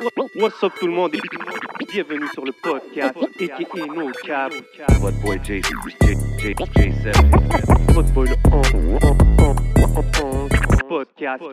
What's up tout le monde? Et bienvenue sur le podcast aka No Cap. Votre boy J, J, J, J7. Votre boy le podcast.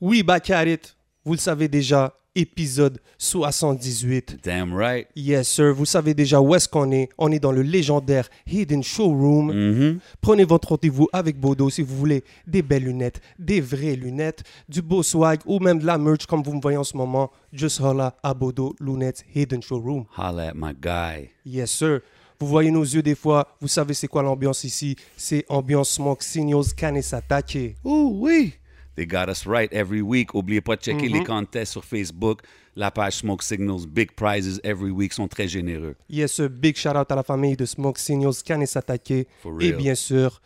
Oui, back at it. Vous le savez déjà, épisode 78. Damn right. Yes, sir. Vous savez déjà où est-ce qu'on est. On est dans le légendaire Hidden Showroom. Mhm. Prenez votre rendez-vous avec Bodo si vous voulez des belles lunettes, des vraies lunettes, du beau swag ou même de la merch comme vous me voyez en ce moment. Just holla à Bodo Lunettes Hidden Showroom. Holla at my guy. Yes, sir. Vous voyez nos yeux des fois. Vous savez c'est quoi l'ambiance ici? C'est ambiance Smoke Signals Kanesatake. Ouh, oui. They got us right every week. Oubliez pas de checker les contests sur Facebook. La page Smoke Signals. Big prizes every week. sont très généreux. Yes, sir. Big shout out à la famille de Smoke Signals Kanesatake. For Et bien sûr,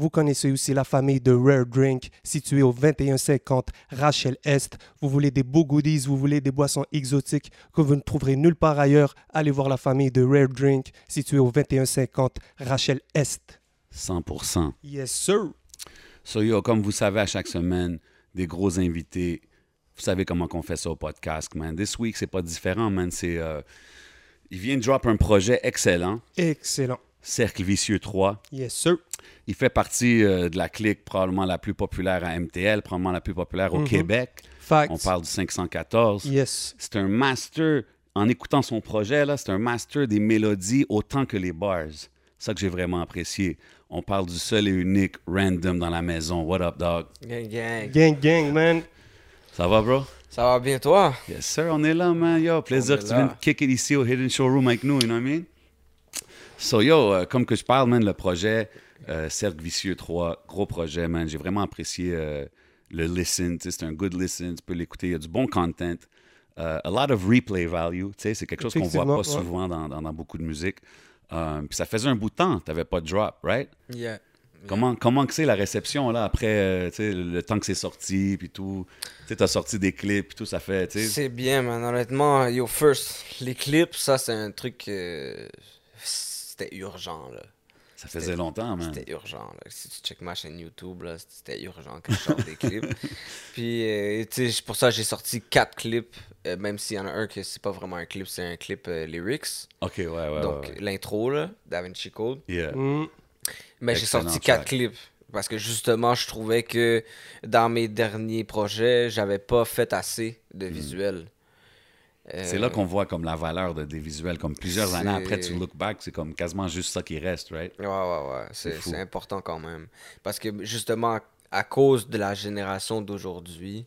vous connaissez aussi la famille de Rare Drink, située au 2150 Rachel Est. Vous voulez des beaux goodies, vous voulez des boissons exotiques que vous ne trouverez nulle part ailleurs. Allez voir la famille de Rare Drink, située au 2150 Rachel Est. 100%. Yes, sir. So, yo, comme vous savez, à chaque semaine, des gros invités. Vous savez comment qu'on fait ça au podcast, man. This week, c'est pas différent, man. C'est... euh, il vient de drop un projet excellent. Excellent. Cercle Vicieux 3. Yes, sir. Il fait partie euh, de la clique probablement la plus populaire à MTL, probablement la plus populaire au Québec. Facts. On parle du 514. Yes. C'est un master, en écoutant son projet, là, c'est un master des mélodies autant que les bars. Ça que j'ai vraiment apprécié. On parle du seul et unique random dans la maison. What up, dog? Gang, gang. Gang, gang, man. Ça va, bro? Ça va bien, toi? Yes, sir, on est là, man. Yo, plaisir que tu viennes kick it ici au Hidden Showroom avec nous, you know what I mean? So, yo, euh, comme que je parle, man, le projet euh, Cercle Vicieux 3, gros projet, man. J'ai vraiment apprécié euh, le listen. tu sais, C'est un good listen. Tu peux l'écouter. Il y a du bon content. A lot of replay value. tu sais, C'est quelque chose qu'on voit pas ouais. souvent dans, dans- dans beaucoup de musique. Euh, Puis ça faisait un bout de temps. Tu n'avais pas de drop, right? Yeah. Comment, comment que c'est la réception là après euh, tu sais, le temps que c'est sorti puis tout? Tu as sorti des clips puis tout ça fait tu sais C'est bien, man. Honnêtement, yo, first, les clips, ça, c'est un truc. euh, C'était urgent, là. Ça faisait longtemps man C'était urgent, là. Si tu check ma chaîne YouTube, là, c'était urgent que je sorte des clips. Puis, euh, tu sais, pour ça, j'ai sorti quatre clips, euh, même s'il y en a un que c'est pas vraiment un clip, c'est un clip euh, lyrics. Ok, ouais, ouais. Donc, ouais, ouais. l'intro, là, Da Vinci Code. Yeah. Mm. Mais j'ai sorti track. quatre clips. Parce que justement, je trouvais que dans mes derniers projets, j'avais pas fait assez de visuels. Euh, C'est là qu'on voit comme la valeur de, des visuels. Comme plusieurs années après, tu look back, c'est comme quasiment juste ça qui reste, right? Ouais, ouais, ouais. C'est fou. c'est important quand même. Parce que justement, à cause de la génération d'aujourd'hui,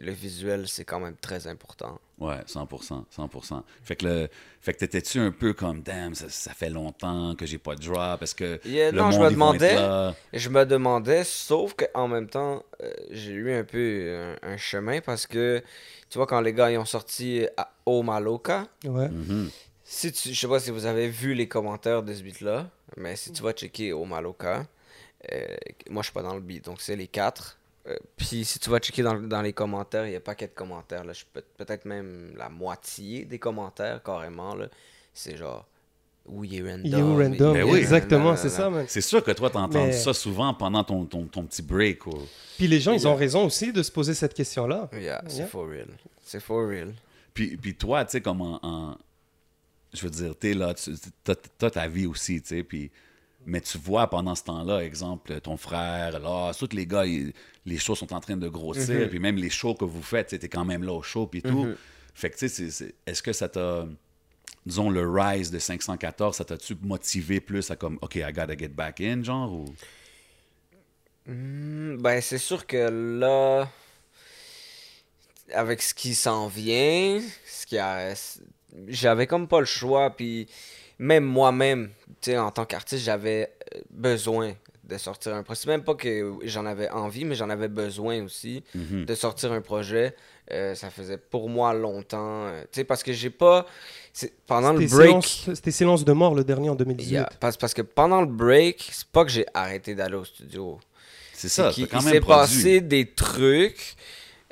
le visuel, c'est quand même très important. Ouais, 100%, 100%. Fait que, le, fait que t'étais-tu un peu comme, damn, ça, ça fait longtemps que j'ai pas de drop, parce que Yeah, le non, je monde, me vont être demandais. je me demandais, sauf qu'en même temps, euh, j'ai eu un peu un, un chemin parce que, tu vois, quand les gars ils ont sorti à Oh Maloka, Ouais. Mhm. Si tu, je sais pas si vous avez vu les commentaires de ce beat-là, mais si tu vas checker au Maloka, euh, moi je suis pas dans le beat, donc c'est les quatre. Euh, Puis si tu vas checker dans, dans les commentaires, il y a pas de commentaires. Là. Je peux- Peut-être même la moitié des commentaires, carrément. là. C'est genre, oui, il est random. You random? Ben oui. Exactement, c'est ça, man. C'est sûr que toi, t'entends Mais- ça souvent pendant ton, ton, ton petit break. ou- Puis les gens, ils ont raison aussi de se poser cette question-là. Yeah, c'est Yeah. for real. C'est for real. Puis, puis toi, tu sais, comme en, en- Je veux dire, t'es là, tu as, ta vie aussi, tu sais, puis... Mais tu vois pendant ce temps-là, exemple, ton frère, là, tous les gars, ils- les shows sont en train de grossir, Mhm. puis même les shows que vous faites, tu es quand même là au show, puis tout. Fait que, tu sais, est-ce que ça t'a, disons, le rise de 514, ça t'a-tu motivé plus à comme, OK, I gotta get back in, genre, ou... Hmm, ben, c'est sûr que là, avec ce qui s'en vient, ce qui a, j'avais comme pas le choix. Puis même moi-même, tu sais, en tant qu'artiste, j'avais euh, besoin de sortir un projet. C'est même pas que j'en avais envie, mais j'en avais besoin aussi Mhm. de sortir un projet. Euh, ça faisait pour moi longtemps. euh, tu sais, parce que j'ai pas. Pendant le C'était break. silence, c'était silence de mort le dernier en 2018. Yeah, parce, parce que pendant le break, c'est pas que j'ai arrêté d'aller au studio. C'est ça, C'est t'as qu'il quand il même s'est produit. passé des trucs.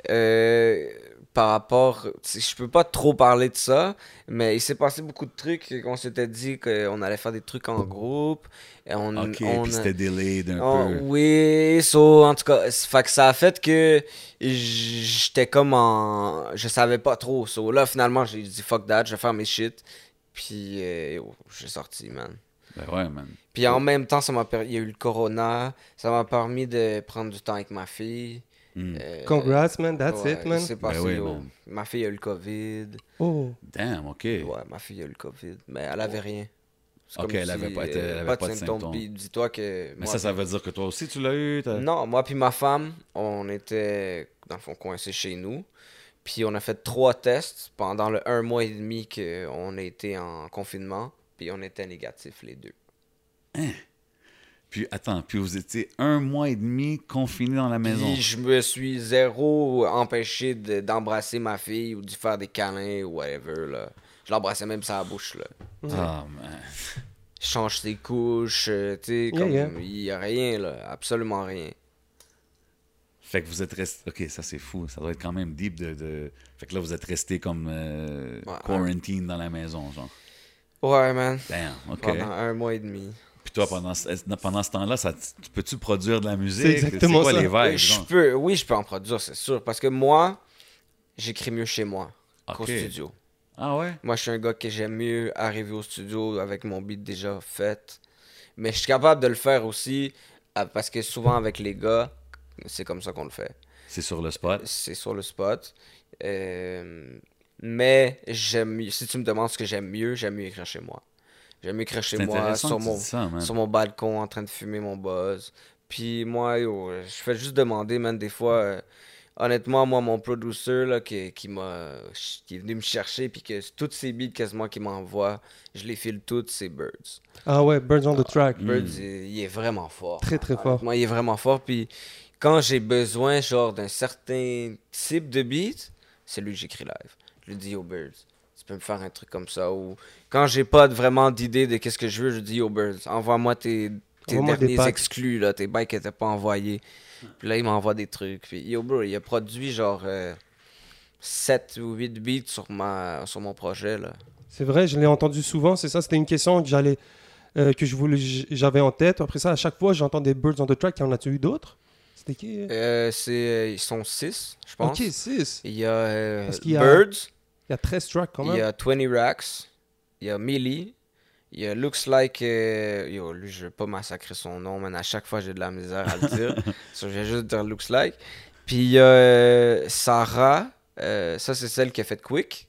euh, par rapport. Je peux pas trop parler de ça, mais il s'est passé beaucoup de trucs. On s'était dit qu'on allait faire des trucs en groupe. Et on, Ok, on- puis c'était delayed un Oh, peu. oui, so, en tout cas, fait que ça a fait que j'étais comme en. Je savais pas trop. So, là, finalement, j'ai dit fuck that, je vais faire mes shit. Puis, euh, j'ai sorti, man. Ben ouais, man. Puis en même temps, ça m'a per- il y a eu le corona. Ça m'a permis de prendre du temps avec ma fille. Mm. Euh, Congrats, man. That's ouais, it, man. c'est passé, Ben oui, yo. man. Ma fille a eu le COVID. Oh. Damn, ok. Ouais, ma fille a eu le COVID. Mais elle avait rien. Ok, comme elle avait si, pas été- euh, elle avait pas de symptômes. Puis dis-toi que. Mais moi, ça, ça veut dire que toi aussi, tu l'as eu? Non, moi puis ma femme, on était, dans le fond, coincés chez nous. Puis on a fait trois tests pendant le un mois et demi qu'on a été en confinement. Puis on était négatifs les deux. Puis attends, puis vous étiez un mois et demi confiné dans la maison. Puis je me suis zéro empêché de- d'embrasser ma fille ou de faire des câlins ou whatever. Là. Je l'embrassais même sur la bouche. Là. Ah, man. Je change ses couches, euh, tu sais, comme yeah. il y a rien, là, absolument rien. Fait que vous êtes resté. Ok, ça c'est fou. Ça doit être quand même deep de. de- Fait que là, vous êtes resté comme euh, Ouais. quarantine dans la maison, genre. Ouais, man. Damn, ok. Pendant un mois et demi. Puis toi, pendant, pendant ce temps-là, peux-tu produire de la musique? C'est exactement quoi ça. les vibes, je peux, oui, je peux en produire, c'est sûr. Parce que moi, j'écris mieux chez moi qu'au studio. Ah ouais? Moi, je suis un gars que j'aime mieux arriver au studio avec mon beat déjà fait. Mais je suis capable de le faire aussi euh, parce que souvent avec les gars, c'est comme ça qu'on le fait. C'est sur le spot? C'est sur le spot. Euh, mais j'aime mieux- si tu me demandes ce que j'aime mieux, j'aime mieux écrire chez moi. J'aime mieux écrire chez C'est moi sur mon, ça, sur mon balcon en train de fumer mon buzz. Puis moi, yo, je fais juste demander, man, des fois. euh, honnêtement, moi, mon producer là, qui, qui, m'a, qui est venu me chercher, puis que toutes ces beats quasiment qu'il m'envoie, je les file toutes, c'est Birds. Ah ouais, Birds on the track. Mm. Birds, il, il est vraiment fort. Très, très fort. Moi, il est vraiment fort. Puis quand j'ai besoin, genre, d'un certain type de beat, c'est lui que j'écris live. Je lui dis, yo, Birds, peux me faire un truc comme ça. Ou quand j'ai pas vraiment d'idée de qu'est-ce que je veux, je dis, yo, Birds, envoie-moi tes, tes derniers exclus, là, tes qui n'étaient pas envoyés. Puis là, il m'envoie des trucs. Puis, yo, bro, il a produit, genre, 7 ou 8 beats sur, ma, sur mon projet, là. C'est vrai, je l'ai entendu souvent. C'est ça, c'était une question que j'allais, euh, que je voulais, j'avais en tête. Après ça, à chaque fois, j'entends des Birds on the track. Y en a-tu eu d'autres? C'était qui euh? Euh, c'est, euh, ils sont 6, je pense. Ok, 6. Il a euh, y a- Birds. Il y a 13 tracks quand Il même. y a 20 Racks, il y a Millie, il y a Looks Like. euh, yo, lui, je vais pas massacrer son nom, mais à chaque fois, j'ai de la misère à le dire. So, je vais juste dire Looks Like. Puis il y a euh, Sarah, euh, ça, c'est celle qui a fait Quick.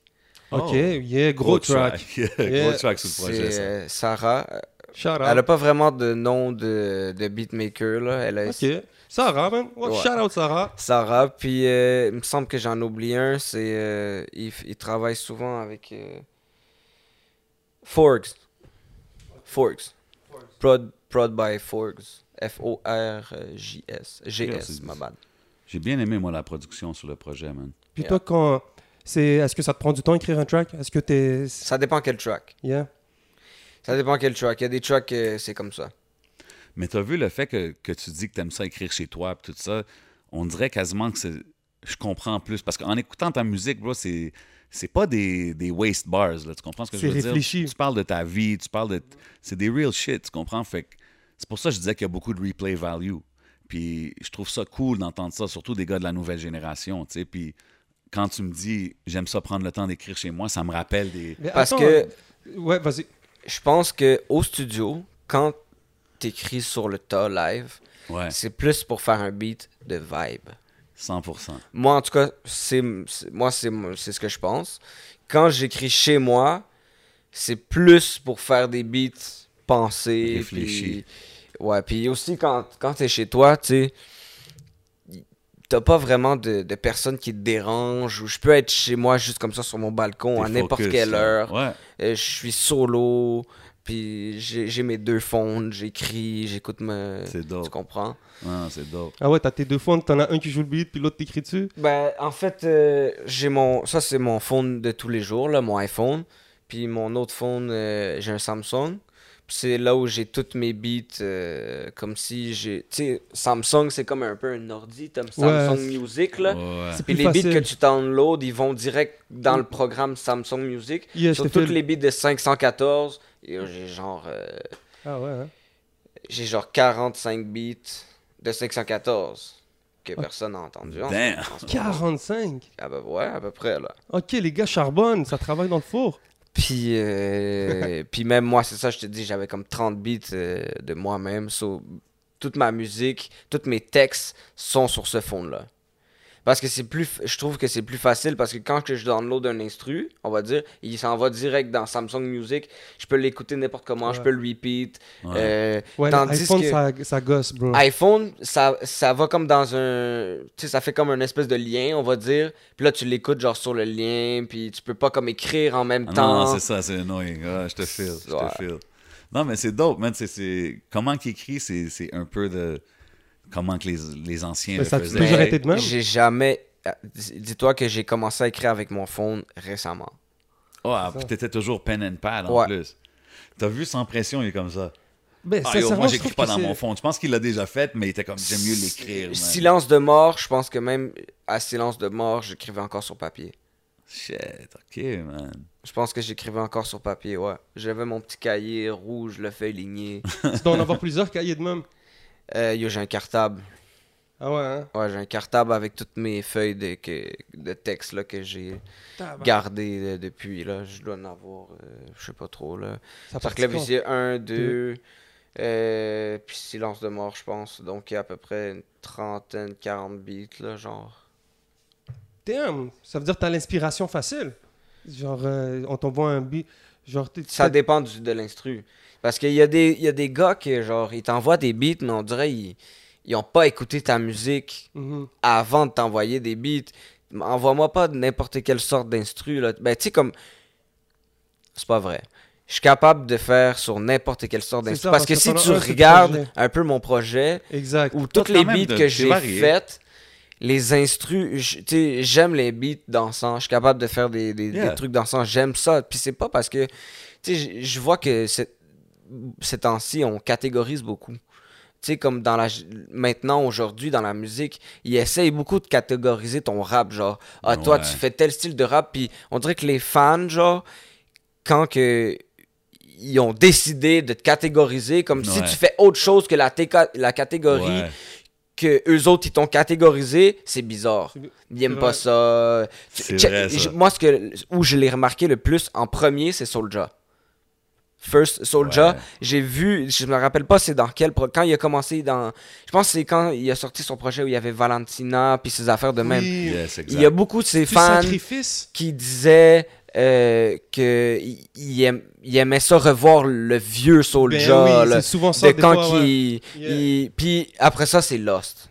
Ok, Oh. yeah, gros, track. Yeah. gros track sur le C'est projet, ça. euh, Sarah. Shout out. Elle a pas vraiment de nom de, de beatmaker, là. Elle a Ok. Sarah, man. Ouais, Ouais. Shout out, Sarah. Sarah. Puis euh, il me semble que j'en oublie un. C'est euh, il, il travaille souvent avec euh, Forks. Forks. Prod, prod by Forks. F-O-R-J-S. G-S, ma bad. J'ai bien aimé, moi, la production sur le projet, man. Puis Yeah. toi, quand. C'est, est-ce que ça te prend du temps écrire un track? Est-ce que t'es. Ça dépend quel track. Yeah. Ça dépend quel track. Il y a des tracks c'est comme ça. Mais t'as vu le fait que, que tu dis que t'aimes ça écrire chez toi pis tout ça, on dirait quasiment que c'est... Je comprends plus. Parce qu'en écoutant ta musique, bro, c'est... C'est pas des, des waste bars, là. Tu comprends ce que je veux réfléchi. dire? Tu parles de ta vie, tu parles de... C'est des real shit, tu comprends? Fait que c'est pour ça que je disais qu'il y a beaucoup de replay value. Puis je trouve ça cool d'entendre ça, surtout des gars de la nouvelle génération, tu sais. Puis quand tu me dis « j'aime ça prendre le temps d'écrire chez moi », ça me rappelle des... Mais Parce attends, que Ouais, vas-y. je pense que au studio, quand t'écris sur le tas live, Ouais, c'est plus pour faire un beat de vibe. 100%. Moi, en tout cas, c'est moi c'est c'est ce que je pense. Quand j'écris chez moi, c'est plus pour faire des beats pensés. Réfléchis. puis- ouais, puis aussi quand, quand t'es chez toi, tu sais, t'as pas vraiment de, de personnes qui te dérangent. Ou je peux être chez moi juste comme ça sur mon balcon à n'importe quelle heure. Ouais. Euh, je suis solo. Puis j'ai mes deux phones, j'écris, j'écoute me. C'est dope. Tu comprends? Ah, c'est dope. Ah ouais, t'as tes deux phones, t'en as un qui joue le beat, puis l'autre t'écrit dessus? Ben, en fait, euh, j'ai mon. Ça, c'est mon phone de tous les jours, là, mon iPhone. Puis mon autre phone, euh, j'ai un Samsung. C'est là où j'ai toutes mes beats, euh, comme si j'ai... Tu sais, Samsung, c'est comme un peu un ordi, t'as Samsung Music, là. Ouais. Puis les beats que tu downloads, ils vont direct dans le programme Samsung Music. Yeah, Sur te toutes les beats de 514, et, euh, j'ai genre... euh, Ah ouais, hein. j'ai genre 45 beats de 514 que Ah. personne n'a entendu. en- Damn. en ce moment. 45. Ah bah ouais, à peu près, là. Ok, les gars charbonnent, ça travaille dans le four. Puis, euh, puis même moi, c'est ça, je te dis, j'avais comme 30 beats euh, de moi-même. So, toute ma musique, tous mes textes sont sur ce fond-là. Parce que c'est plus, je trouve que c'est plus facile parce que quand que je download un instru, on va dire, il s'en va direct dans Samsung Music. Je peux l'écouter n'importe comment, je peux le repeat. Ouais. Euh, Ouais, Tandis que- ça, ça gosse, bro. iPhone, ça, ça va comme dans un. Tu sais, ça fait comme un espèce de lien, on va dire. Puis là, tu l'écoutes genre sur le lien, puis tu peux pas comme écrire en même Ah temps. non, c'est ça, c'est annoying. Ah, je te file, je Ouais. te file. Non, mais c'est dope, man. C'est- C'est... Comment qu'il écrit, c'est, c'est un peu de... Comment que les, les anciens Mais le ça a faisaient. toujours été de même? J'ai jamais. euh, dis- Dis-toi que j'ai commencé à écrire avec mon phone récemment. Ah, ça. puis t'étais toujours pen and pad en Ouais. plus. T'as vu sans pression, il est comme ça. Ben, Ah, yo, moi, je j'écris pas dans mon fond. Je pense qu'il l'a déjà fait, mais il était comme, j'aime mieux l'écrire. Silence de mort, je pense que même à silence de mort, j'écrivais encore sur papier. Shit, ok, man. Je pense que j'écrivais encore sur papier, ouais. J'avais mon petit cahier rouge, le feuille ligné. Tu dois en avoir plusieurs cahiers de même. Euh, yo, j'ai un cartable. Ah ouais, hein? Ouais, j'ai un cartable avec toutes mes feuilles de, que, de texte là, que j'ai gardées euh, depuis. Là. Je dois en avoir, euh, je sais pas trop. Là. Ça Par partit quand? clavier, 1, 2, euh, puis silence de mort, je pense. Donc, il y a à peu près une trentaine, 40 beats, là, genre. Damn, ça veut dire que t'as l'inspiration facile. Genre, euh, on t'envoie un beat. Genre, Ça dépend du, de l'instru. Parce qu'il y, a des- y a des gars qui, genre, ils t'envoient des beats, mais on dirait ils, ils ont pas écouté ta musique Mhm. avant de t'envoyer des beats. Envoie-moi pas n'importe quelle sorte d'instru. Ben, tu sais, comme. C'est pas vrai. Je suis capable de faire sur n'importe quelle sorte d'instru. Parce, parce que que si tu regardes un peu mon projet, Exact. ou toutes les beats de- que j'ai faites, les instrus, j'aime les beats dansants. Je suis capable de faire des, des- trucs dansants. J'aime ça. Puis c'est pas parce que. Tu sais, je- vois que ces temps-ci, on catégorise beaucoup. Tu sais, comme dans la. Maintenant, aujourd'hui, dans la musique, ils essayent beaucoup de catégoriser ton rap. Genre, ah, toi, tu fais tel style de rap. Puis on dirait que les fans, genre, quand que. Ils ont décidé de te catégoriser comme si tu fais autre chose que la, la catégorie Ouais. que eux autres ils t'ont catégorisé, c'est bizarre. Ils aiment pas ça. Vrai, ça. Moi, ce que, où je l'ai remarqué le plus en premier, c'est Soulja. First Ouais. j'ai vu, je me rappelle pas c'est dans quel quand il a commencé dans je pense que c'est quand il a sorti son projet où il y avait Valentina puis ses affaires de même. Yes. Il y a beaucoup de ses Du fans sacrifice. qui disaient euh, que il, il aim- il aimait ça revoir le vieux Soulja Ben oui, là, c'est souvent ça. de quand fois, ouais. il, Yeah. il- Puis après ça, c'est Lost.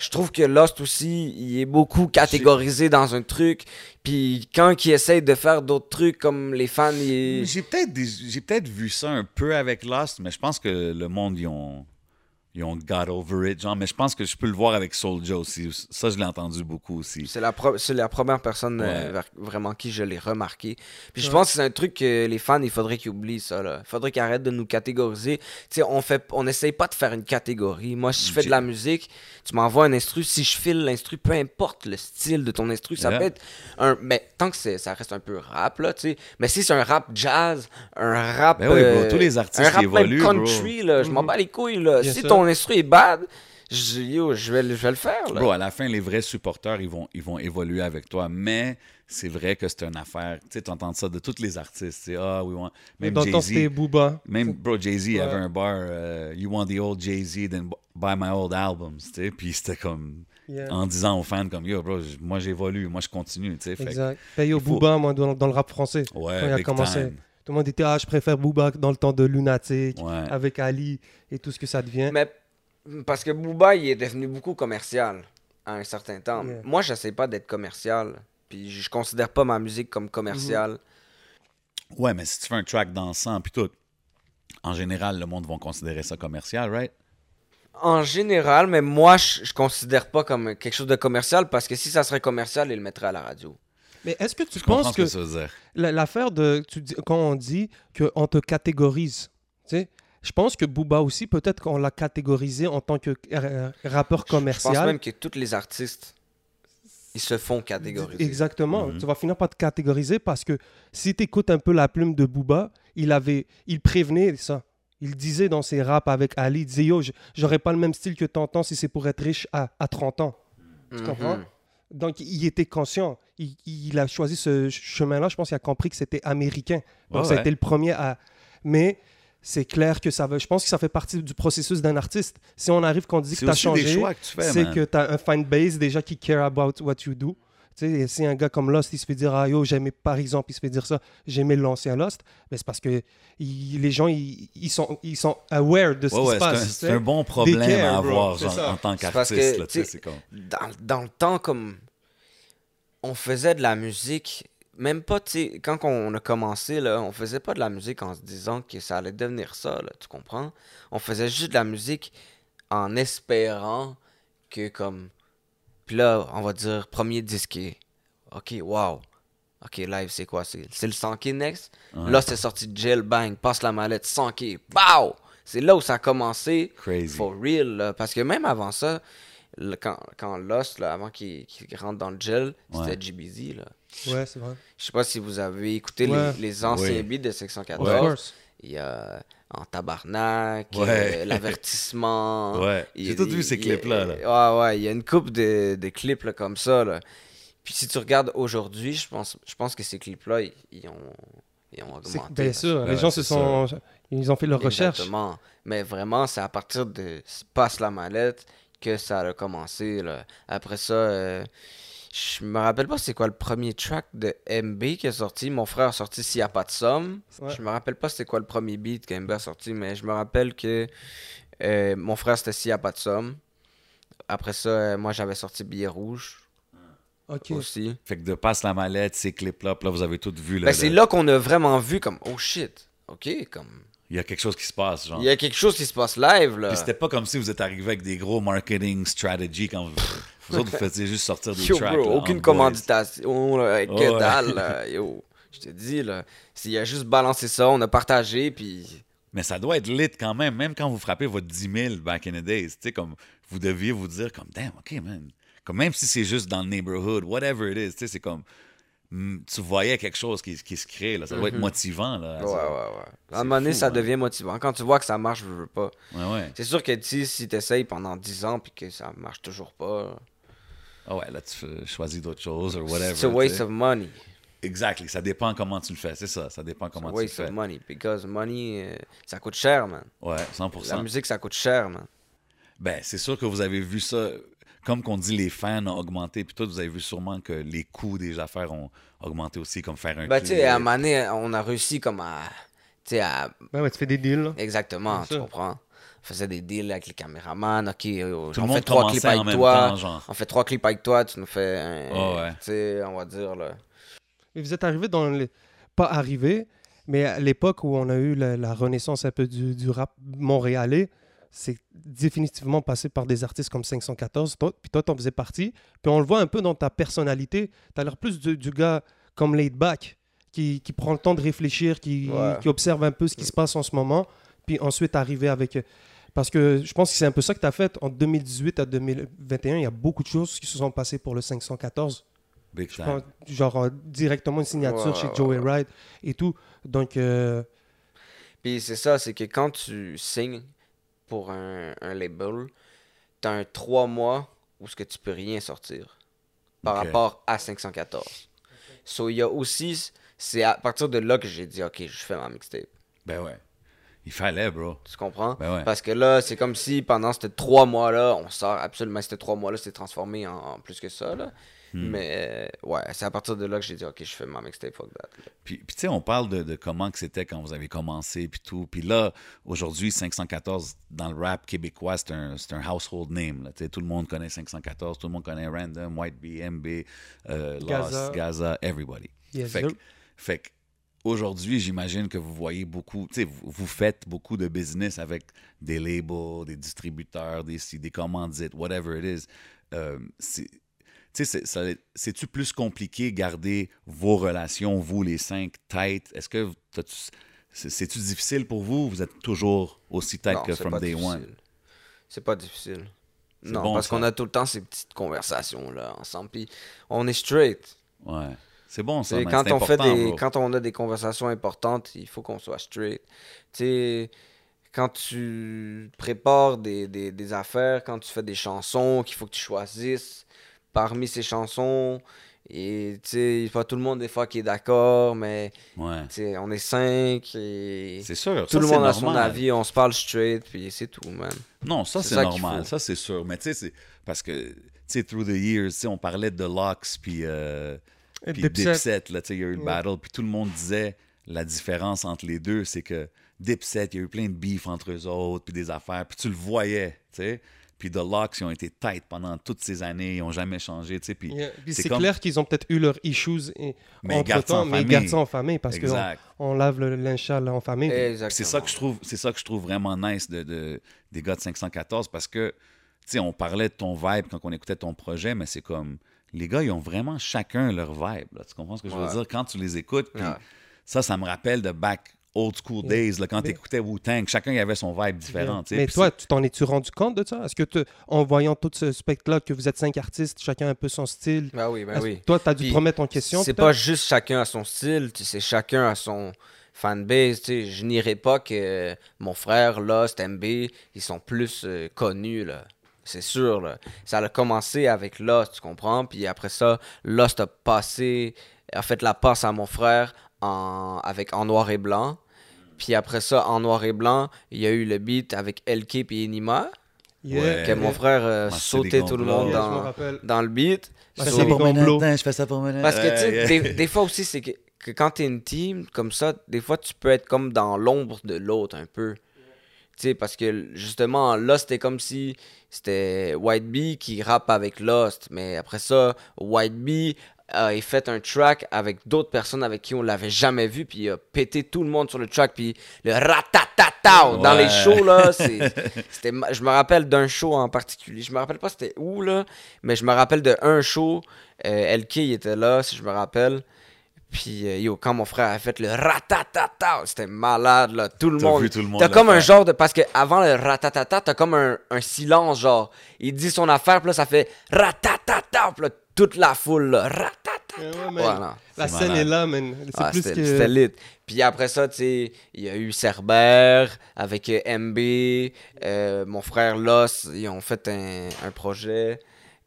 Je trouve que Lost aussi, il est beaucoup catégorisé dans un truc. Puis quand il essaye de faire d'autres trucs comme les fans, il... J'ai peut-être des- j'ai peut-être vu ça un peu avec Lost, mais je pense que le monde, ils ont, ils ont got over it. Genre, mais je pense que je peux le voir avec Soulja aussi. Ça, je l'ai entendu beaucoup aussi. c'est la, pro- c'est la première personne euh, Ouais. vers- vraiment qui je l'ai remarqué. Puis je pense que c'est un truc que les fans, il faudrait qu'ils oublient ça. Là. Il faudrait qu'ils arrêtent de nous catégoriser. Tu sais, on fait, on essaye pas de faire une catégorie. Moi, si je fais de la musique, tu m'envoies un instru. Si je file l'instru, peu importe le style de ton instru, ça Yeah. peut être un. Mais tant que c'est, ça reste un peu rap, là, tu sais. Mais si c'est un rap jazz, un rap. Ben oui, bro, euh, tous les artistes un rap qui évoluent, bro. country, là, je m'en Mhm. bats les couilles, là. Si sûr. Ton instru est bad, je, yo, je, vais, le- je vais le faire, là. Bro, à la fin, les vrais supporters, ils vont, ils vont évoluer avec toi. Mais c'est vrai que c'est une affaire. Tu sais, entends ça de tous les artistes. Ah, oui, want... même Dans le temps, c'était Jay-Z. Booba. Même, bro, Jay-Z Ouais. avait un bar. euh, you want the old Jay-Z, then buy my old albums. Tu sais, puis c'était comme. Yeah. En disant aux fans, comme, yo, bro, moi j'évolue, moi je continue. Tu sais, fait Exact. Paye au il faut- Booba, moi, dans, dans le rap français. Ouais, Quand il a commencé. time. Tout le monde était, ah, je préfère Booba dans le temps de Lunatic, Ouais. avec Ali et tout ce que ça devient. Mais parce que Booba, il est devenu beaucoup commercial à un certain temps. Yeah. Moi, j'essaie pas d'être commercial. Puis je considère pas ma musique comme commerciale. Ouais, mais si tu fais un track dansant, puis tout, en général, le monde va considérer ça commercial, right? En général, mais moi, je, je considère pas comme quelque chose de commercial parce que si ça serait commercial, il le mettrait à la radio. Mais est-ce que tu Je penses que l'affaire de tu dis- quand on dit qu'on te catégorise, tu sais, je pense que Booba aussi peut-être qu'on l'a catégorisé en tant que rappeur Je pense commercial. même que tous les artistes, ils se font catégoriser. Exactement. Mhm. Tu vas finir par te catégoriser parce que si tu écoutes un peu la plume de Booba, il avait, il prévenait ça. Il disait dans ses raps avec Ali, il disait Yo, j'aurais pas le même style que t'entends si c'est pour être riche à, à 30 ans. Tu Mhm. comprends? Donc, il était conscient. Il, il a choisi ce ch- chemin-là. Je pense qu'il a compris que c'était américain. Donc, ça a ouais. été le premier à. Mais c'est clair que ça va. Je pense que ça fait partie du processus d'un artiste. Si on arrive qu'on dit que tu as changé, que tu c'est que tu as un fan base déjà qui care about what you do. Tu sais, si un gars comme Lost, il se fait dire, ah yo, j'aimais, par exemple, il se fait dire ça, j'aimais l'ancien Lost, ben, c'est parce que il- les gens, ils, ils sont, ils sont aware de ce Ouais, qui ouais, se c'est un, passe. c'est un bon problème care, à avoir genre, en tant qu'artiste. comme... dans, dans le temps, comme on faisait de la musique, même pas, tu sais, quand on a commencé, là, on faisait pas de la musique en se disant que ça allait devenir ça, là, tu comprends? On faisait juste de la musique en espérant que, comme, puis là, on va dire, premier disque, ok, wow, ok, live, c'est quoi? C'est c'est le 100K next? Ouais. Là, c'est sorti de jail, bang, passe la mallette, 100K, pow! C'est là où ça a commencé. Crazy. For real, là. Parce que même avant ça, le- quand, quand Lost, là, avant qu'il rentre dans le gel, Ouais. c'était GBZ, là. Ouais, c'est vrai. Je sais pas si vous avez écouté Ouais. les, les anciens Oui. beats de Of 614. course. Il y a En Tabarnak, Ouais. euh, L'avertissement. Ouais, j'ai tout vu ces clips-là. là. Ouais, ouais, il y a une coupe de, de clips là, comme ça. Là. Puis si tu regardes aujourd'hui, je pense, je pense que ces clips-là, ils, ils ont, ils ont augmenté. Bien sûr, Ouais, les gens se sont. Ils ont fait leur recherche. Exactement. Mais vraiment, c'est à partir de Passe la mallette que ça a commencé. Là. Après ça, euh, je me rappelle pas c'est quoi le premier track de MB qui est sorti. Mon frère a sorti S'il n'y a pas de somme. Ouais. Je me rappelle pas c'est quoi le premier beat que MB a sorti, mais je me rappelle que euh, mon frère c'était S'il n'y a pas de somme. Après ça, euh, moi j'avais sorti Billet rouge Ok. aussi. Fait que de passe la mallette, ces clips-là, puis là, vous avez tout vu. Là, Ben, c'est le- là qu'on a vraiment vu comme oh shit. Ok, comme Il y a quelque chose qui se passe, genre. il y a quelque chose qui se passe live là. Puis c'était pas comme si vous êtes arrivé avec des gros marketing strategies quand vous, vous autres, vous faisiez juste sortir des Yo, tracks. bro, là, aucune commanditation, là, que dalle, là, yo. Je te dis, là, s'il a juste balancé ça, on a partagé, puis... Mais ça doit être lit quand même, même quand vous frappez votre 10 000 back in the days. Tu sais, comme vous deviez vous dire, comme, damn, OK, man. Comme même si c'est juste dans le neighborhood, whatever it is, tu sais, c'est comme. hmm, Tu voyais quelque chose qui, qui se crée, là. Ça doit être Mhm. motivant, là. Ouais, ouais, ouais. À un moment donné, fou, ça hein. devient motivant. Quand tu vois que ça marche, je veux pas. Ouais, ouais. C'est sûr que tu si t'essayes pendant 10 ans, puis que ça marche toujours pas, Ah ouais, là, tu fais- choisis d'autres choses, ou whatever. it's a waste sais. of money. Exactly. Ça dépend comment tu le fais, c'est ça. Ça dépend It's comment a tu le waste fais. of money, because money, euh, ça coûte cher, man. Ouais, La 100%. musique, ça coûte cher, man. Ben, c'est sûr que vous avez vu ça. Comme qu'on dit, les fans ont augmenté, puis toi, vous avez vu sûrement que les coûts des affaires ont augmenté aussi, comme faire un Ben, tu sais, à un moment donné, on a réussi comme à... Tu sais, à Ouais, ouais, tu fais des deals. là. Exactement, tu comprends? On faisait des deals avec les caméramans. Ok, euh, on fait trois clips avec toi. temps. On fait trois clips avec toi, tu nous fais un. Ouais. Tu sais, on va dire là. Et vous êtes arrivé dans les... Pas arrivé, mais à l'époque où on a eu la, la renaissance un peu du, du rap montréalais, c'est définitivement passé par des artistes comme 514. Toi, puis toi, t'en faisais partie. Puis on le voit un peu dans ta personnalité. T'as l'air plus du, du gars comme laid back, qui, qui prend le temps de réfléchir, qui, Ouais. qui observe un peu ce qui se passe en ce moment. Puis ensuite arriver avec... Parce que je pense que c'est un peu ça que tu as fait en 2018 à 2021. Il y a beaucoup de choses qui se sont passées pour le 514. Big Je time. pense, genre euh, directement une signature Ouais, chez ouais, Joey. Ride et tout. Donc, euh, Puis c'est ça, c'est que quand tu signes pour un, un label, t'as un trois mois où ce que tu peux rien sortir par rapport à 514. So, il y a aussi. C'est à partir de là que j'ai dit, ok, je fais ma mixtape. Ben ouais. Il fallait, bro. Tu comprends? Ben ouais. Parce que là, c'est comme si pendant ces trois mois-là, on sort absolument ces trois mois-là, c'est transformé en, en plus que ça. Là. Hmm. Mais euh, ouais, c'est à partir de là que j'ai dit, ok, je fais ma mixtape, fuck that. là. Puis, puis tu sais, on parle de, de comment que c'était quand vous avez commencé, puis tout. Puis là, aujourd'hui, 514, dans le rap québécois, c'est un, c'est un household name. Là. Tu sais, Tout le monde connaît 514, tout le monde connaît Random, White B, MB, euh, Gaza. Lost, Gaza, everybody. Yes, fait sir. que, fait que aujourd'hui, j'imagine que vous voyez beaucoup, tu sais, vous, vous faites beaucoup de business avec des labels, des distributeurs, des, des commandites, whatever it is. Euh, c'est-tu plus compliqué garder vos relations, vous les cinq, tight? Est-ce que c'est-tu difficile pour vous? Vous êtes toujours aussi tight Non, que from day difficile. one? C'est pas difficile. Non, bon, parce qu'on a tout le temps ces petites conversations là ensemble. Puis on est straight. Ouais. C'est bon, ça. Quand on fait des, bro. quand on a des conversations importantes, il faut qu'on soit straight. Tu sais, quand tu prépares des, des, des affaires, quand tu fais des chansons, qu'il faut que tu choisisses parmi ces chansons. Et tu sais, pas tout le monde des fois qui est d'accord, mais Ouais. on est cinq et C'est sûr. tout ça, le monde a son avis, on se parle straight, puis c'est tout, man. Non, ça, C'est normal. Ça, c'est sûr. Mais tu sais, parce que, tu sais, through the years, on parlait de Locks puis euh, puis Dipset. Dipset. là, tu sais, il y a eu le Ouais. battle. Puis tout le monde disait la différence entre les deux, c'est que Dipset, il y a eu plein de beef entre eux autres, puis des affaires. Puis tu le voyais, tu sais. Puis The Locks, ils ont été tight pendant toutes ces années. Ils n'ont jamais changé, tu sais. Puis Yeah. Puis c'est comme- clair qu'ils ont peut-être eu leurs issues et- Mais ils gardent ça entre-temps, en mais ils gardent ça en famille parce qu'on on lave le linge en famille. C'est ça que je trouve, c'est ça que je trouve vraiment nice de, de- des gars de 514 parce que, tu sais, on parlait de ton vibe quand on écoutait ton projet, mais c'est comme, les gars, ils ont vraiment chacun leur vibe. là. Tu comprends ce que je veux dire? Quand tu les écoutes, Ouais. ça, ça me rappelle de back old school days, là, quand Mais- tu écoutais Wu-Tang, chacun y avait son vibe différent. Mais toi, tu t'en es-tu rendu compte de ça? Est-ce que te- en voyant tout ce spectre-là, que vous êtes cinq artistes, chacun un peu son style, Ben oui, ben oui. toi, tu as dû Puis, te remettre en question? C'est pas juste chacun à son style, tu sais, c'est chacun à son fanbase. tu sais. Je n'irai pas que mon frère, Lost, MB, ils sont plus euh, connus, là. C'est sûr, là. Ça a commencé avec Lost, tu comprends? Puis après ça, Lost a passé, a fait la passe à mon frère en, avec En Noir et Blanc. Puis après ça, En Noir et Blanc, il y a eu le beat avec LK et Enima, Yeah. Ouais. que mon frère euh, sautait tout le monde dans, dans le beat. Je fais ça pour je fais ça pour. Parce que, tu sais, des, des fois aussi, c'est que, que quand t'es une team comme ça, des fois, tu peux être comme dans l'ombre de l'autre un peu. Sais, parce que justement, là, c'était comme si c'était White Bee qui rappe avec Lost. Mais après ça, White Bee a fait un track avec d'autres personnes avec qui on l'avait jamais vu. Puis il a pété tout le monde sur le track. Puis le ratatatao dans les shows, là, c'était, je me rappelle d'un show en particulier. Je me rappelle pas c'était où, là. Mais je me rappelle de un show. Euh, LK il était là, si je me rappelle. Puis, euh, yo, quand mon frère a fait le ratatata, c'était malade, là. Tout le T'as monde. vu tout le monde T'as comme un genre de. Parce que avant le ratatata, t'as comme un, un silence, genre. Il dit son affaire, puis là, ça fait ratatata, puis là, toute la foule, là. Ratatata. Ouais, ouais, man. Voilà. La scène malade. est là, man. C'est Ah, plus que... c'était lit. Puis après ça, tu sais, il y a eu Cerbère avec euh, MB, euh, mon frère Loss, ils ont fait un, un projet.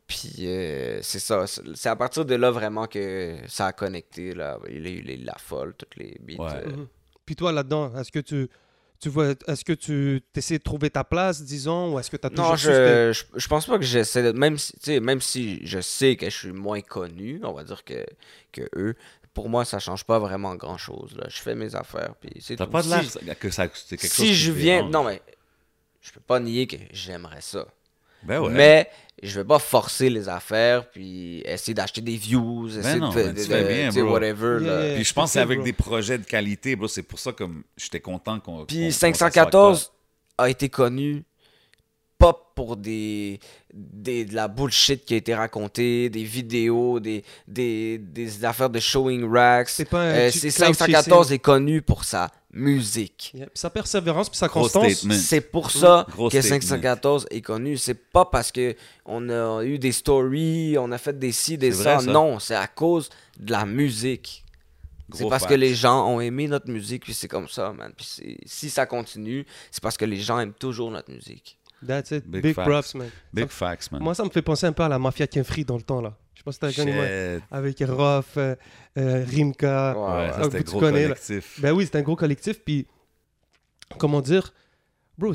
Puis euh, c'est ça, c'est à partir de là vraiment que ça a connecté. Là. Il y a eu les La Folle, toutes les beats. Ouais. euh, Mhm. Puis toi, là-dedans, est-ce que tu... Tu vois, est-ce que tu essaies de trouver ta place, disons, ou est-ce que tu as toujours Non, je, je, je pense pas que j'essaie de. Même si, tu sais, même si je sais que je suis moins connu, on va dire que, que eux, pour moi, ça change pas vraiment grand chose. Là. Je fais mes affaires, puis c'est T'as tout. pas de Si- l'air que ça, c'est quelque chose si je viens. Non, mais je peux pas nier que j'aimerais ça. Ben ouais. Mais je vais pas forcer les affaires puis essayer d'acheter des views, essayer non, de, mais de- tu fais de- bien, bro. whatever. là. Puis je pense que c'est avec bro. des projets de qualité, bro. C'est pour ça que j'étais content qu'on. Puis s'assoie avec 514 a été connu pas pour des, des de la bullshit qui a été racontée, des vidéos, des, des, des affaires de showing racks. C'est pas un Euh, tu- c'est cloud 514 chasing. est connu pour sa musique. Sa persévérance, puis sa Gros constance. statement. C'est pour ça Gros que statement. 514 est connu. C'est pas parce que on a eu des stories, on a fait des ci, des ça. vrai, ça. Non, c'est à cause de la musique. C'est parce que les gens ont aimé notre musique, puis c'est comme ça, man. Puis c'est- si ça continue, c'est parce que les gens aiment toujours notre musique. That's it. Big props, man. Big Ça- facts, man. Moi, ça me fait penser un peu à la mafia Kenfree dans le temps, là. Je pas si t'as. Avec Roth, euh, euh, Rimka. Ouais, Ah, c'était tu gros connais, là. collectif. Ben oui, c'est un gros collectif. Puis, comment dire, bro,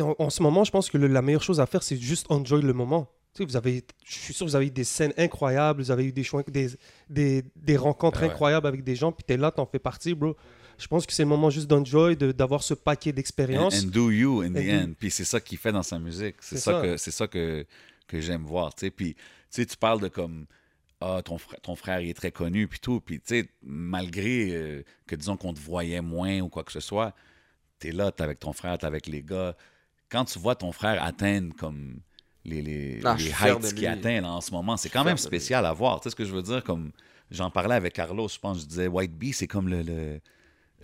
en, en ce moment, je pense que le- la meilleure chose à faire, c'est juste enjoy le moment. Tu sais, vous avez, je suis sûr que vous avez eu des scènes incroyables, vous avez eu des, choix- des, des, des rencontres ouais. incroyables avec des gens, puis t'es là, t'en fais partie, bro. Je pense que c'est le moment juste d'enjoy, de- d'avoir ce paquet And, d'expérience. and do you in the do- end. Puis c'est ça qu'il fait dans sa musique. C'est ça, ça. que c'est ça que, que j'aime voir. tu sais. Puis tu sais, tu parles de comme ah ton frère, ton frère il est très connu puis tout. Puis tu sais, malgré euh, que disons qu'on te voyait moins ou quoi que ce soit, t'es là, t'es avec ton frère, t'es avec les gars. Quand tu vois ton frère atteindre comme les, les, Ah, les heights qu'il atteint là, en ce moment. C'est quand même spécial à voir. Tu sais ce que je veux dire? Comme j'en parlais avec Carlos, je pense, je disais White Bee, c'est comme le, le,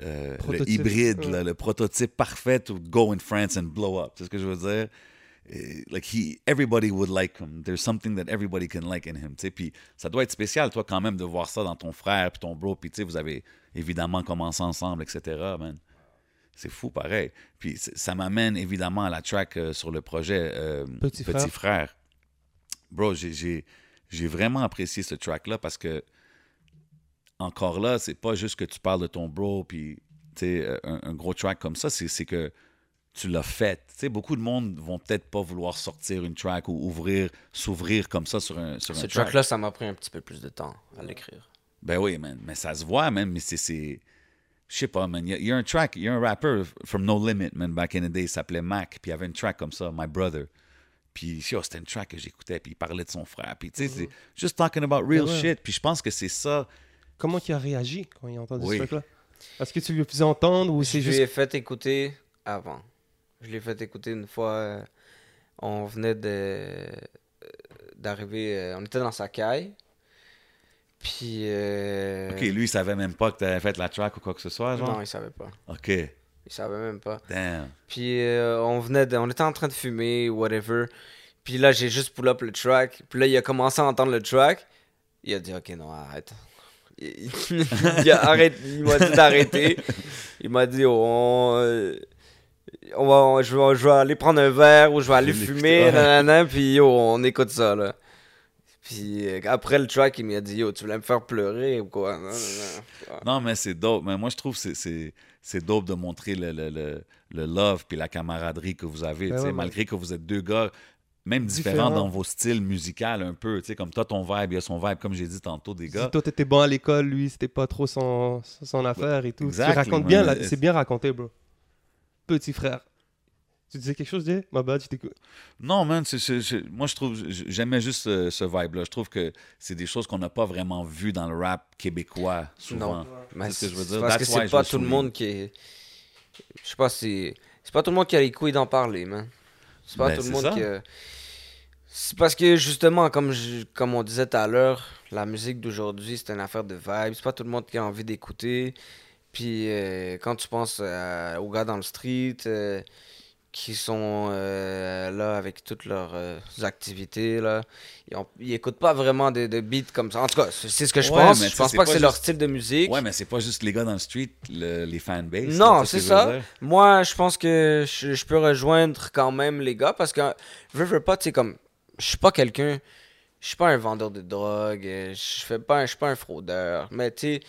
euh, le Prototype. hybride, Ouais. là, le prototype parfait to go in France and blow up. Tu sais ce que je veux dire? Et, Like he, everybody would like him. There's something that everybody can like in him. tu sais. Puis ça doit être spécial, toi, quand même, de voir ça dans ton frère puis ton bro. Puis tu sais, vous avez évidemment commencé ensemble, etc. Man. C'est fou, pareil. Puis ça m'amène évidemment à la track euh, sur le projet euh, Petit Frère. frère. Bro, j'ai- j'ai j'ai vraiment apprécié ce track-là parce que, encore là, c'est pas juste que tu parles de ton bro, puis euh, un, un gros track comme ça, c'est que tu l'as fait. Beaucoup de monde vont peut-être pas vouloir sortir une track ou ouvrir, s'ouvrir comme ça sur un, sur Ce un track. track-là, ça m'a pris un petit peu plus de temps à l'écrire. Ben oui, man. Mais ça se voit, man. Mais c'est. Je sais pas, man. Il y, a- il y a un track, il y a un rapper from No Limit, man, back in the day, il s'appelait Mac. Puis il y avait une track comme ça, My Brother. Puis yo, c'était une track que j'écoutais. Puis il parlait de son frère. Puis tu sais, c'est just talking about real Ouais. shit. Puis je pense que c'est ça. Comment il a réagi quand il a entendu Oui. ce truc-là? Est-ce que tu lui as fait entendre ou c'est Je juste. lui ai fait écouter avant. Je l'ai fait écouter une fois. euh, on venait de euh, d'arriver. euh, on était dans sa caille. Puis. euh, Ok, lui, il savait même pas que t'avais fait la track ou quoi que ce soit, genre? Non, il savait pas. Ok, Il savait même pas. damn. Puis euh, on venait de, on était en train de fumer, whatever. Puis là, j'ai juste pull up le track. Puis là, il a commencé à entendre le track. Il a dit, ok, non, arrête. Il, m'a dit d'arrêter. Il m'a dit, oh, on, euh, on va, on- je, vais, je vais aller prendre un verre ou je vais aller fumer. l'écouter, ouais. nanana, puis yo, on écoute ça, là. Puis euh, après le track, il m'a dit, yo, tu voulais me faire pleurer ou quoi? Non, non, non. Non, mais c'est dope. Mais moi, je trouve que c'est- c'est c'est dope de montrer le, le, le, le love puis la camaraderie que vous avez. Ben tu sais, ouais, malgré que vous êtes deux gars, même différents, Différents. dans vos styles musicaux un peu. Tu sais, comme toi, ton vibe, il y a son vibe, comme j'ai dit tantôt, des gars. Si toi t'étais bon à l'école, lui c'était pas trop son, son affaire et tout. Exactly, tu racontes bien, c'est bien raconté, bro. Petit frère. Tu disais quelque chose, Jay? Ma bad, je t'écoute. Non, man, c'est- c'est- c'est- moi, je trouve, j'aimais juste ce, ce vibe-là. Je trouve que c'est des choses qu'on n'a pas vraiment vues dans le rap québécois, souvent. Non. Mais C'est ce que je veux dire? Parce que That's c'est pas tout le monde qui est. Je sais pas si. C'est pas tout le monde qui a les couilles d'en parler, man. C'est pas Ben, tout le monde ça. qui. a- C'est parce que justement, comme, je- comme on disait tout à l'heure, la musique d'aujourd'hui, c'est une affaire de vibe. C'est pas tout le monde qui a envie d'écouter. Puis euh, quand tu penses euh, aux gars dans le street euh, qui sont là avec toutes leurs activités, là, ils, ont- ils écoutent pas vraiment de, de beats comme ça. En tout cas, c'est ce que je Ouais, pense. Je pense pas que c'est leur style de musique. Ouais, mais c'est pas juste les gars dans le street, le- les fanbases. Non, c'est ce veux ça. Moi, je pense que je, je peux rejoindre quand même les gars parce que je veux pas, tu sais, comme je suis pas quelqu'un, je suis pas un vendeur de drogue, euh, je fais pas, un- je suis pas un fraudeur, mais tu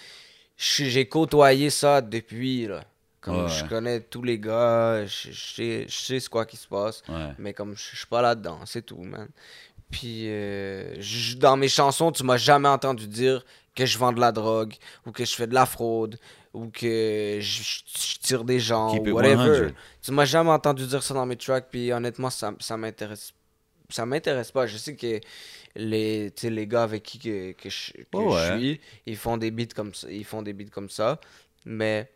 sais, j'ai côtoyé ça depuis là. Comme Ouais, je connais tous les gars, je, sais, je sais ce quoi qui se passe, Ouais. mais comme je je suis pas là-dedans, c'est tout, man. Puis euh, je- dans mes chansons, tu m'as jamais entendu dire que je vends de la drogue ou que je fais de la fraude ou que je, tire des gens Keep ou it whatever. 100. Tu m'as jamais entendu dire ça dans mes tracks, puis honnêtement, ça, ça m'intéresse. Ça m'intéresse pas. Je sais que les, tu sais, les gars avec qui que, que je, que Ouais, je ouais. suis, ils font des beats comme ça. Ils font des beats comme ça. Mais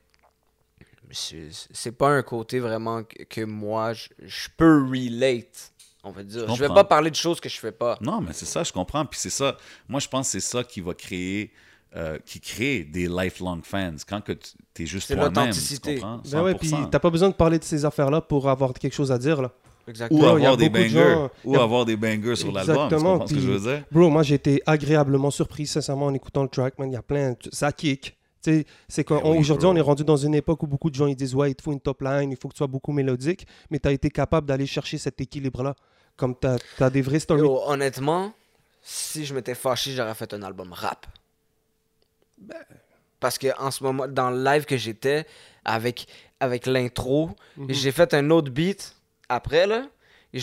c'est c'est pas un côté vraiment que, que moi je, je peux relate. On va dire. Je, vais comprends. pas parler de choses que je fais pas. Non, mais c'est ça, je comprends. Puis c'est ça, moi je pense que c'est ça qui va créer, euh, qui crée des lifelong fans. Quand que tu es juste C'est toi-même, tu l'authenticité. Ben ouais, puis 100%. t'as pas besoin de parler de ces affaires-là pour avoir quelque chose à dire, là. Exactement. Ou avoir des de bangers. gens- Ou a- avoir des bangers sur l'album. Exactement, comprends ce que je puis- veux dire? Bro, moi j'ai été agréablement surpris, sincèrement, en écoutant le track, man. Il y a plein. Ça kick. Tu sais, c'est Ben oui, qu'aujourd'hui, bro. on est rendu dans une époque où beaucoup de gens ils disent Ouais, il te faut une top line, il faut que tu sois beaucoup mélodique, mais tu as été capable d'aller chercher cet équilibre-là. Comme tu as, des vrais stories. Yo, honnêtement, si je m'étais fâché, j'aurais fait un album rap. Parce que en ce moment, dans le live que j'étais, avec, avec l'intro, Mhm. j'ai fait un autre beat après, là,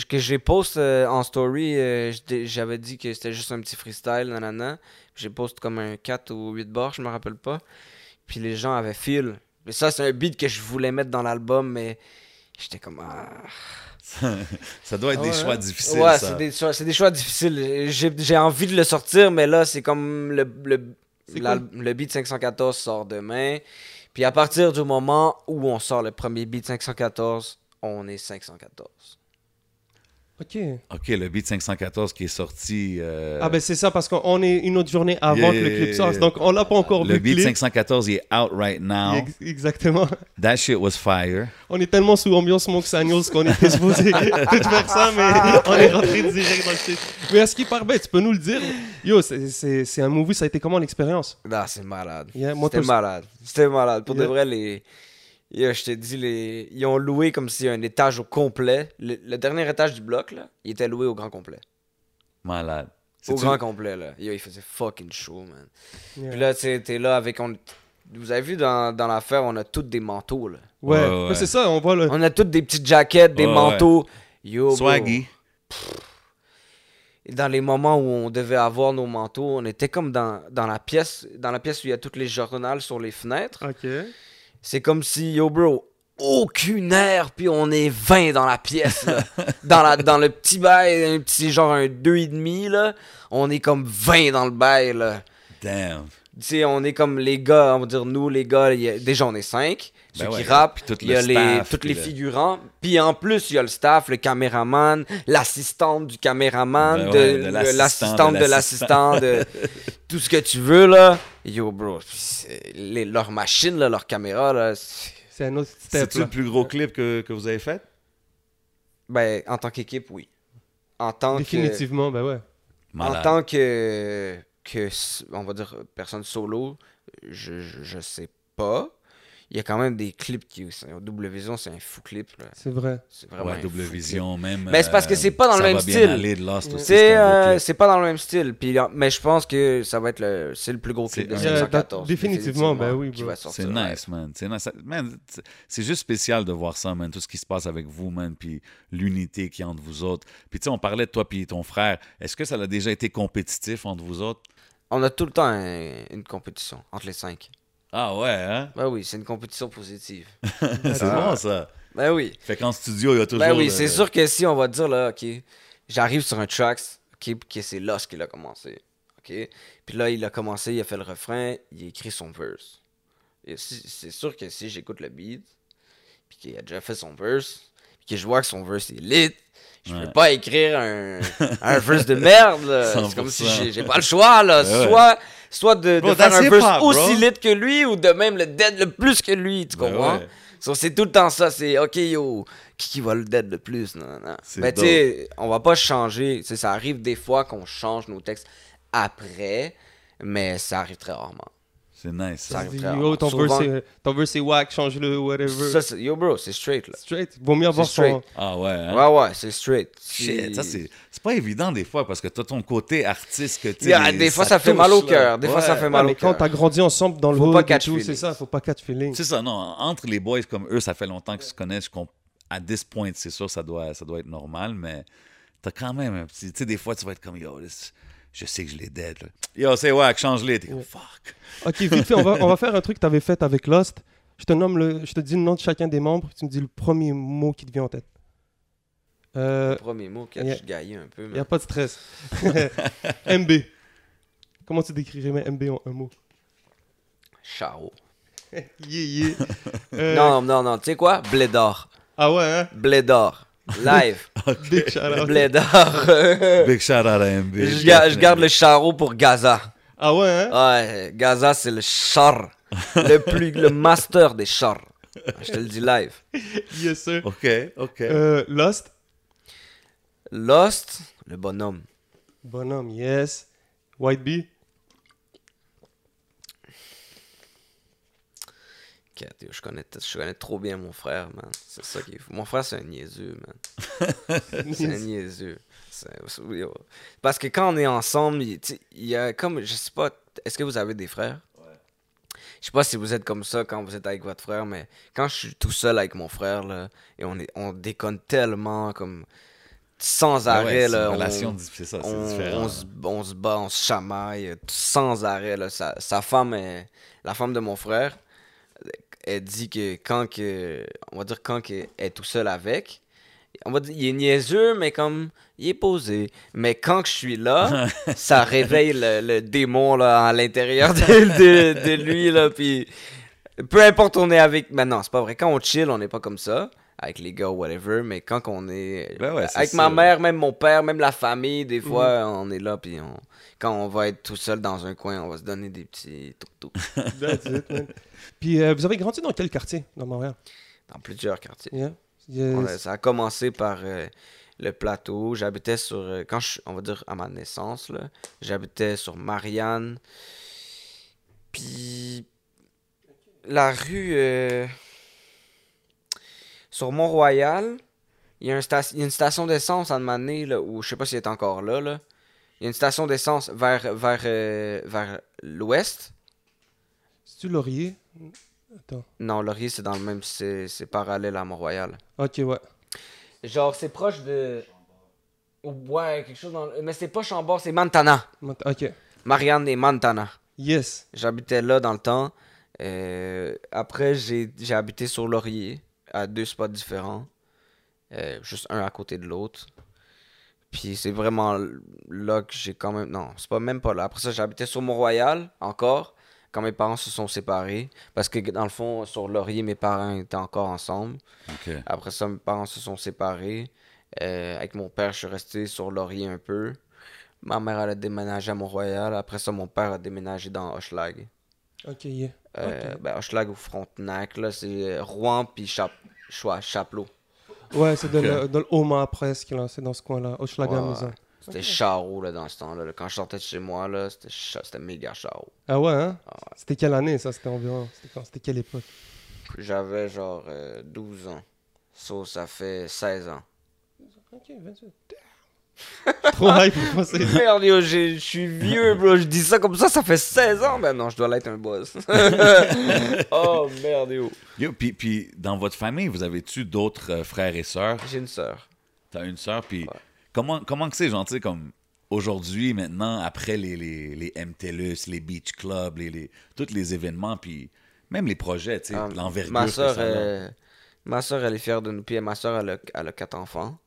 que j'ai post euh, en story. euh, J'avais dit que c'était juste un petit freestyle, nanana. J'ai post comme un 4 ou 8 bars, je me rappelle pas. Puis les gens avaient feel. Mais ça, c'est un beat que je voulais mettre dans l'album, mais j'étais comme. Ah. ça doit être Ah des ouais, choix hein? difficiles. Ouais, ça. c'est des, choix- c'est des choix difficiles. J'ai envie de le sortir, mais là, c'est comme le, le, le beat 514 sort demain. Puis à partir du moment où on sort le premier beat 514, on est 514. Ok. Ok, le beat 514 qui est sorti. euh, Ah ben c'est ça parce qu'on est une autre journée avant que le clip sorte, donc on l'a pas encore le vu beat clip. 514 il est out right now. Ex- Exactement. That shit was fire. On est tellement sous ambiance Smoke Signals qu'on était supposé tout faire ça, mais on est rentré direct dans le shit. Mais à ce qui paraît, tu peux nous le dire. Yo, c'est- c'est c'est un movie, ça a été comment l'expérience? Non, c'est malade. Yeah, C'était malade. C'était malade. Pour Yeah. de vrai, les. Yo, je t'ai dit, les... ils ont loué comme si un étage au complet. Le, le dernier étage du bloc, là, il était loué au grand complet. Malade. Au grand complet, là. Yo, il faisait fucking chaud, man. Yeah. Puis là, tu sais, t'es là avec. On... Vous avez vu dans, dans l'affaire, on a tous des manteaux, là. Ouais, Ouais, mais ouais. c'est ça, on voit le. On a toutes des petites jaquettes, des Ouais, manteaux. Yo. Swaggy. Et dans les moments où on devait avoir nos manteaux, on était comme dans, dans la pièce dans la pièce où il y a toutes les journaux sur les fenêtres. Ok. C'est comme si, yo bro, aucune air, puis on est 20 dans la pièce, là. dans, la, dans le petit bail, un petit genre un 2,5, là. On est comme 20 dans le bail, là. Damn. Tu sais, on est comme les gars, on va dire nous, les gars, il y a- déjà on est 5. Ceux Ben qui ouais, rappent, il y a le les, tous les le- figurants. Puis en plus, il y a le staff, le caméraman, l'assistante du caméraman, Ben de- ouais, l'assistante de l'assistant, de tout ce que tu veux, là. Yo, bro, c'est- les- leur machine, là, leur caméra, là, c'est- C'est un autre step. C'est-tu Là. le plus gros clip que, que vous avez fait? ben, en tant qu'équipe, oui. En tant que... Définitivement, ben ouais. En tant que, que, on va dire, personne solo, je, je, je sais pas. Il y a quand même des clips qui. Double Vision, c'est un fou clip. C'est vrai. C'est vraiment Ouais, double vision, même. Mais c'est parce que euh, c'est pas dans le même va bien style. aller de Lost aussi, C'est c'est un beau euh, c'est pas dans le même style. Puis, euh, mais je pense que ça va être le, c'est le plus gros clip de C'est- Yeah, 514. définitivement, ben oui, qui C'est nice, man. C'est nice. Man, c'est- c'est juste spécial de voir ça, man. Tout ce qui se passe avec vous, man. Puis l'unité qui est entre vous autres. Puis tu sais, on parlait de toi puis ton frère. Est-ce que ça a déjà été compétitif entre vous autres? On a tout le temps un- une compétition entre les cinq. Ah ouais, hein? Ben oui, c'est une compétition positive. c'est bon, ça. Ben oui. Fait qu'en studio, il y a toujours... Ben oui, le- c'est sûr que si on va dire là, ok, j'arrive sur un tracks, ok, puis que c'est Lost qu'il a commencé, ok, puis là il a commencé, il a fait le refrain, il a écrit son verse. Et si- c'est sûr que si j'écoute le beat, puis qu'il a déjà fait son verse, puis que je vois que son verse est lit, je Ouais. peux pas écrire un, un verse de merde. C'est comme si 100%. j'ai j'ai pas le choix là, ouais. Soit de, faire un verse aussi lit que lui ou de même le dead le plus que lui, tu Ben comprends? ouais. So, c'est tout le temps ça, c'est ok yo, qui, qui va le dead le plus? Non, non. Mais tu sais, on va pas changer. Ça arrive des fois qu'on change nos textes après, mais ça arrive très rarement. C'est nice, Ça Yo, ton Souvent- est- ton verse est whack, change-le, whatever. Ça, c'est- yo bro, c'est straight là. Straight. Vaut mieux avoir C'est straight. son. Ah ouais, hein? Ouais, ouais, c'est straight. Shit, ça c'est c'est pas évident des fois parce que t'as ton côté artiste que tu Yeah, des fois, ça fait mal au cœur, des fois, ça fait Ouais, mal mais au quand cœur. t'as grandi ensemble dans le Faut hood pas tout, c'est feelings. ça, faut pas catch feeling. C'est ça, non. Entre les boys comme eux, ça fait longtemps qu'ils se connaissent. À this point, c'est sûr, ça doit, ça doit être normal, mais t'as quand même un petit. Tu sais, des fois, tu vas être comme Yo, this- je sais que je l'ai dead. Là. Yo, c'est wack, change-les. T'es comme fuck. Ok, vite fait, on va, on va faire un truc que t'avais fait avec Lost. Je te nomme le, je te dis le nom de chacun des membres, tu me dis le premier mot qui te vient en tête. Euh, Premier mot qui a juste gaillé un peu. y a mais- pas de stress. MB. Comment tu décrirais MB en un mot? Charo. Yeah, yeah. Euh, Non, non, non, tu sais quoi? Blé d'or. Ah ouais, hein? Blé d'or. Live. Big shout out. Big shout out à MB. je, ga- je garde le charo pour Gaza. Ah ouais, hein? Ouais, Gaza, c'est le char. le plus, le master des chars. Je te le dis live. Yes, sir. Ok, ok. Euh, Lost? Lost, le bonhomme. Bonhomme, yes. White Bee? Je connais, je connais trop bien mon frère, man. C'est ça qui est fou. Mon frère, c'est un niaiseux, man. C'est un niaiseux. Parce que quand on est ensemble, il, y a comme, je sais pas, est-ce que vous avez des frères? Je sais pas si vous êtes comme ça quand vous êtes avec votre frère, mais quand je suis tout seul avec mon frère, là, et on, est, on déconne tellement, comme, sans ouais, arrêt, là. on- relation, c'est ça, c'est on, différent. on se, bat, on se chamaille sans arrêt. Là. Sa, sa femme, est, la femme de mon frère, elle dit que quand que, on va dire quand que elle est tout seul avec, on va dire, il est niaiseux, mais comme, il est posé. Mais quand que je suis là, ça réveille le, le démon là, à l'intérieur de, de, de lui, là, puis peu importe on est avec, maintenant c'est pas vrai, quand on chill, on n'est pas comme ça. avec les gars, whatever. Mais quand on est. Ben ouais, avec ça. ma mère, même mon père, même la famille, Mhm. des fois, on est là, puis on... quand on va être tout seul dans un coin, on va se donner des petits toutou That's it, man. Puis euh, vous avez grandi dans quel quartier dans Montréal? dans plusieurs quartiers. Yeah. Yes. On a- ça a commencé par euh, le plateau. J'habitais sur. euh, quand je, on va dire à ma naissance, là, j'habitais sur Marianne. Puis. La rue. sur Mont-Royal, il y, a un sta- il y a une station d'essence à un moment donné, là, où je sais pas si elle est encore là. là. Il y a une station d'essence vers, vers, euh, vers l'ouest. C'est-tu Laurier? Attends. Non, Laurier, c'est dans le même. C'est c'est parallèle à Mont-Royal. Ok, ouais. Genre, c'est proche de. Ouais, quelque chose dans. le- Mais c'est pas Chambord, c'est Montana. Mont- Ok. Marianne et Montana. Yes. J'habitais là dans le temps. Euh, après, j'ai j'ai habité sur Laurier, à deux spots différents. Euh, juste un à côté de l'autre. Puis c'est vraiment là que j'ai quand même. Non, c'est pas même pas là. Après ça, j'habitais sur Mont-Royal, encore, quand mes parents se sont séparés. Parce que dans le fond, sur Laurier, mes parents étaient encore ensemble. Après ça, mes parents se sont séparés. Euh, avec mon père, je suis resté sur Laurier un peu. Ma mère, elle a déménagé à Mont-Royal. Après ça, mon père a déménagé dans Hochelag. Ok, yeah. Euh, ben, Hochelag ou Frontenac, là, c'est Rouen puis Chap Choix, Chapelot. Ouais, c'est dans, Ok. le, Haut-Mans presque, là. C'est dans ce coin-là. Hochelaga Ouais. C'était Charo, là, dans ce temps-là. là. Quand je sortais de chez moi, là, c'était cha- c'était méga Charo. Ah ouais, hein? Ah ouais. C'était quelle année, ça? C'était environ... C'était quand? C'était quelle époque? J'avais genre euh, 12 ans. So, ça fait 16 ans. Ok, 28. Trop hype pour penser. Merde, yo, j'ai- je suis vieux, bro. Je dis ça comme ça, ça fait 16 ans. Ben non, je dois l'être un boss. oh, merde, yo. Yo, puis, puis dans votre famille, vous avez-tu d'autres euh, frères et sœurs? J'ai une sœur. T'as une sœur, puis Ouais. comment, comment que c'est, genre, tu sais, comme aujourd'hui, maintenant, après les, les, les MTLUS, les Beach Clubs, les, les, tous les événements, puis même les projets, tu sais, Ah, l'envergure Ma ma soeur, elle est fière de nous. Puis ma soeur, elle a, elle a quatre enfants.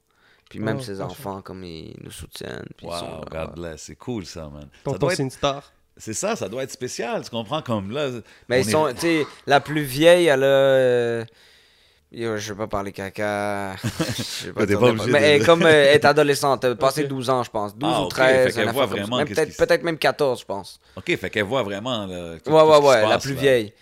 Puis même Oh, ses enfants, comme ils nous soutiennent. Puis ils sont Wow, là, God bless, c'est cool ça, man. Ça Tonton, doit c'est être- une star. C'est ça, ça doit être spécial, tu comprends, comme là... Mais ils est- sont, tu sais, la plus vieille, elle a. euh, Yo, je vais pas parler caca. Je vais pas pas obligé Mais de- elle est comme euh, elle est adolescente, elle a passé Ok. 12 ans, je pense. 12 Ah, ou ok, 13, fait qu'elle une voit ça. vraiment Peut-être même 14, je pense. OK, fait qu'elle voit vraiment... là, tout- Ouais, tout ouais, ce qui se ouais, la plus là. vieille.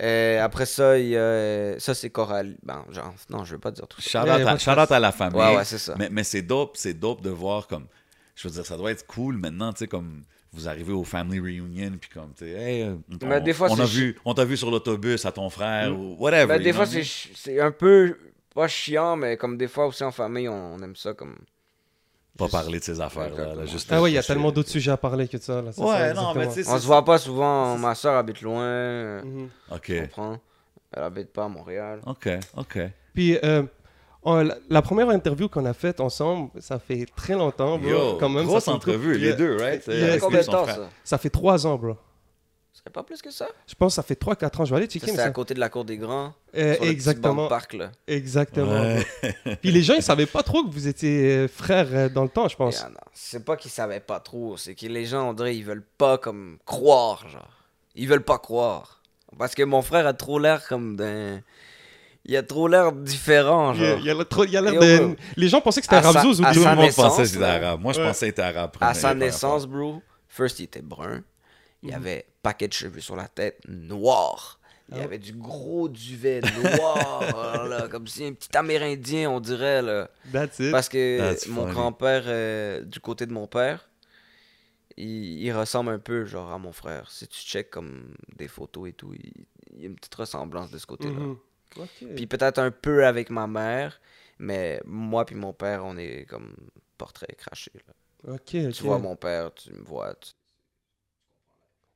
Euh, après ça, il y a. Ça, c'est Coralie. Ben, genre, non, je veux pas dire tout ça. A à, à la famille. Ouais, ouais, c'est ça. Mais, mais c'est dope, c'est dope de voir comme. Je veux dire, ça doit être cool maintenant, tu sais, comme vous arrivez au family reunion, puis comme, tu sais, hey, euh, on, Mais des fois, on a vu, on t'a vu sur l'autobus à ton frère, ou whatever. Ben, des fois, c'est c'est un peu. Pas chiant, mais comme des fois aussi en famille, on, on aime ça comme. Pas juste- parler de ces affaires-là. là, juste Ah ouais, il y a tellement d'autres sujets à parler que ça. Là. Ouais, ça, non, mais exactement. tu sais, On se voit pas souvent, ma soeur habite loin. Mhm. OK, comprends? Elle habite pas à Montréal. OK, OK. Puis, euh, on- la, la première interview qu'on a faite ensemble, ça fait très longtemps, bro. Yo, Quand même, grosse ça entrevue, les deux, right? Yeah, son temps ça? Ça fait trois ans, bro. C'est pas plus que ça? Je pense que ça fait 3-4 ans. Je vais aller checker. Mais à ça- côté de la cour des grands. Euh, sur le exactement. parc, là. Exactement. Ouais. Puis les gens, ils savaient pas trop que vous étiez euh, frères euh, dans le temps, je pense. C'est pas qu'ils savaient pas trop, c'est que les gens, on dirait, ils veulent pas comme croire, genre. Ils veulent pas croire. Parce que mon frère a trop l'air comme d'un. Il a trop l'air différent, Il y a- genre. il a l'air trop- il y a l'air Yo, de... bro. Les gens pensaient que c'était À sa- Ramzouz ou à Tout le sa monde naissance, pensait que c'était arabe. Moi, je Ouais. pensais que c'était arabe. À sa naissance, bro, first, il était brun. Il Mhm. avait paquet de cheveux sur la tête, noir. Il Ah. avait du gros duvet noir, là, comme si un petit Amérindien, on dirait, là. That's it. Parce que That's mon grand-père, euh, du côté de mon père, il, il ressemble un peu genre à mon frère. Si tu check comme des photos et tout, il, il y a une petite ressemblance de ce côté-là. Mhm. Puis peut-être un peu avec ma mère, mais moi puis mon père, on est comme portrait craché. là. Tu vois mon père, tu me vois. tu-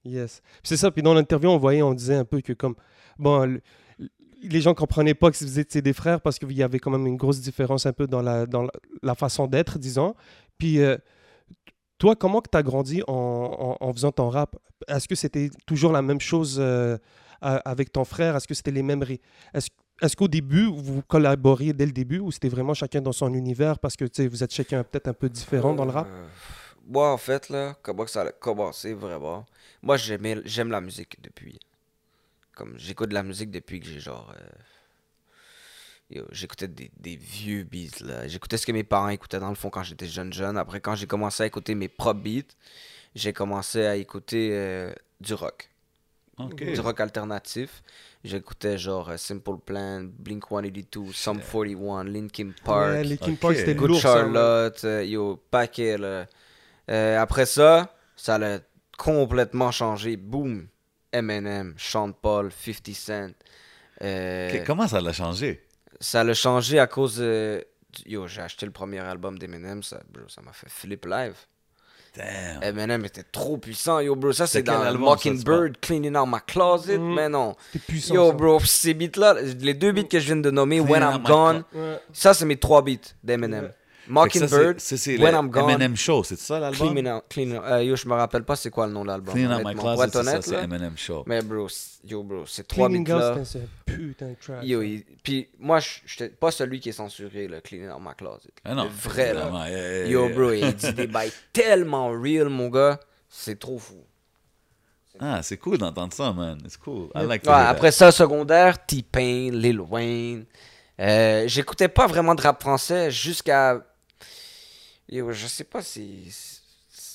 Yes. C'est ça. Puis dans l'interview, on voyait, on disait un peu que comme bon, le- les gens comprenaient pas que vous étiez des frères parce qu'il y avait quand même une grosse différence un peu dans la dans la, façon d'être, disons. Puis euh, toi, comment que tu as grandi en, en, faisant ton rap? Est-ce que c'était toujours la même chose euh, avec ton frère? Est-ce que c'était les mêmes Est-ce qu'au début, vous collaboriez dès le début ou c'était vraiment chacun dans son univers parce que vous êtes chacun peut-être un peu différent dans le rap? Euh, Moi, en fait, là, comment que ça a commencé vraiment Moi, j'aimais, j'aime la musique depuis. Comme j'écoute de la musique depuis que j'ai genre. yo, j'écoutais des, des vieux beats, là. J'écoutais ce que mes parents écoutaient dans le fond quand j'étais jeune, jeune. Après, quand j'ai commencé à écouter mes propres beats, j'ai commencé à écouter euh, du rock. Du rock alternatif. J'écoutais genre euh, Simple Plan, Blink 182, Sum 41, Linkin Park. Ouais, Linkin c'était Good lourd, ça, ouais. Charlotte, euh, yo, paquet, là. Euh, après ça, ça l'a complètement changé. Boom! Eminem, Sean Paul, 50 Cent. Euh, Comment ça l'a changé? ça l'a changé à cause de... Yo, j'ai acheté le premier album d'Eminem, ça bro, ça m'a fait flip live. Damn. Eminem était trop puissant, yo, bro. Ça, c'est dans album, Mockingbird, Cleaning Out My Closet. Mhm. Mais non. Puissant. Yo, ça. bro, ces beats-là, les deux beats que je viens de nommer, When I'm Gone, Ouais. ça, c'est mes trois beats d'Eminem. Ouais. Mockingbird, c'est- c'est When I'm Gone, Eminem Show, c'est ça l'album? Clean euh, yo, je me rappelle pas c'est quoi le nom de l'album. Clean Out My Closet, c'est ça, c'est là. Eminem Show. Mais bro, yo, bro, ces trois c'était un putain de track. Yo, ça. il- puis moi, je- j'étais pas celui qui est censuré, le Clean Out My Closet. Ah non, le vrai, là. évidemment, yeah, yeah, Yo, bro, il dit des bails tellement real, mon gars. C'est trop fou. Ah, c'est cool d'entendre ça, man. It's cool. I like Ouais, après ça, secondaire, T-Pain, Lil Wayne. Euh, J'écoutais pas vraiment de rap français jusqu'à. Yo, je sais pas si.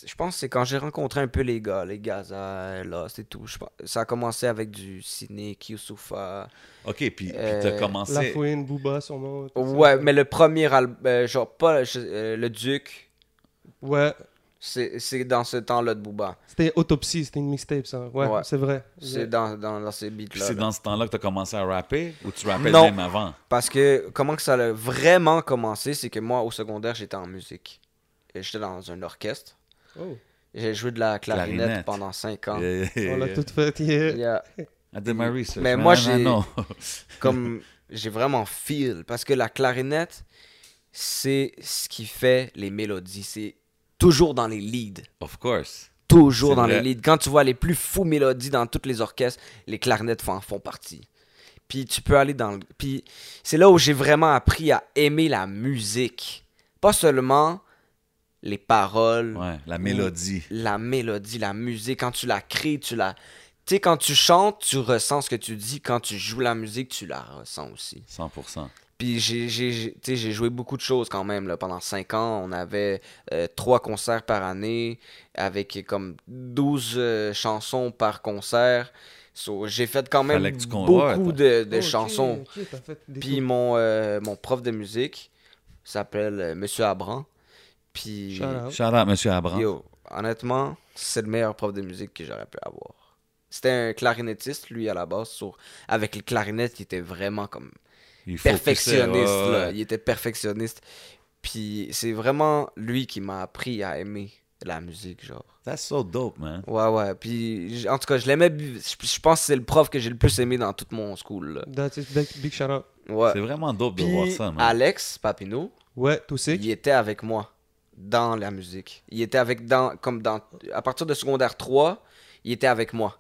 Je pense que c'est quand j'ai rencontré un peu les gars, les Gaza, là, c'est tout. Je pense- Ça a commencé avec du Cynic, Youssoufa. OK, puis, puis Euh, t'as commencé... La Fouine, Booba, son nom. ça. Ouais, mais le premier album, genre pas je- euh, le Duc, Ouais, c'est c'est dans ce temps-là de Booba. c'était Autopsie, c'était une mixtape, ça. Ouais, Ouais. c'est vrai. C'est dans, dans, dans ces Puis beats-là. c'est là. dans ce temps-là que t'as commencé à rapper ou tu rappais Non. même avant? Parce que comment que ça a vraiment commencé, c'est que moi, au secondaire, j'étais en musique. J'étais dans un orchestre. Oh, J'ai joué de la clarinette, Clarinette. pendant 5 ans. Yeah, yeah, on l'a tout fait hier. Yeah. I did my research. Mais man. moi, I j'ai-. Comme j'ai vraiment feel. Parce que la clarinette, c'est ce qui fait les mélodies. C'est toujours dans les leads. Of course. Toujours dans vrai. les leads. Quand tu vois les plus fous mélodies dans tous les orchestres, les clarinettes font, font partie. Puis tu peux aller dans le... Puis c'est là où j'ai vraiment appris à aimer la musique. Pas seulement les paroles, Ouais, la mélodie. la mélodie, la musique. Quand tu la crées, tu la... Tu sais, quand tu chantes, tu ressens ce que tu dis. Quand tu joues la musique, tu la ressens aussi. 100%. Puis j'ai, joué beaucoup de choses quand même. Là. Pendant 5 ans, on avait euh, trois concerts par année avec comme 12 euh, chansons par concert. So, j'ai fait quand même beaucoup de, de chansons. Puis mon, euh, mon prof de musique s'appelle euh, Monsieur Abran. Puis, Shout out. Shout out, Monsieur Abram. yo, honnêtement, c'est le meilleur prof de musique que j'aurais pu avoir. C'était un clarinettiste, lui, à la base. So, avec les clarinettes, il était vraiment comme Il perfectionniste. ouais, là. Il était perfectionniste. Puis c'est vraiment lui qui m'a appris à aimer la musique, genre. That's so dope, man. Ouais, ouais. Puis en tout cas, je l'aimais. Je pense que c'est le prof que j'ai le plus aimé dans tout mon school. là. That's it, big, big shout out. Ouais. C'est vraiment dope de Puis voir ça, man. Alex Papineau, Ouais, tout il était avec moi dans la musique. Il était avec dans comme dans à partir de secondaire 3, il était avec moi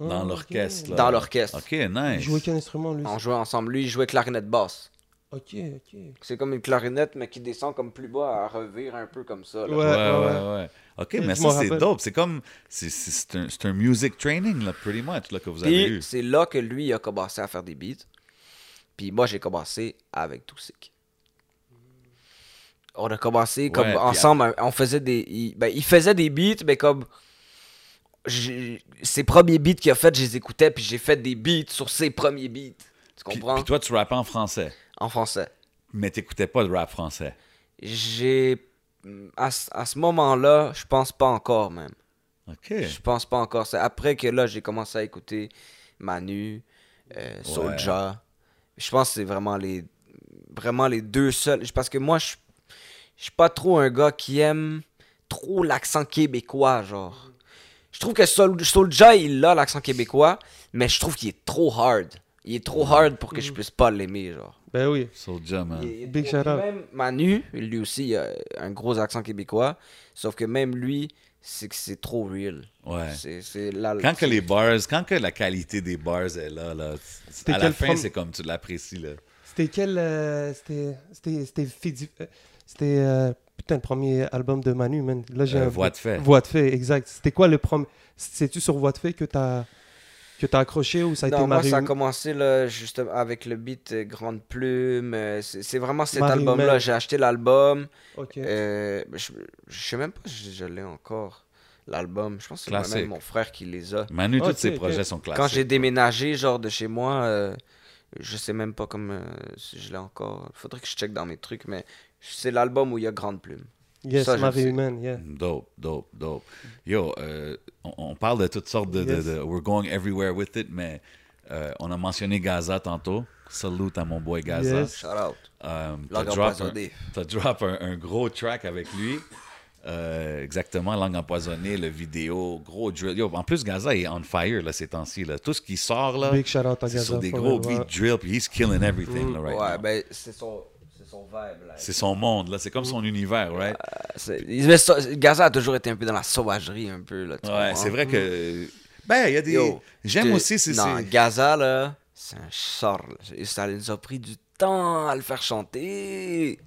Dans Ah, l'orchestre, ok. là. dans l'orchestre. OK, Il nice. jouait quel instrument, lui? On jouait ensemble. Lui, il jouait clarinette basse. Ok, ok. C'est comme une clarinette mais qui descend comme plus bas à revire un peu comme ça. là. Ouais, Ouais, ouais, ouais, ouais. OK, mais ça, c'est dope. C'est comme... C'est c'est- c'est un, c'est un music training, là, pretty much, là, que vous avez Puis eu. c'est là que lui il a commencé à faire des beats. Puis moi j'ai commencé avec Toussic. On a commencé comme Ouais, puis ensemble, on faisait des. Il, ben, il faisait des beats, mais comme. Ses premiers beats qu'il a fait, je les écoutais, puis j'ai fait des beats sur ses premiers beats. Tu Puis, comprends? puis toi, tu rappais en français, En français. mais t'écoutais pas le rap français. J'ai. À, ce- à ce moment-là, je pense pas encore même. OK. Je pense pas encore. C'est après que là, j'ai commencé à écouter Manu, euh, Soulja. Je pense que c'est vraiment les, vraiment les deux seuls. Parce que moi, je je suis pas trop un gars qui aime trop l'accent québécois, genre. Je trouve que Soul- Soulja, il a l'accent québécois, mais je trouve qu'il est trop hard. Il est trop hard pour que je puisse pas l'aimer, genre. Ben oui. Soulja, man. Il- il- Big shout out. Même Manu, lui aussi, il a un gros accent québécois. Sauf que même lui, c'est que c'est trop real. Ouais. C'est, c'est la- Quand que les bars, quand que la qualité des bars est là, là C'était à la fin, c'est comme tu l'apprécies, là. C'était quel. euh, c'était. C'était. C'était. C'était. euh, putain, le premier album de Manu, man. Là, j'ai Euh, un- Voix de fait. Voix de fait, exact. C'était quoi le premier. C'est-tu sur Voix de fait que t'as. que t'as accroché ou ça a été Non, moi, Marie ça a commencé là, justement avec le beat euh, Grande Plume. c'est vraiment cet Marie album-là. J'ai acheté l'album. Ok. euh, je, je sais même pas si je l'ai encore, l'album. Je pense que c'est moi-même mon frère qui les a. Manu, tous ses projets sont classiques. Quand j'ai déménagé, genre de chez moi, euh, je sais même pas comme euh, si je l'ai encore. Faudrait que je check dans mes trucs, mais c'est l'album où il y a Grande Plume. Yes, ça, sais. Humaine, yeah. Dope, dope, dope. Yo, euh, on, on parle de toutes sortes de, de- Yes. de- We're going everywhere with it, mais euh, on a mentionné Gaza tantôt. Salute à mon boy Gaza. Yes. Shout out. Euh, T'as drop, un, empoisonnée. t'as drop un, un gros track avec lui. Euh, exactement, Langue empoisonnée, le vidéo, gros drill. Yo, en plus, Gaza est on fire là, ces temps-ci. Là. Tout ce qui sort, là, Big shout out à c'est Gaza. sur des gros beats drill, puis he's killing everything là, right ouais, now. ben c'est son, son vibe. Là. C'est son monde, là. c'est comme son univers, right? C'est- mais ça- Gaza a toujours été un peu dans la sauvagerie, un peu. Là, tu Ouais, c'est vrai que. Ben, il y a des. Yo, J'aime aussi, c'est. Non, c'est- Gaza, là, c'est un sort. là. Ça nous a pris du temps à le faire chanter.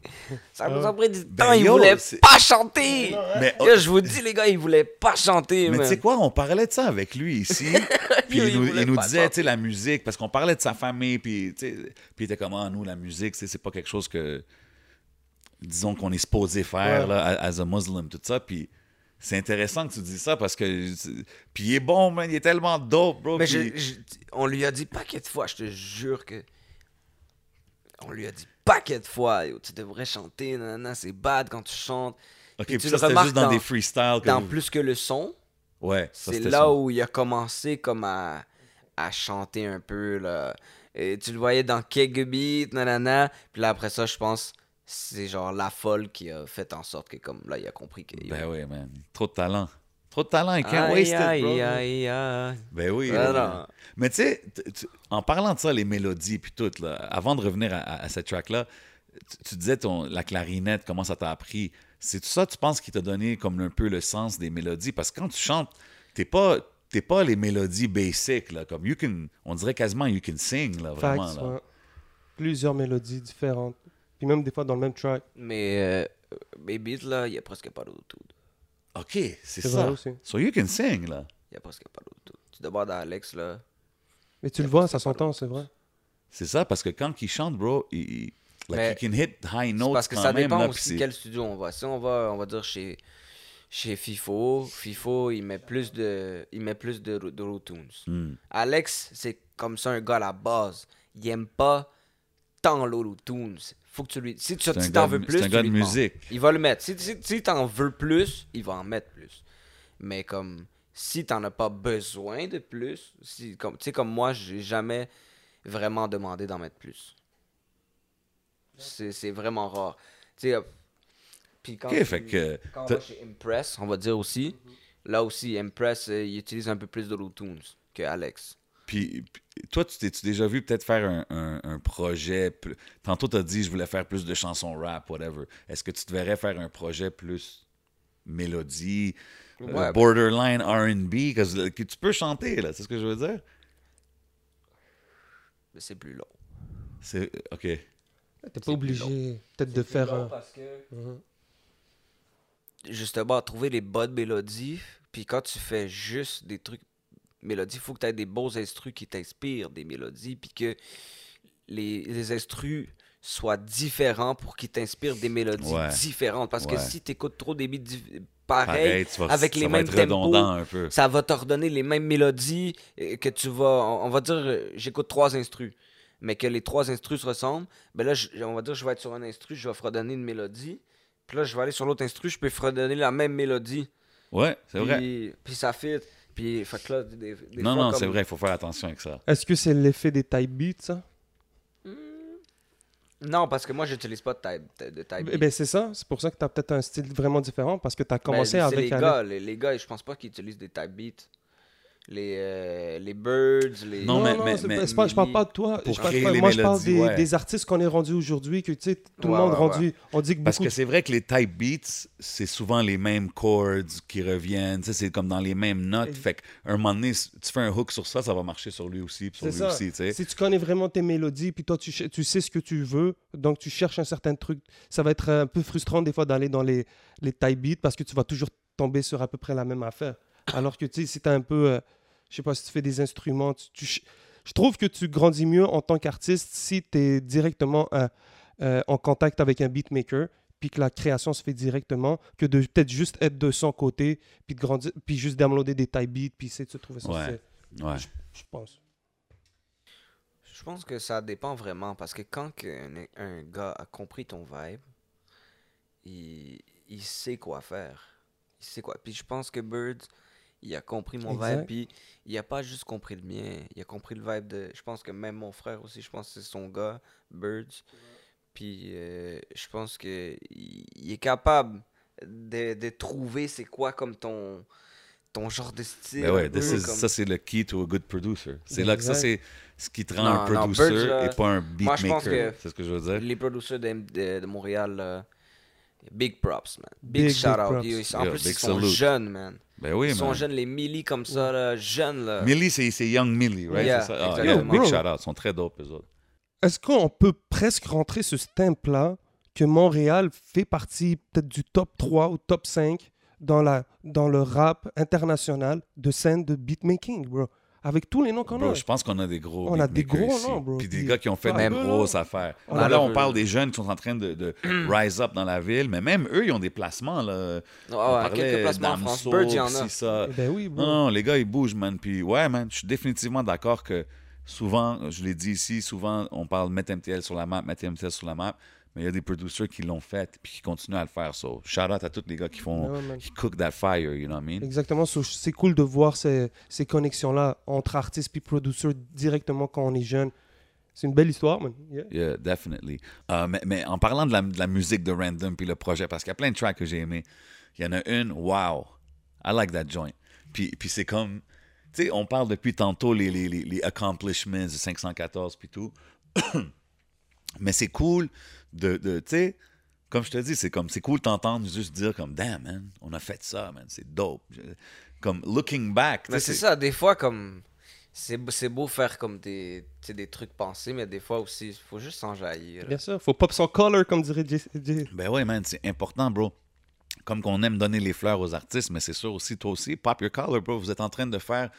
Ça nous a pris du Ben, temps. il yo, voulait pas chanter. Mais, Yo, je vous dis, les gars, il voulait pas chanter. Mais tu sais quoi, on parlait de ça avec lui ici. puis il il nous, il disait, tu sais, la musique, parce qu'on parlait de sa famille, puis tu sais, puis il était comme, ah, nous, la musique, c'est pas quelque chose que, disons, qu'on est supposé faire, Ouais. là, as a Muslim, tout ça. Puis c'est intéressant que tu dis ça, parce que. Puis il est bon, man, il est tellement dope, bro. Mais puis- je- je- on lui a dit paquet de fois, je te jure que. On lui a dit paquet de fois, yo, tu devrais chanter, nanana, c'est bad quand tu chantes. Ok, puis tu ça, le c'était remarques juste dans, dans- des freestyles. Dans plus que le son, Ouais, c'est là où il a commencé comme à, à chanter un peu, là. Et tu le voyais dans quelques beats, nanana. Puis là, après ça, je pense, c'est genre la folle qui a fait en sorte que, comme là, il a compris que. Ben oui, man. Trop de talent. Trop de talent, il can't Aïe, waste it, bro. aïe, aïe, aïe. Ben oui. Mais tu sais, en parlant de ça, les mélodies puis tout, là, avant de revenir à, à- à cette track-là, tu, tu disais ton, la clarinette, comment ça t'a appris. C'est tout ça, tu penses, qui t'a donné comme un peu le sens des mélodies? Parce que quand tu chantes, t'es pas, t'es pas les mélodies basic, là, comme you can, on dirait quasiment you can sing, là, vraiment. Facts, là. ouais. Plusieurs mélodies différentes. Puis même des fois dans le même track. Mais euh, mes beats, là, il y a presque pas d'autotune. OK, c'est C'est ça. vrai aussi. So you can sing, là. Il y a presque pas d'autotune. Tu demandes à Alex, là. Mais tu le vois, ça s'entend, c'est vrai. C'est ça, parce que quand il chante, bro, il, like, he can hit high notes parce que quand ça même, dépend là, aussi quel studio on va. Si on va, on va dire chez, chez FIFO, FIFO, il met plus de, il met plus de, de tunes. Hmm. Alex, c'est comme ça un gars à la base. Il aime pas tant tunes. Faut que tu lui, si tu si t'en veux plus, c'est un tu gars lui de demandes. musique. Il va le mettre. Si, si, si t'en veux plus, il va en mettre plus. Mais comme si t'en as pas besoin de plus, si comme tu sais comme moi, j'ai jamais vraiment demandé d'en mettre plus. C'est vraiment rare. Tu sais, puis quand, tu- que quand on va chez Impress, on va dire aussi, là aussi, Impress, euh, il utilise un peu plus de tunes que Alex. Puis, toi, tu t'es-tu déjà vu peut-être faire un, un- un projet. pl- Tantôt, tu as dit je voulais faire plus de chansons rap, whatever. Est-ce que tu te verrais faire un projet plus mélodie, Ouais. borderline RB que, que tu peux chanter, là, c'est ce que je veux dire? Mais c'est plus long. C'est. Ok. T'es pas obligé peut-être de faire un. parce que Mhm. justement trouver les bonnes mélodies puis quand tu fais juste des trucs mélodies faut que tu aies des beaux instrus qui t'inspirent des mélodies puis que les, les instrus soient différents pour qu'ils t'inspirent des mélodies Ouais. différentes parce que si tu écoutes trop des beats pareils Pareil, tu vas, avec ça les va mêmes tempos, redondant un peu. ça va te redonner les mêmes mélodies euh, que tu vas on on va dire euh, j'écoute trois instrus mais que les trois instrus se ressemblent ben là je- on va dire je vais être sur un instru je vais fredonner une mélodie puis là je vais aller sur l'autre instru je peux fredonner la même mélodie Ouais, c'est vrai. puis, puis ça fit puis fait que là des, des Non, fois, non, comme- c'est vrai, il faut faire attention avec ça. Est-ce que c'est l'effet des type beats, ça? Non parce que moi j'utilise pas de type de type Eh ben c'est ça. C'est pour ça que t'as peut-être un style vraiment différent parce que t'as Ben, commencé avec les Alex. gars les, les gars je pense pas qu'ils utilisent des type beats les euh, les birds les Non, Non, mais- non, mais- pas- je parle pas de toi. Pour Je parle créer pas- les moi, je parle des, ouais. des artistes qu'on est rendus aujourd'hui, que tu sais, tout Ouais, le monde ouais, rendu. On dit que Parce que c'est vrai que les type beats, c'est souvent les mêmes chords qui reviennent. Tu sais, c'est comme dans les mêmes notes. Et- Fait qu'un moment donné, si tu fais un hook sur ça, ça va marcher sur lui aussi, puis sur lui ça. aussi. tu sais. Si tu connais vraiment tes mélodies, puis toi, tu, tu sais ce que tu veux, donc tu cherches un certain truc, ça va être un peu frustrant des fois d'aller dans les, les type beats parce que tu vas toujours tomber sur à peu près la même affaire. Alors que, tu sais, si un peu, euh, Je sais pas si tu fais des instruments. tu- tu ch- je trouve que tu grandis mieux en tant qu'artiste si tu es directement euh, euh, en contact avec un beatmaker, puis que la création se fait directement, que de peut-être juste être de son côté, puis de grandir, puis juste downloader des type beats, puis essayer de se trouver son Ouais. style, Ouais. je pense. Je pense que ça dépend vraiment parce que quand un gars a compris ton vibe, il, il sait quoi faire. Il sait quoi. Puis je pense que Bird, il a compris mon Exact. vibe, puis il a pas juste compris le mien, il a compris le vibe de. Je pense que même mon frère aussi, je pense que c'est son gars, Birds. Puis euh, je pense que il, est capable de, de trouver c'est quoi comme ton ton genre de style. Ben ouais, un this peu is- comme- ça c'est le key to a good producer. C'est là que ça c'est ce qui te rend Non, un non, producer Birds, là, et pas un moi, je pense beatmaker. que C'est ce que je veux dire? Les producteurs de, de, de Montréal, là, big props, man. Big, Big, shout big out. Ils- en Yeah, plus, ils sont salute. jeunes, man. Ben oui, ils sont jeunes, les Millie comme ça, là, jeunes, là. Millie, c'est c'est Young Millie, right? Yeah, ça? Ah, yeah, big shout out. Ils sont très dope, eux autres. Est-ce qu'on peut presque rentrer ce stamp-là que Montréal fait partie peut-être du top 3 ou top 5 dans, la, dans le rap international de scène de beatmaking, bro? Avec tous les noms qu'on a. je pense qu'on a des gros On a des gros ici. noms, bro. Puis des gars qui ont fait des grosses là. affaires. On Là, on parle des jeunes qui sont en train de, de rise up dans la ville, mais même eux, ils ont des placements. Là. Ouais, On quelques placements en France. d'Amso, Bird, il y en a. ça. Eh Ben oui, bro. Non, non, les gars, ils bougent, man. Puis ouais, man, je suis définitivement d'accord que souvent, je l'ai dit ici, souvent, on parle mettre MTL sur la map, mettre MTL sur la map, mais il y a des producers qui l'ont fait puis qui continuent à le faire. So, shout out à tous les gars qui font, man. qui cook that fire, you know what I mean? Exactement. so, C'est cool de voir ces, ces connexions-là entre artistes et producteurs directement quand on est jeune. C'est une belle histoire, man. Yeah. Yeah, definitely. Euh, mais, mais en parlant de la, de la musique de Random puis le projet, parce qu'il y a plein de tracks que j'ai aimés, il y en a une, wow, I like that joint. Puis, puis c'est comme, tu sais, on parle depuis tantôt les, les, les, accomplishments du 514 puis tout. mais c'est cool de, de tu sais, comme je te dis, c'est comme, c'est cool t'entendre juste dire comme, damn, man, on a fait ça, man, c'est dope. Je- Comme, looking back. Mais c'est ça, des fois, comme. C'est beau- c'est beau faire comme des, tu sais, des trucs pensés, mais des fois aussi, il faut juste s'en jaillir. Bien sûr. Faut pop son color, comme dirait J. J- Ben ouais, man, c'est important, bro. Comme qu'on aime donner les fleurs aux artistes, mais c'est sûr aussi, toi aussi, pop your collar, bro. Vous êtes en train de faire.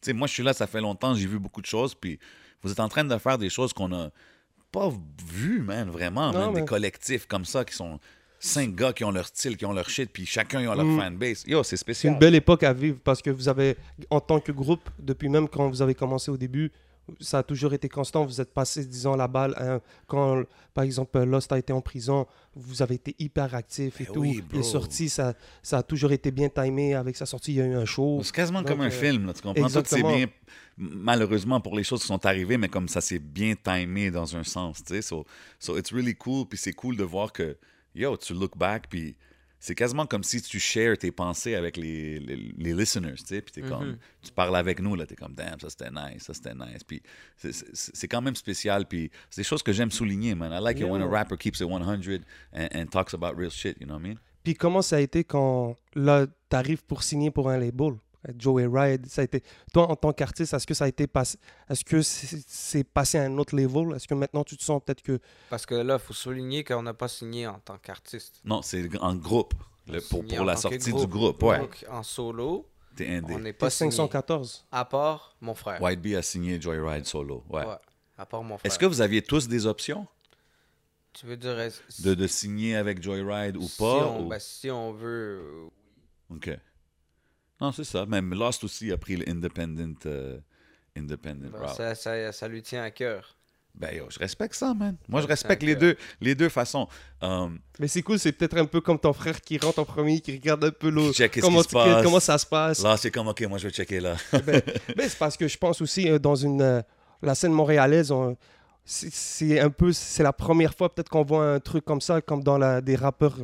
Tu sais, moi, je suis là, ça fait longtemps, j'ai vu beaucoup de choses, puis vous êtes en train de faire des choses qu'on a pas vues, man, vraiment. Non, man. mais- Des collectifs comme ça qui sont cinq gars qui ont leur style, qui ont leur shit, puis chacun ils ont leur Mm. fanbase. Yo, c'est C'est spécial. une belle époque à vivre parce que vous avez, en tant que groupe, depuis même quand vous avez commencé au début, ça a toujours été constant. Vous êtes passé, disons, la balle. hein, quand, par exemple, Lost a été en prison, vous avez été hyper actif et Ben tout. oui, Il est sorti, ça, ça a toujours été bien timé. Avec sa sortie, il y a eu un show. C'est quasiment Donc, comme un euh, film, là, tu comprends? Tout c'est bien, malheureusement pour les choses qui sont arrivées, mais comme ça s'est bien timé dans un sens, tu sais. So, so it's really cool, puis c'est cool de voir que, yo, tu look back, puis c'est quasiment comme si tu shares tes pensées avec les, les, les listeners, tu sais, puis t'es comme, tu parles avec nous, là, t'es comme, damn, ça c'était nice, ça c'était nice, puis c'est- c'est c'est quand même spécial, puis c'est des choses que j'aime souligner, man. I like it when a Yeah. rapper keeps it 100 and, and talks about real shit, you know what I mean? Puis comment ça a été quand, là, t'arrives pour signer pour un label? Joey Ride, ça a été... Toi, en tant qu'artiste, est-ce que ça a été passé... Est-ce que c'est passé à un autre level? Est-ce que maintenant, tu te sens peut-être que... Parce que là, il faut souligner qu'on n'a pas signé en tant qu'artiste. Non, c'est en groupe, le- pour, pour en la sortie du groupe, ouais. Donc, en solo, indé. on n'est Pas pas signé. 514 À part mon frère. White Bee a signé Joyride solo. Ouais. Ouais, À part mon frère. Est-ce que vous aviez tous des options? Tu veux dire. de, de signer avec Joyride ou si pas on, ou- ben, si on veut. euh, Ok. Non, c'est ça. Même Lost aussi a pris l'independent euh, independent route. ça, ça, ça lui tient à cœur. Ben yo, je respecte ça, man. Moi, je respecte les deux, les deux façons. Um, Mais c'est cool, c'est peut-être un peu comme ton frère qui rentre en premier, qui regarde un peu l'autre. Comment, comment ça se passe. là, c'est comme, ok, moi, je vais checker là. Ben, ben, c'est parce que je pense aussi euh, dans une euh, la scène montréalaise, on- c'est- c'est un peu c'est la première fois peut-être qu'on voit un truc comme ça, comme dans la, des rappeurs,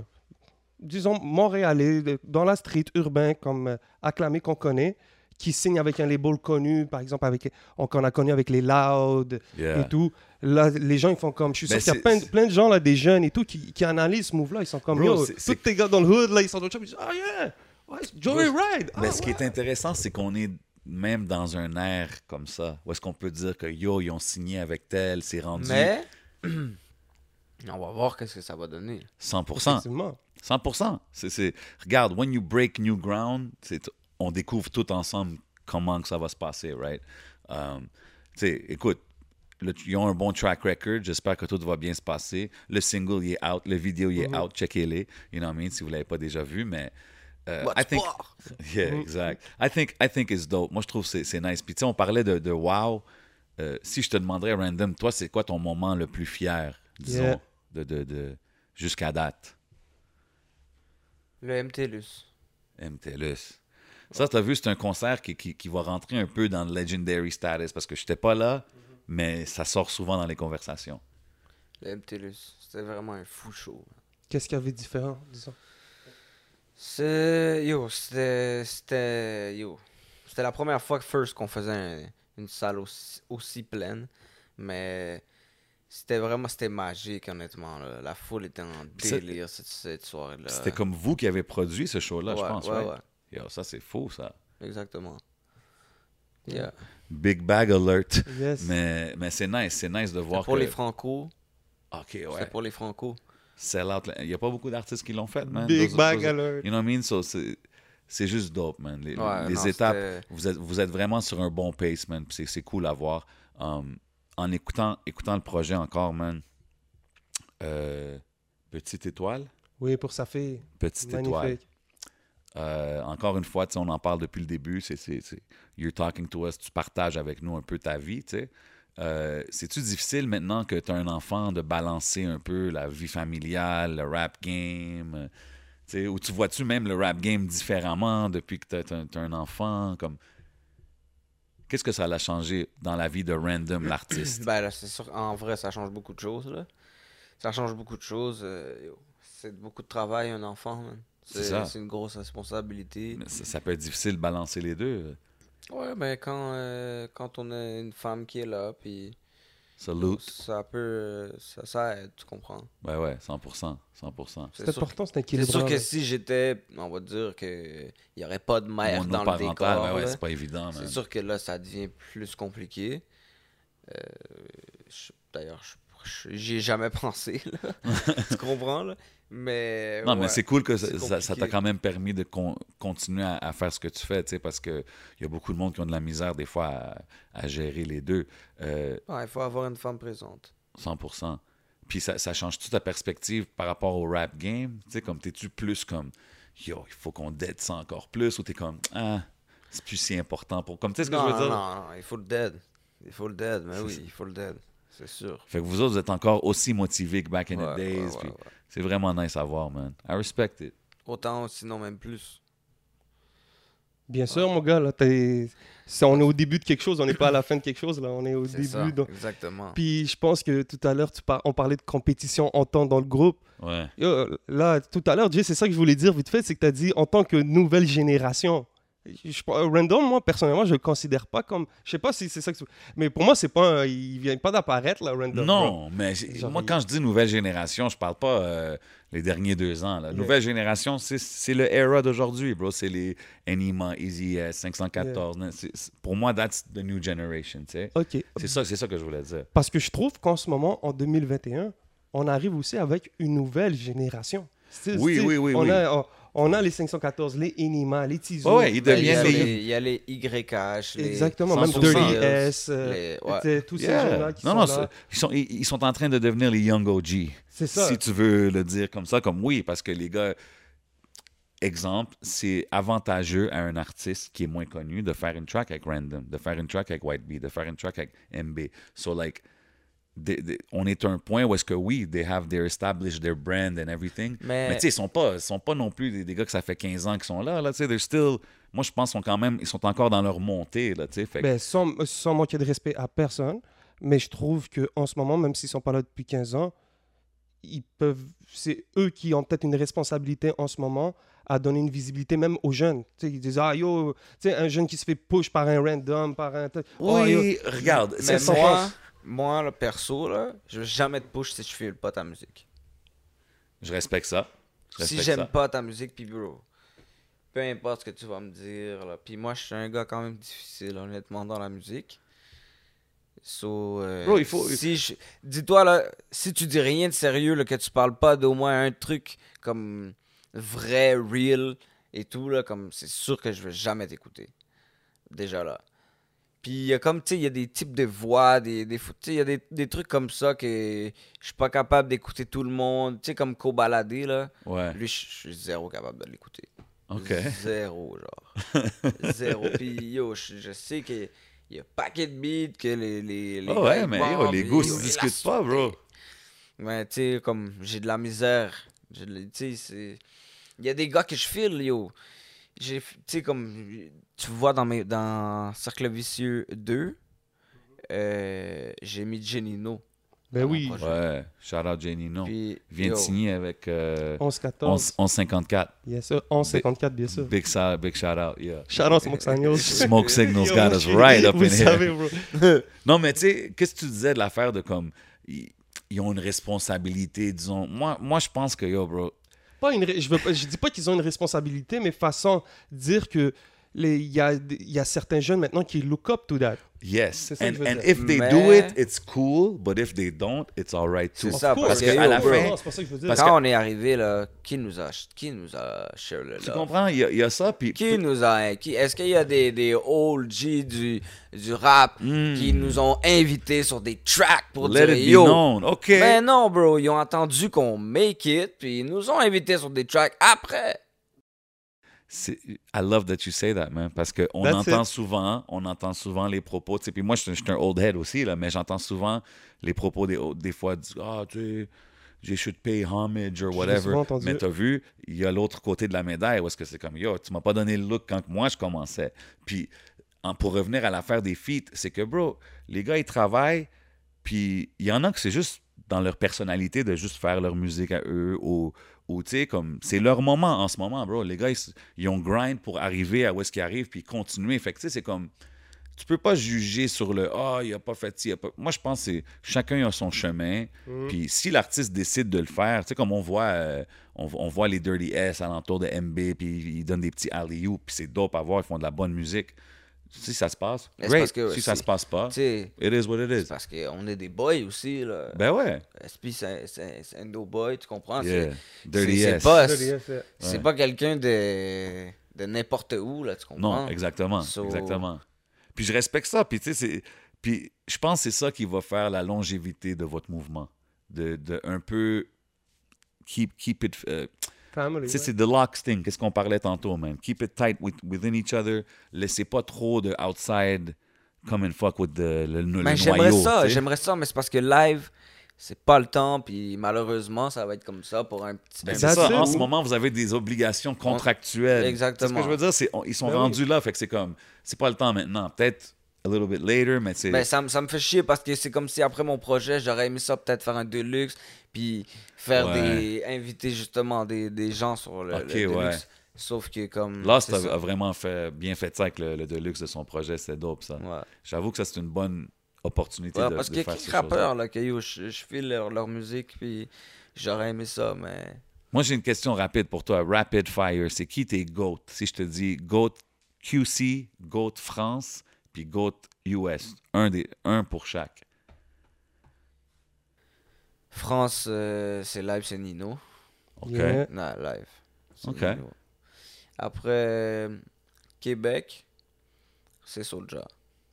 disons montréalais, dans la street urbain comme euh, acclamé qu'on connaît, qui signent avec un label connu, par exemple avec on qu'on a connu avec les Loud Yeah. et tout. Là, les gens ils font comme, je suis sûr qu'il y a plein, plein de gens là, des jeunes et tout qui, qui analysent ce move-là, ils sont comme Bro, tous tes gars dans le hood là, ils sont dans le shop, ils disent ah yeah, ouais, Joey Ride. Mais Ah, ce qui est intéressant, c'est qu'on est même dans un air comme ça, où est-ce qu'on peut dire que yo, ils ont signé avec tel, c'est rendu Mais. on va voir qu'est-ce que ça va donner. 100%. Effectivement. 100%. C'est, Regarde, when you break new ground, on découvre tout ensemble comment que ça va se passer, right? Um, écoute, le- ils ont un bon track record. J'espère que tout va bien se passer. Le single, il est out. Le vidéo, il est out. Checkez-les. You know what I mean? Si vous l'avez pas déjà vu, mais... euh, I think, yeah, exact. I think, I think it's dope. Moi, je trouve que c'est- c'est nice. Puis, tu sais, on parlait de, de wow. Euh, si je te demanderais, random, toi, c'est quoi ton moment le plus fier, disons, Yeah. de, de, de, jusqu'à date? Le MTLUS. MTLUS. Ça, tu as vu, c'est un concert qui, qui, qui va rentrer un peu dans le legendary status parce que je n'étais pas là, mais ça sort souvent dans les conversations. Le MTLUS. C'était vraiment un fou show. Qu'est-ce qu'il y avait de différent, disons? C'est. Yo, c'était. C'était. Yo. C'était la première fois que First qu'on faisait un- une salle aussi, aussi pleine. Mais. C'était vraiment. C'était magique, honnêtement. là. La foule était en c'est- délire cette, cette soirée-là. C'était comme vous qui avez produit ce show-là, je pense, ouais, right? ouais. Yo, ça, c'est faux, ça. Exactement. Yeah. Big bag alert. Yes. Mais, mais c'est nice, c'est nice de voir Pour que... les Franco. OK, C'était ouais. pour les Franco. Sell out. Il n'y a pas beaucoup d'artistes qui l'ont fait, man. Big Those- bag those- alert. You know what I mean? So, c'est c'est juste dope, man. Les, Ouais, les non, étapes, vous êtes, vous êtes vraiment sur un bon pace, man. puis C'est c'est cool à voir. Um, en écoutant, écoutant le projet encore, man. euh, Petite étoile. Oui, pour sa fille. Petite étoile. Euh, encore une fois, on en parle depuis le début. C'est, c'est, c'est- you're talking to us. Tu partages avec nous un peu ta vie. Euh, c'est-tu difficile maintenant que tu as un enfant de balancer un peu la vie familiale, le rap game? ou tu vois-tu même le rap game différemment depuis que tu as, un enfant? Comme... Qu'est-ce que ça l'a changé dans la vie de Random, l'artiste? Ben là, c'est sûr, en vrai, ça change beaucoup de choses, là. Ça change beaucoup de choses. euh, c'est beaucoup de travail, un enfant, man. C'est C'est ça. c'est une grosse responsabilité. ça, ça peut être difficile de balancer les deux. Ouais, ben quand, euh, quand on a une femme qui est là, puis Salute. ça peut... Ça, ça aide, tu comprends? Ouais, ouais, 100%. 100%. C'est C'est important, c'est c'est équilibre. sûr que si j'étais, on va dire que il y aurait pas de mère dans le décor, ouais, ouais, là. c'est pas évident. C'est sûr que là, ça devient plus compliqué. Euh, D'ailleurs, je- je- j'y ai jamais pensé. Là. tu comprends? Là? Mais. Non, mais c'est cool que ça t'a quand même permis de con- continuer à, à faire ce que tu fais, tu sais, parce qu'il y a beaucoup de monde qui ont de la misère des fois à, à gérer les deux. Euh, Ouais, il faut avoir une femme présente. 100%. Puis ça, ça change toute ta perspective par rapport au rap game? Tu sais, comme t'es-tu plus comme, yo, il faut qu'on dead ça encore plus, ou t'es comme, ah, c'est plus si important pour. Comme, tu sais ce que non, je veux dire? non, non, il faut le dead. Il faut le dead, mais oui, il faut le dead. C'est sûr. Fait que vous autres, vous êtes encore aussi motivés que back in Ouais, the days. ouais, puis ouais. C'est vraiment nice à voir, man. I respect it. Autant, sinon même plus. Bien sûr, mon gars, là, t'es- si on est au début de quelque chose, on n'est pas à la fin de quelque chose, là, on est au début. ça, donc- exactement. Puis je pense que tout à l'heure, tu par- on parlait de compétition en temps dans le groupe. Ouais. Yo, là, tout à l'heure, Jay, c'est ça que je voulais dire vite fait, c'est que tu as dit en tant que nouvelle génération. Je, je- Random, moi, personnellement, je le considère pas comme. Je sais pas si c'est ça que tu. Mais pour moi, c'est pas. un- il vient pas d'apparaître, là, Random. bro. Non, mais Genre, moi, il- quand je dis nouvelle génération, je parle pas euh, les derniers deux ans. La Yeah. nouvelle génération, c'est- le era d'aujourd'hui, bro. C'est les Enima, Easy S, 514. C'est- c'est- Pour moi, that's the new generation, tu sais. Ok. C'est ça, c'est ça que je voulais dire. Parce que je trouve qu'en ce moment, en 2021, on arrive aussi avec une nouvelle génération. Oui, oui, oui, on oui. A, on, on a les 514, les Enima, les Tizo. Ouais, ouais, ils Ben, il, y deviennent a les- il y a les YH, les Exactement, même 100%. Dirty S, euh, les- ouais. tous ces Yeah. gens-là qui non, sont non, là. ils sont, ils, ils sont en train de devenir les Young OG. C'est ça. Si tu veux le dire comme ça, comme oui, parce que les gars, exemple, c'est avantageux à un artiste qui est moins connu de faire une track avec Random, de faire une track avec White Bee, de faire une track avec MB. So, like, they- they- on est à un point où est-ce que oui, they have their established their brand and everything. Mais- Mais, tu sais, ils sont pas, ils sont pas non plus des, des gars que ça fait 15 ans qui sont là. là tu sais, they're still. Moi, je pense qu'ils sont quand même, ils sont encore dans leur montée. Là, tu sais, que- Ben, sans, sans manquer de respect à personne, mais je trouve qu'en ce moment, même s'ils sont pas là depuis 15 ans, ils peuvent, c'est eux qui ont peut-être une responsabilité en ce moment à donner une visibilité même aux jeunes. Tu sais, ils disent, ah yo, tu sais, un jeune qui se fait push par un random, par un... Oh, yo. oui, regarde, Mais c'est ça, moi, moi, le perso, là, je vais jamais te push si je file pas ta musique. Je respecte ça. Je Si respecte j'aime ça. pas ta musique, puis bro, peu importe ce que tu vas me dire, là. Puis moi, je suis un gars quand même difficile, honnêtement, dans la musique. So, euh, Bro, il faut- si je- Dis-toi, là, si tu dis rien de sérieux, là, que tu parles pas d'au moins un truc comme vrai, real et tout, là, comme c'est sûr que je vais jamais t'écouter. déjà là. Puis il y a comme, tu sais, il y a des types de voix, des, des, il y a des, des trucs comme ça que je suis pas capable d'écouter tout le monde. Tu sais, comme Cobaladé, là. Ouais. Lui, je suis zéro capable de l'écouter. OK. Zéro, genre. zéro. Puis yo, je, sais qu'il y a paquet de beats que les. les, les gars, ouais, mais yo, les goûts se il discutent pas, bro. Mais tu sais, comme j'ai de la misère. Tu sais, c'est. Il y a des gars que je file, yo. J'ai. Tu sais, comme. Tu vois dans, mes, dans Cercle Vicieux 2, euh, j'ai mis Genino. Ben oui. Ouais. Shout out. Puis, Vient de signer avec euh, 11-14. 11 1154. Yes, sir. 11-54, bien sûr. Big, big shout out, yeah. Shout out Smoke Signals. Smoke Signals got us right up vous in savez, here. bro. Non, mais tu sais, qu'est-ce que tu disais de l'affaire de comme. Ils, ils ont une responsabilité, disons. Moi, moi je pense que, yo, bro. Pas une je, veux je dis pas qu'ils ont une responsabilité, mais façon dire que il y a, il y a certains jeunes maintenant qui look up to that. Yes. C'est ça que And, and if they Mais- do it, it's cool. But if they don't, it's alright too. C'est ça, parce course, que yo, à la bro, fin- non, c'est pas ça que je veux dire. parce Quand on est arrivé, là, qui nous a, qui nous a share le Tu comprends? Il y a, il y a ça. Puis, Qui nous a. Qui, Est-ce qu'il y a des, des old G du, du rap Hmm. qui nous ont invités sur des tracks pour let dire it be yo? known. OK. Ben non, bro, ils ont attendu qu'on make it, puis ils nous ont invités sur des tracks après. I love that you say that, man. Parce qu'on entend it. souvent, on entend souvent les propos. Puis moi, je suis je un old head aussi, là, mais j'entends souvent les propos des, des fois Ah, tu sais, they should pay homage or whatever. Mais t'as vu, il y a l'autre côté de la médaille où est-ce que c'est comme Yo, tu m'as pas donné le look quand moi je commençais. Puis en- pour revenir à l'affaire des feats, c'est que, bro, les gars, ils travaillent, puis il y en a que c'est juste dans leur personnalité de juste faire leur musique à eux ou, ou tu sais, comme, c'est leur moment en ce moment, bro. Les gars, ils, ils ont grind pour arriver à où est-ce qu'ils arrivent, puis continuer. Fait que, tu sais, c'est comme, tu peux pas juger sur le ah il a pas fait ci, il a pas moi je pense que c'est chacun a son chemin Mm. puis si l'artiste décide de le faire tu sais comme on voit euh, on, on voit les Dirty S alentour de MB puis ils donnent des petits alley puis c'est dope à voir ils font de la bonne musique si ça se passe great. parce que, si ça se passe pas it is what it c'est is parce qu'on est des boys aussi, là. ben ouais SP, c'est un no boy, tu comprends? yeah. C'est- Dirty c'est S pas- Ouais. pas quelqu'un de, de n'importe où, là, tu comprends? Non, exactement. So- Exactement. Puis je respecte ça. Puis tu sais, c'est- Puis je pense que c'est ça qui va faire la longévité de votre mouvement. De, de un peu keep, keep it. euh, Family. tu sais, ouais. c'est the locks thing, qu'est-ce qu'on parlait tantôt, man. Keep it tight with, within each other. Laissez pas trop de outside come and fuck with the, le, le j'aimerais ça, j'aimerais ça, mais c'est parce que live, c'est pas le temps, puis malheureusement, ça va être comme ça pour un petit Ben, peu. c'est ça. En ce moment, vous avez des obligations contractuelles. Exactement. Ce que je veux dire, c'est ils sont Ben oui. rendus là, fait que c'est comme, c'est pas le temps maintenant. Peut-être a little bit later, mais c'est. Ben, ça, me- ça me fait chier parce que c'est comme si après mon projet, j'aurais aimé ça peut-être faire un deluxe, puis faire Ouais. des. inviter justement des, des gens sur le, Ok, le ouais. deluxe. Sauf que comme. Lost a, a vraiment fait, bien fait ça avec le, le deluxe de son projet, c'est dope ça. Ouais. J'avoue que ça c'est une bonne opportunité Ouais, de, parce de qu'il y a faire ces rappeurs là, que yo, je, je file leur, leur musique, puis j'aurais aimé ça, mais. Moi j'ai une question rapide pour toi, rapid fire, c'est qui tes GOAT Si je te dis GOAT QC, GOAT France, puis GOAT US, un, des, un pour chaque. France, euh, c'est live, c'est Nino. OK Yeah. Non, live. Ok. Nino. Après, Québec, c'est Soulja.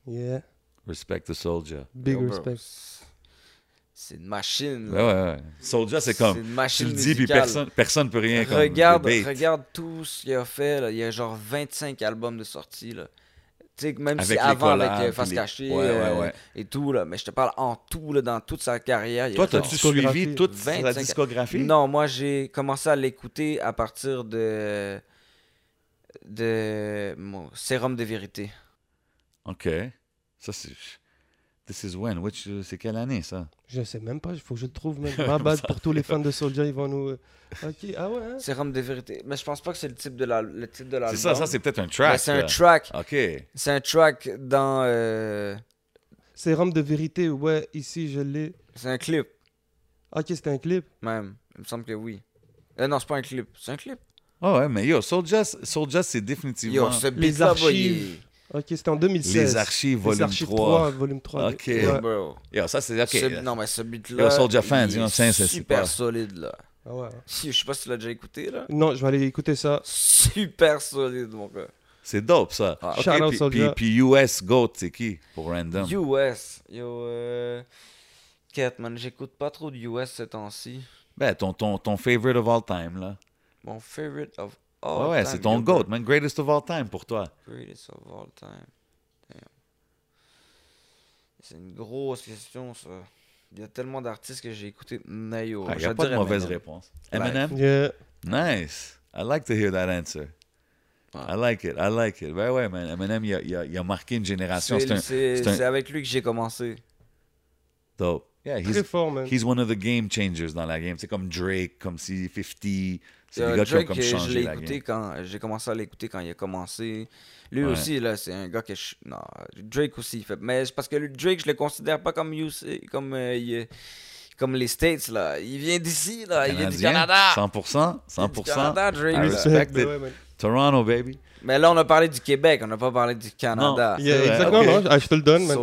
Yeah. Respect the Soldier. Big Yo, respect. c'est- une machine. Ouais, là. ouais, ouais. Soldier, c'est comme, une tu machine le dis, puis personne, personne peut rien Regarde, regarde tout ce qu'il a fait. Là. Il y a genre 25 albums de sortie. Là. Même Avec si avant collabs, avec euh, Face les- Cachée Ouais, ouais, euh, et tout, là. mais je te parle en tout, là, dans toute sa carrière. Toi, t'as-tu suivi toute sa 25 discographie? Non, moi j'ai commencé à l'écouter à partir de de mon Sérum de vérité. OK. Ça, c'est... This is when? Which, euh, c'est quelle année, ça? Je sais même pas, il faut que je le trouve même. Ma bad pour tous les fans de Soulja, ils vont nous. euh, Ok, ah ouais, hein? Sérum de vérité. Mais je pense pas que c'est le type de la, le titre de l'album. C'est ça, ça, c'est peut-être un track. c'est un là. track. OK. C'est un track dans euh, Sérum de vérité, ouais, ici je l'ai. c'est un clip Ok, c'était un clip? même. Il me semble que oui. Euh, non, c'est pas un clip, c'est un clip. Ah ouais, mais yo, Soulja, Soulja c'est définitivement Yo, ce Les archives. Ok, c'était en 2016. les archives Les volume archives 3. volume 3. Ok. Ouais. bro. Yo, ça, c'est OK. Ce- non, mais ce beat Yo, what I'm saying, c'est super super. solide là. Ah ouais. Si, je sais pas si tu l'as déjà écouté là. Non, je vais aller écouter ça. Super solide, mon gars. C'est dope, ça. Ah. Ok, Shout out puis- puis, puis US GOAT, c'est qui pour Random? US. Yo, euh. Man, j'écoute pas trop de US ces temps-ci. Ben, ton, ton, ton favorite of all time, là. Mon favorite of all ouais, time, c'est ton GOAT, man. Greatest of all time pour toi. Greatest of all time. Damn. C'est une grosse question, ça. Il y a tellement d'artistes que j'ai écouté. Nayo. Il n'y je a vais pas de mauvaise Eminem. réponse. Ouais. Eminem? Yeah. Nice. I like to hear that answer. Ouais. I like it, I like it. Ouais, ouais, man. Eminem, il a, il a, il a marqué une génération. C'est C'est un c'est- c'est un- c'est avec lui que j'ai commencé. dope. Yeah, Très he's, fort, man. he's one of the game changers dans la game. C'est comme Drake, comme si 50. C'est Euh, des gars qui ont Drake, comme euh, je changé l'ai la écouté game. quand j'ai commencé à l'écouter quand il a commencé. Lui Ouais. aussi là, c'est un gars que je non, Drake aussi il fait mais c'est parce que Drake je le considère pas comme UC, comme euh, il- comme les States là, il vient d'ici là, il vient du Canadien, Canada. 100%, Il 100%. vient du Canada, Drake. I respect it. ouais. Toronto, baby. Mais là on a parlé du Québec, on n'a pas parlé du Canada. Yeah, C'est vrai, exactement, ok. non, je te le donne, man.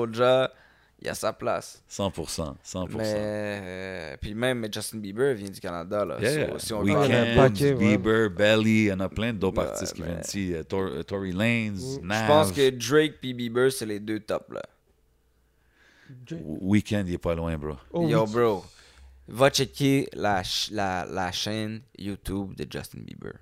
Il a sa place. 100%, 100%. Mais euh, puis même Justin Bieber vient du Canada là. Yeah, So, si on ouais. Bieber, Belly, il y en a plein d'autres Ouais, artistes qui mais- viennent ici. euh, Tor- euh, Tory Lanez, Mm. Nav. je pense que Drake puis Bieber c'est les deux top là. Weekend, il est pas loin, bro. Oh, Yo, oui. bro, va checker la, ch- la, la chaîne YouTube de Justin Bieber.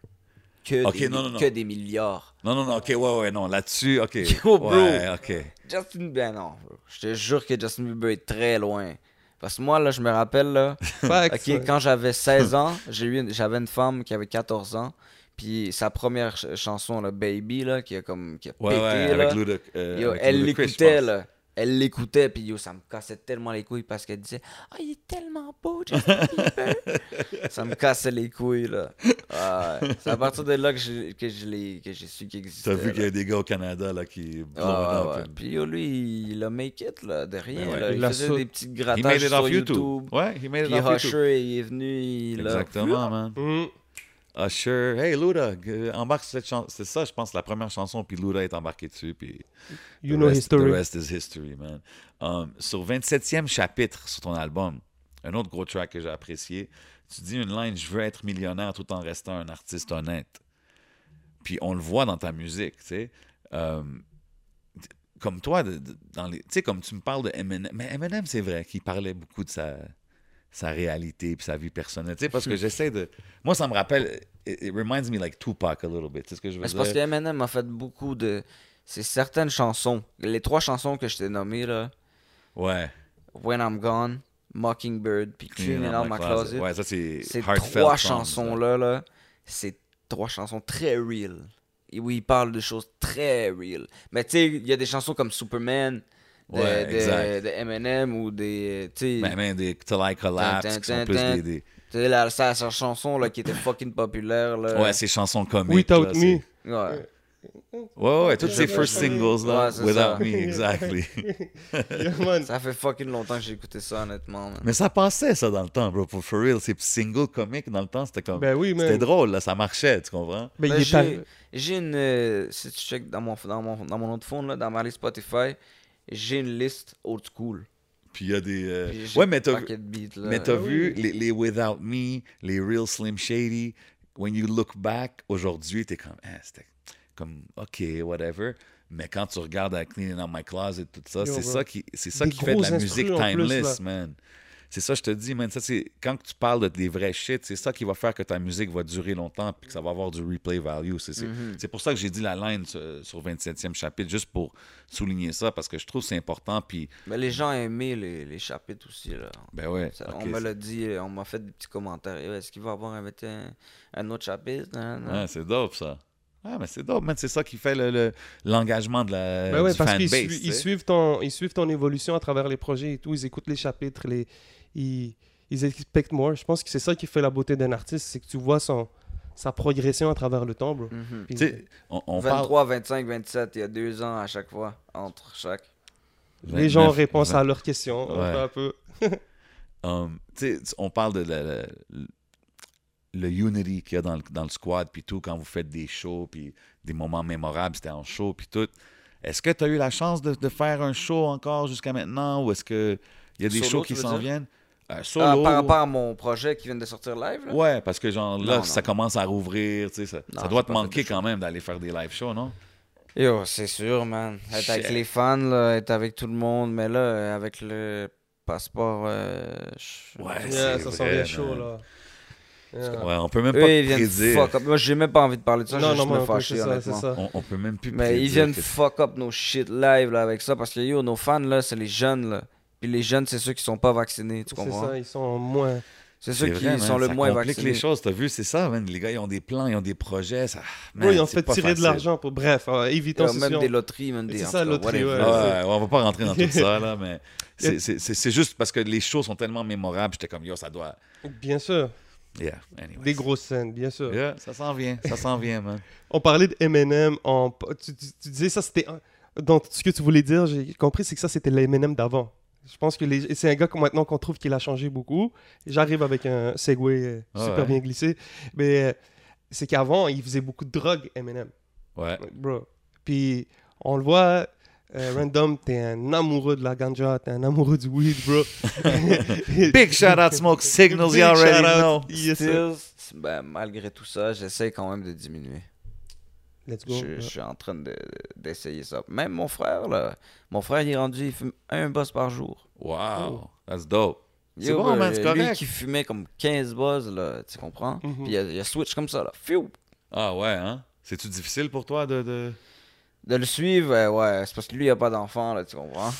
Que, Ok, des, non, non, non. que des milliards. Non, non, non, ok, ouais, ouais, non, là-dessus, ok. Yo, bro. Ouais, ok. Justin Bieber, non. Je te jure que Justin Bieber est très loin. Parce que moi, là, je me rappelle, là, Facts, ok, man. quand j'avais 16 ans, j'avais une femme qui avait 14 ans. Puis sa première ch- chanson, là, Baby, là, qui a comme qui a Ouais, pété, ouais, là. avec euh, Yo, avec elle l'écoutait, là. Elle l'écoutait, puis yo, ça me cassait tellement les couilles parce qu'elle disait Ah, il est tellement beau, Justin Bieber. ça me cassait les couilles, là. Ouais. C'est à partir de là que j'ai que je l'ai- que j'ai su qu'il existait. T'as vu qu'il y a des gars au Canada là, qui Ah, ouais, Puis yo, lui, il a make it, là, de rien. Ouais. là. Il Il, faisait des petites grattages sur YouTube. YouTube. Ouais, he made it Puis off YouTube. Usher est venu, il a... Exactement, man. Mm. Usher, hey Luda, embarque sur cette chanson. C'est ça, je pense, la première chanson, puis Luda est embarqué dessus, puis You the know rest, history. The rest is history, man. Um, sur 27e chapitre sur ton album, un autre gros track que j'ai apprécié, tu dis une line, je veux être millionnaire tout en restant un artiste honnête. Puis on le voit dans ta musique, tu sais. Um, comme toi, de- de- dans les, tu sais, comme tu me parles de Eminem, mais Eminem, c'est vrai qu'il parlait beaucoup de sa, sa réalité puis sa vie personnelle, tu sais, parce que j'essaie de... Moi, ça me rappelle, it, it reminds me like Tupac a little bit, sais ce que je veux Mais C'est dire? parce que Eminem a fait beaucoup de... C'est certaines chansons. Les trois chansons que je t'ai nommées, là, Ouais. When I'm Gone, Mockingbird, puis Cleaning Out My Closet, Ouais, ça, c'est ces trois chansons-là, là, c'est trois chansons très real. Et où il parle de choses très real. Mais tu sais, il y a des chansons comme Superman de, Ouais, de- de Eminem ou des... Tu sais, Ben, ben, des Till I Collapse, qui sont plus des... des- tu sais, la, sa, sa chanson là, qui était fucking populaire. Là. Ouais, ces chansons comiques. Without là, me. Ouais. Ouais, ouais, toutes ces first singles, là. Ouais, Without ça. me, exactly. Yeah. Ça fait fucking longtemps que j'ai écouté ça, honnêtement. man. Mais ça passait, ça, dans le temps, bro. Pour for real, ces singles comiques, dans le temps, c'était comme... Ben oui. C'était drôle, là, ça marchait, tu comprends? Ben, Ben, j'ai une. euh, si tu check dans mon, dans, mon, dans mon autre phone, là, dans ma liste Spotify, j'ai une liste old school. Puis il y a des... euh, Ouais, mais t'as Ah vu oui. les, les Without Me, les Real Slim Shady, when you look back, aujourd'hui, t'es comme... Ah, c'était comme, OK, whatever. Mais quand tu regardes à Cleaning Out My Closet, tout ça, Yo, c'est bro. ça qui, c'est ça qui fait de la musique plus, timeless, là. man. C'est ça, je te dis, man. Ça, c'est, quand tu parles de des vrais shit, c'est ça qui va faire que ta musique va durer longtemps puis que ça va avoir du replay value. C'est, c'est, Mm-hmm. c'est pour ça que j'ai dit la line sur, sur 27e chapitre, juste pour souligner ça, parce que je trouve que c'est important. Puis, Mais les gens aimaient les, les chapitres aussi. Là. ben ouais. Ça- on me l'a dit, on m'a fait des petits commentaires. Yo, Est-ce qu'il va avoir un, un, un autre chapitre? Ouais, c'est dope, ça. Ah, mais c'est dope, man. C'est ça qui fait le, le- l'engagement de la Ben ouais, du parce qu'ils fanbase, ils, suivent ton, ils suivent ton évolution à travers les projets et tout. Ils écoutent les chapitres, les, ils, ils expectent more. Je pense que c'est ça qui fait la beauté d'un artiste, c'est que tu vois son, sa progression à travers le temps, bro. Mhm. Puis- sais, on, on parle... 23, 25, 27, il y a deux ans à chaque fois, entre chaque. les gens 29, répondent 20. à leurs questions un Ouais. peu à peu. Um, tu sais, on parle de la- la- le unity qu'il y a dans le, dans le squad, puis tout, quand vous faites des shows, puis des moments mémorables, c'était en show, puis tout. Est-ce que tu as eu la chance de, de faire un show encore jusqu'à maintenant, ou est-ce qu'il y a des Solo, shows qui s'en viennent? Euh, Ah, par rapport à mon projet qui vient de sortir live, là? Ouais, parce que genre là, Non, non. ça commence à rouvrir, tu sais, ça, Non, ça doit te manquer quand même d'aller faire des live shows, non? Yo, c'est sûr, man. Être avec les fans, là, être avec tout le monde, mais là, avec le passeport, euh, je- Ouais, Yeah, ça sent bien chaud, là. Yeah. Ouais, on peut même Eux, pas ils viennent prédire. fuck up. Moi, j'ai même pas envie de parler de ça, non, je non, me fâcher, c'est ça, ça. On, on peut même plus Mais ils viennent que- fuck up nos shit live là, avec ça parce que yo, nos fans là, c'est les jeunes là. Puis les jeunes, c'est ceux qui sont pas vaccinés, tu C'est ça, ils sont moins. C'est ceux qui vrai, man, sont le ça moins complique vaccinés. les choses, t'as vu, c'est ça, man. Les gars, ils ont des plans, ils ont des projets. Ça... Oui, ils ont fait tirer de facile. l'argent pour. Bref, euh, évitons ce même des loteries, même des. C'est ça, loterie, ouais. Ouais, on va pas rentrer dans tout ça, là, mais c'est- juste parce que les shows sont tellement mémorables, j'étais comme, yo, ça doit... Bien sûr, Yeah, anyway. des grosses scènes, bien sûr. Yeah, ça s'en vient, ça s'en vient, man. On parlait de Eminem. En... Tu, tu- tu disais ça, c'était. un- Donc, ce que tu voulais dire, j'ai compris, c'est que ça, c'était l'Eminem d'avant. Je pense que les... c'est un gars que maintenant qu'on trouve qu'il a changé beaucoup. J'arrive avec un segway euh, Ah super ouais. bien glissé. Mais euh, c'est qu'avant, il faisait beaucoup de drogue, Eminem. Ouais. Bro. Puis, on le voit, euh, Random, t'es un amoureux de la ganja, t'es un amoureux du weed, bro. Big shout out Smoke Signals, you already shout out. know. Yes, ben, malgré tout ça, j'essaie quand même de diminuer. Let's go. Je, je suis en train de- d'essayer ça. Même mon frère, là, mon frère, il est rendu, il fume un boss par jour. Wow, that's dope. C'est bon, man, c'est Lui correct. qui fumait comme 15 buzz, là, tu comprends? Mhm. Puis il a, il a switch comme ça, là. Fiu! Ah ouais, hein? C'est-tu difficile pour toi de... de... De le suivre, euh, ouais, c'est parce que lui, il a pas d'enfant, là, tu comprends?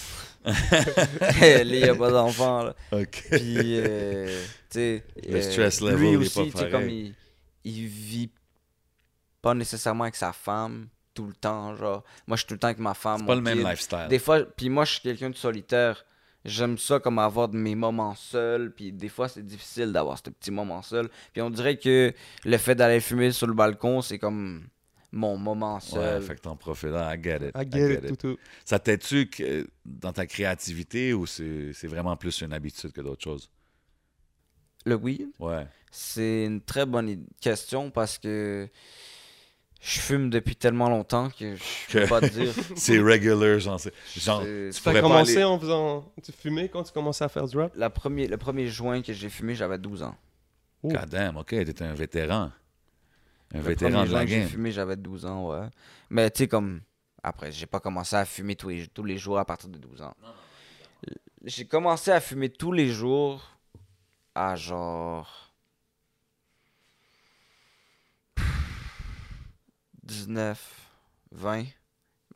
lui, il a pas d'enfant, là. OK. Puis, euh, tu sais. Le euh, stress level, Lui il est aussi, pas tu sais, pareil. comme il, il vit pas nécessairement avec sa femme tout le temps, genre. Moi, je suis tout le temps avec ma femme. C'est pas le même lifestyle. Des fois, puis moi, je suis quelqu'un de solitaire. J'aime ça comme avoir de mes moments seuls, puis des fois, c'est difficile d'avoir ce petit moment seul. Puis on dirait que le fait d'aller fumer sur le balcon, c'est comme mon moment Ouais, seul. fait que t'en profites. Ah, I get it. I get it, tout, tout. Ça t'aide-tu que- dans ta créativité ou c'est c'est vraiment plus une habitude que d'autres choses? Le weed, Ouais. c'est une très bonne question parce que je fume depuis tellement longtemps que je peux pas te dire. C'est regular, genre. genre tu as pas commencé aller- en faisant. Tu fumais quand tu commençais à faire du rap? La premier, le premier joint que j'ai fumé, j'avais 12 ans. God damn, OK, t'es un vétéran. Un Le vétéran premier de la joint que j'ai game. fumé, j'avais 12 ans, ouais. Mais tu sais, comme. Après, j'ai pas commencé à fumer tous les, tous les jours à partir de 12 ans. J'ai commencé à fumer tous les jours à genre. 19, 20.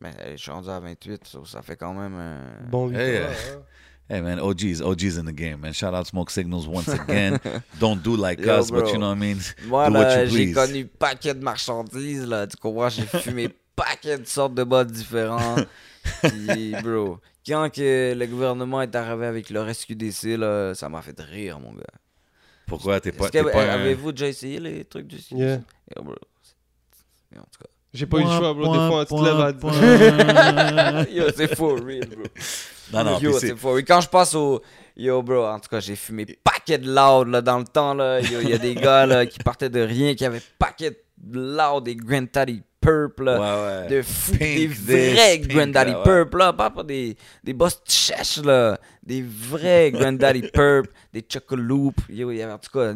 Mais euh, je suis rendu à 28, so ça fait quand même. un- Bon, oui. Hey, euh. Hey man, OG's, OG's in the game, man. Shout out Smoke Signals once again. Don't do like Yo, us, but you know what I mean? Moi, j'ai connu paquet de marchandises, là. Tu comprends? J'ai fumé paquet de sortes de bottes différents. Puis, bro, quand que le gouvernement est arrivé avec leur SQDC, là, ça m'a fait rire, mon gars. Pourquoi? T'es pas, Est-ce que- t'es pas un- Avez-vous déjà essayé les trucs du SQDC? Yeah. Yo, bro. C'est- En tout cas. J'ai pas eu le choix, bro. Des fois, tu te lèves à. Yo, c'est for real, bro. Non, non, Yo, c'est for real. Quand je passe au. Yo, bro, en tout cas, j'ai fumé paquet de loud, là, dans le temps, là. Yo, il y a des gars, là, qui partaient de rien, qui avaient paquet de loud, des Granddaddy Purple, là. Ouais, ouais. de fou, Pink des this, vrais that, ouais. Purple, là, pas, pas des, des boss chèches, là, des vrais Granddaddy Purple, des Chocoloop, yo, il y avait, en tout cas,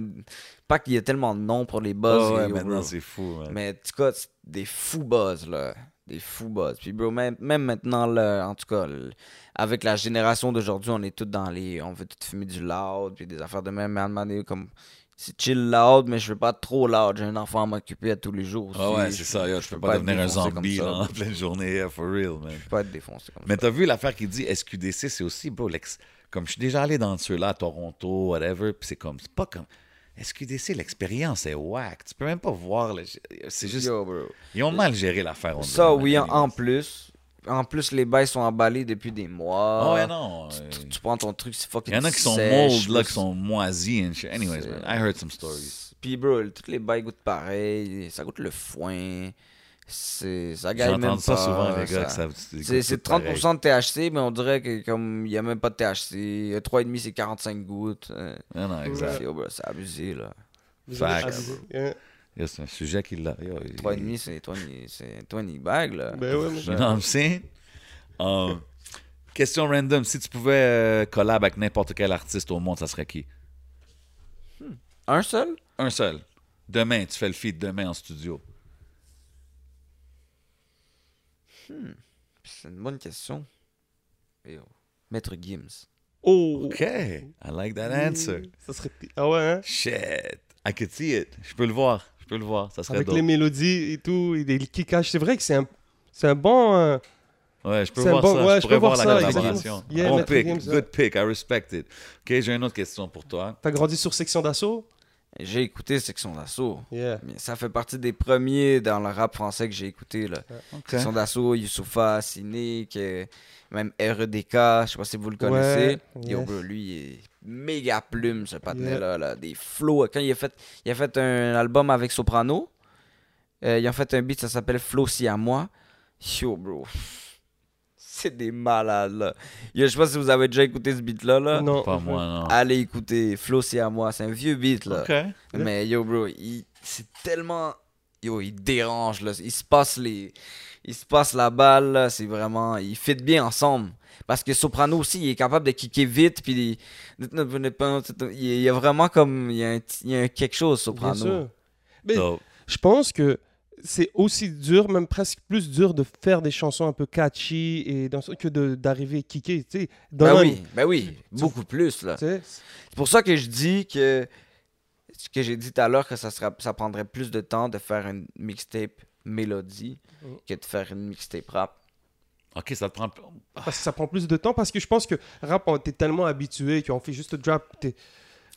pas qu'il y a tellement de noms pour les buzz, Ouais, ouais, yo, maintenant c'est fou, man. mais en tout cas, c'est des fous buzz, là, des fous buzz, puis bro, même, même maintenant, là, en tout cas, le- avec la génération d'aujourd'hui, on est tous dans les, on veut tout fumer du loud, puis des affaires de même, mais à un moment donné, comme, c'est chill loud, mais je veux pas trop loud, j'ai un enfant à m'occuper à tous les jours aussi, Ah ouais, c'est ça, yo, je peux peux pas, devenir un zombie en pleine journée, yeah, for real, man. Je peux pas être défoncé comme Mais ça. t'as vu l'affaire qui dit SQDC, c'est aussi, bro, l'ex- comme je suis déjà allé dans ceux-là à Toronto, whatever, puis c'est comme, c'est pas comme. SQDC, l'expérience? Est whack. Tu peux même pas voir. le- C'est juste. Yo, bro. Ils ont mal géré l'affaire. on Ça, oui, en, plus. En plus, les bails sont emballés depuis des mois. Ah ouais, non. Tu, tu- tu prends ton truc, c'est fucking Il y en a qui sont sèche, mold, là, qui sont moisis and shit. Anyways, man, I heard some stories. Puis, bro, toutes les bails goûtent pareil. Ça goûte le foin. C'est, ça gagne même ça pas. souvent, les gars, ça- que ça. C'est, c'est 30% de THC, mais on dirait que comme il n'y a même pas de THC. 3,5 c'est 45 gouttes. Euh, Non, non, exact. C'est abusé, là. Facts. Abusé. Yeah. Yo, C'est un sujet qui l'a. yo, il- 3,5 c'est 20, c'est 20 bags, là. Ben ouais, mon saying? Um, question random. Si tu pouvais euh, collab avec n'importe quel artiste au monde, ça serait qui? Un seul? Un seul. Demain, tu fais le feat demain en studio. C'est une bonne question. Yo. Maître Gims. Oh! OK. I like that answer. Ça serait. Ah ouais, hein? Shit. I could see it. Je peux le voir. Je peux le voir. Ça serait Avec dope. les mélodies et tout, et des kickages. C'est vrai que c'est un, c'est un bon. euh, Ouais, je peux voir bon- ça. ouais, je je pourrais peux voir voir la ça, collaboration. Yeah, bon Maître pick. Gims, Good pick. I respect it. OK, j'ai une autre question pour toi. T'as grandi sur section d'assaut? J'ai écouté Section d'Assaut. Yeah. Mais Ça fait partie des premiers dans le rap français que j'ai écouté. Là. OK. Section d'Assaut, Youssoufa, Cynic, euh, même REDK, je sais pas si vous le connaissez. Ouais, Yo, bro, lui, il est méga plume, ce patinet-là. là. Des flows. Quand il a fait, il a fait un album avec Soprano, euh, il a fait un beat, ça s'appelle Flow Si à moi. Yo, bro. C'est des malades, là. Yo, je sais pas si vous avez déjà écouté ce beat-là, là. Non. Pas moi, non. Allez écouter Flow Si à moi. C'est un vieux beat, là. Mais yo, bro, il- c'est tellement. Yo, il dérange, là. Il se passe les. Il se passe la balle, là. C'est vraiment. Il fit bien ensemble. Parce que Soprano aussi, il est capable de kicker vite. Puis. Il il y a vraiment comme. Il y a, un, il y a un quelque chose, Bien Soprano. sûr. Mais Dope. je pense que c'est aussi dur, même presque plus dur de faire des chansons un peu catchy et dans, que d'arriver kicker. Tu sais, Ben Donne- oui, ben oui. Beaucoup plus, là. C'est pour ça que je dis que. Ce que j'ai dit tout à l'heure, que ça, sera, ça prendrait plus de temps de faire une mixtape mélodie Mm. que de faire une mixtape rap. OK, ça te prend... Parce que ça prend plus de temps. Parce que je pense que rap, on t'es tellement habitué qu'on fait juste drop. t'es-